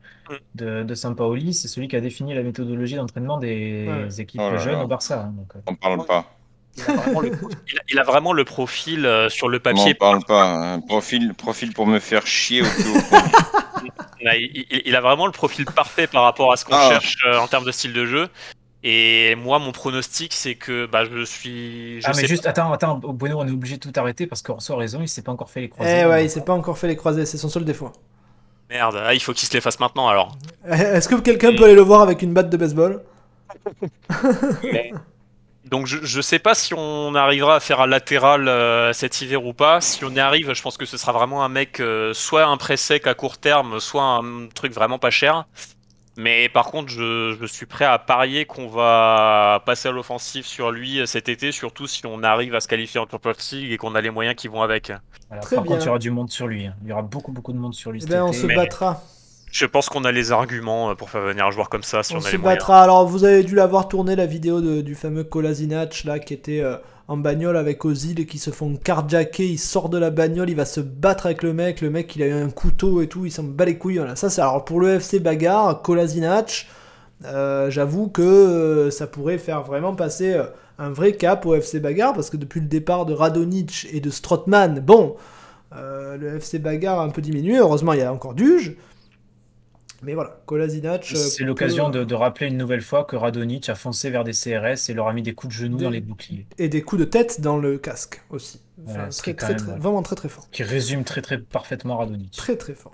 De, de Sampaoli, c'est celui qui a défini la méthodologie d'entraînement des Ouais. équipes Oh là jeunes là. au Barça. hein. Donc, euh, On parle pas. Il a vraiment le, il a- il a vraiment le profil euh, sur le On papier. parle pas. Un profil, profil pour me faire chier au. Il a, il- il a vraiment le profil parfait par rapport à ce qu'on Ah. cherche euh, en termes de style de jeu. Et moi, mon pronostic, c'est que bah, je suis. Je Ah sais mais juste, attends, attends, Bueno, on est obligé de tout arrêter parce qu'Orso a raison, il s'est pas encore fait les Eh croisés. ouais, il s'est pas encore fait les croisés, c'est son seul défaut. Merde, ah, il faut qu'il se les fasse maintenant alors. Est-ce que quelqu'un peut aller le voir avec une batte de baseball Donc je, je sais pas si on arrivera à faire un latéral euh, cet hiver ou pas. Si on y arrive, je pense que ce sera vraiment un mec euh, soit un prêt sec à court terme, soit un truc vraiment pas cher. Mais par contre, je, je suis prêt à parier qu'on va passer à l'offensive sur lui cet été, surtout si on arrive à se qualifier en Champions League et qu'on a les moyens qui vont avec. Très par bien. contre, il y aura du monde sur lui. hein. Il y aura beaucoup beaucoup de monde sur lui Eh cet ben, on se mais- battra. Je pense qu'on a les arguments euh, pour faire venir un joueur comme ça si on, On a se les moyens. battra. Alors, vous avez dû l'avoir tourné la vidéo de- du fameux Kolasinac là qui était euh, en bagnole avec Ozil qui se font carjacker. Il sort de la bagnole, il va se battre avec le mec. Le mec, il a eu un couteau et tout. Il s'en bat les couilles. Voilà. Ça, alors pour le FC bagarre. Kolasinac, euh, j'avoue que euh, ça pourrait faire vraiment passer euh, un vrai cap au FC bagarre parce que depuis le départ de Radonic et de Strootman, bon, le FC bagarre a un peu diminué. Heureusement, il y a encore Duge. Mais voilà, Kolasinac. euh, C'est peut- l'occasion de, de rappeler une nouvelle fois que Radonic a foncé vers des CRS et leur a mis des coups de genoux Des- dans les boucliers. et des coups de tête dans le casque aussi. Enfin, Ouais, ce très, qui est quand très, même, très- vraiment très très fort. Qui résume très très parfaitement Radonic. Très très fort.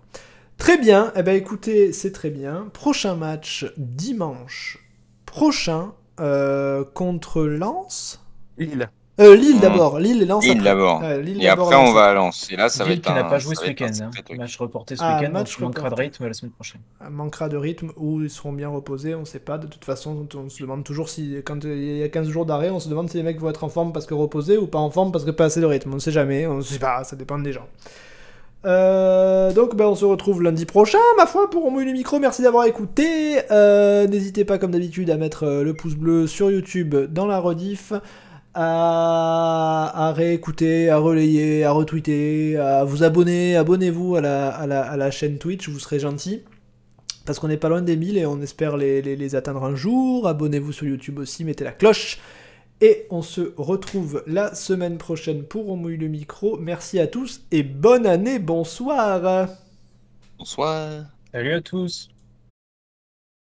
Très bien, eh ben écoutez, c'est très bien. Prochain match dimanche prochain euh, contre Lens. Lille. Euh, Lille Mmh. d'abord, Lille et Lens. Lille d'abord. Ouais, Et après, on va à Lens. Et là, ça va Lille être qui n'a un- pas joué ce va week-end. hein. Match reporté ce Ah, week-end, match donc il manquera de rythme la semaine prochaine. Un manquera de rythme ou ils seront bien reposés, on sait pas. De toute façon, on se demande toujours si, quand il y a 15 jours d'arrêt, on se demande si les mecs vont être en forme parce que reposés ou pas en forme parce que pas assez de rythme. On ne sait jamais, on ne sait pas, ça dépend des gens. Euh, donc ben, on se retrouve lundi prochain, ma foi, pour On le micro. Merci d'avoir écouté. Euh, N'hésitez pas, comme d'habitude, à mettre le pouce bleu sur YouTube dans la rediff, à, à réécouter, à relayer, à retweeter, à vous abonner. Abonnez-vous à la, à, la, à la chaîne Twitch, vous serez gentil. Parce qu'on n'est pas loin des 1000 et on espère les, les- les atteindre un jour. Abonnez-vous sur YouTube aussi, mettez la cloche. Et on se retrouve la semaine prochaine pour On mouille le micro. Merci à tous et bonne année, bonsoir Bonsoir. Salut à tous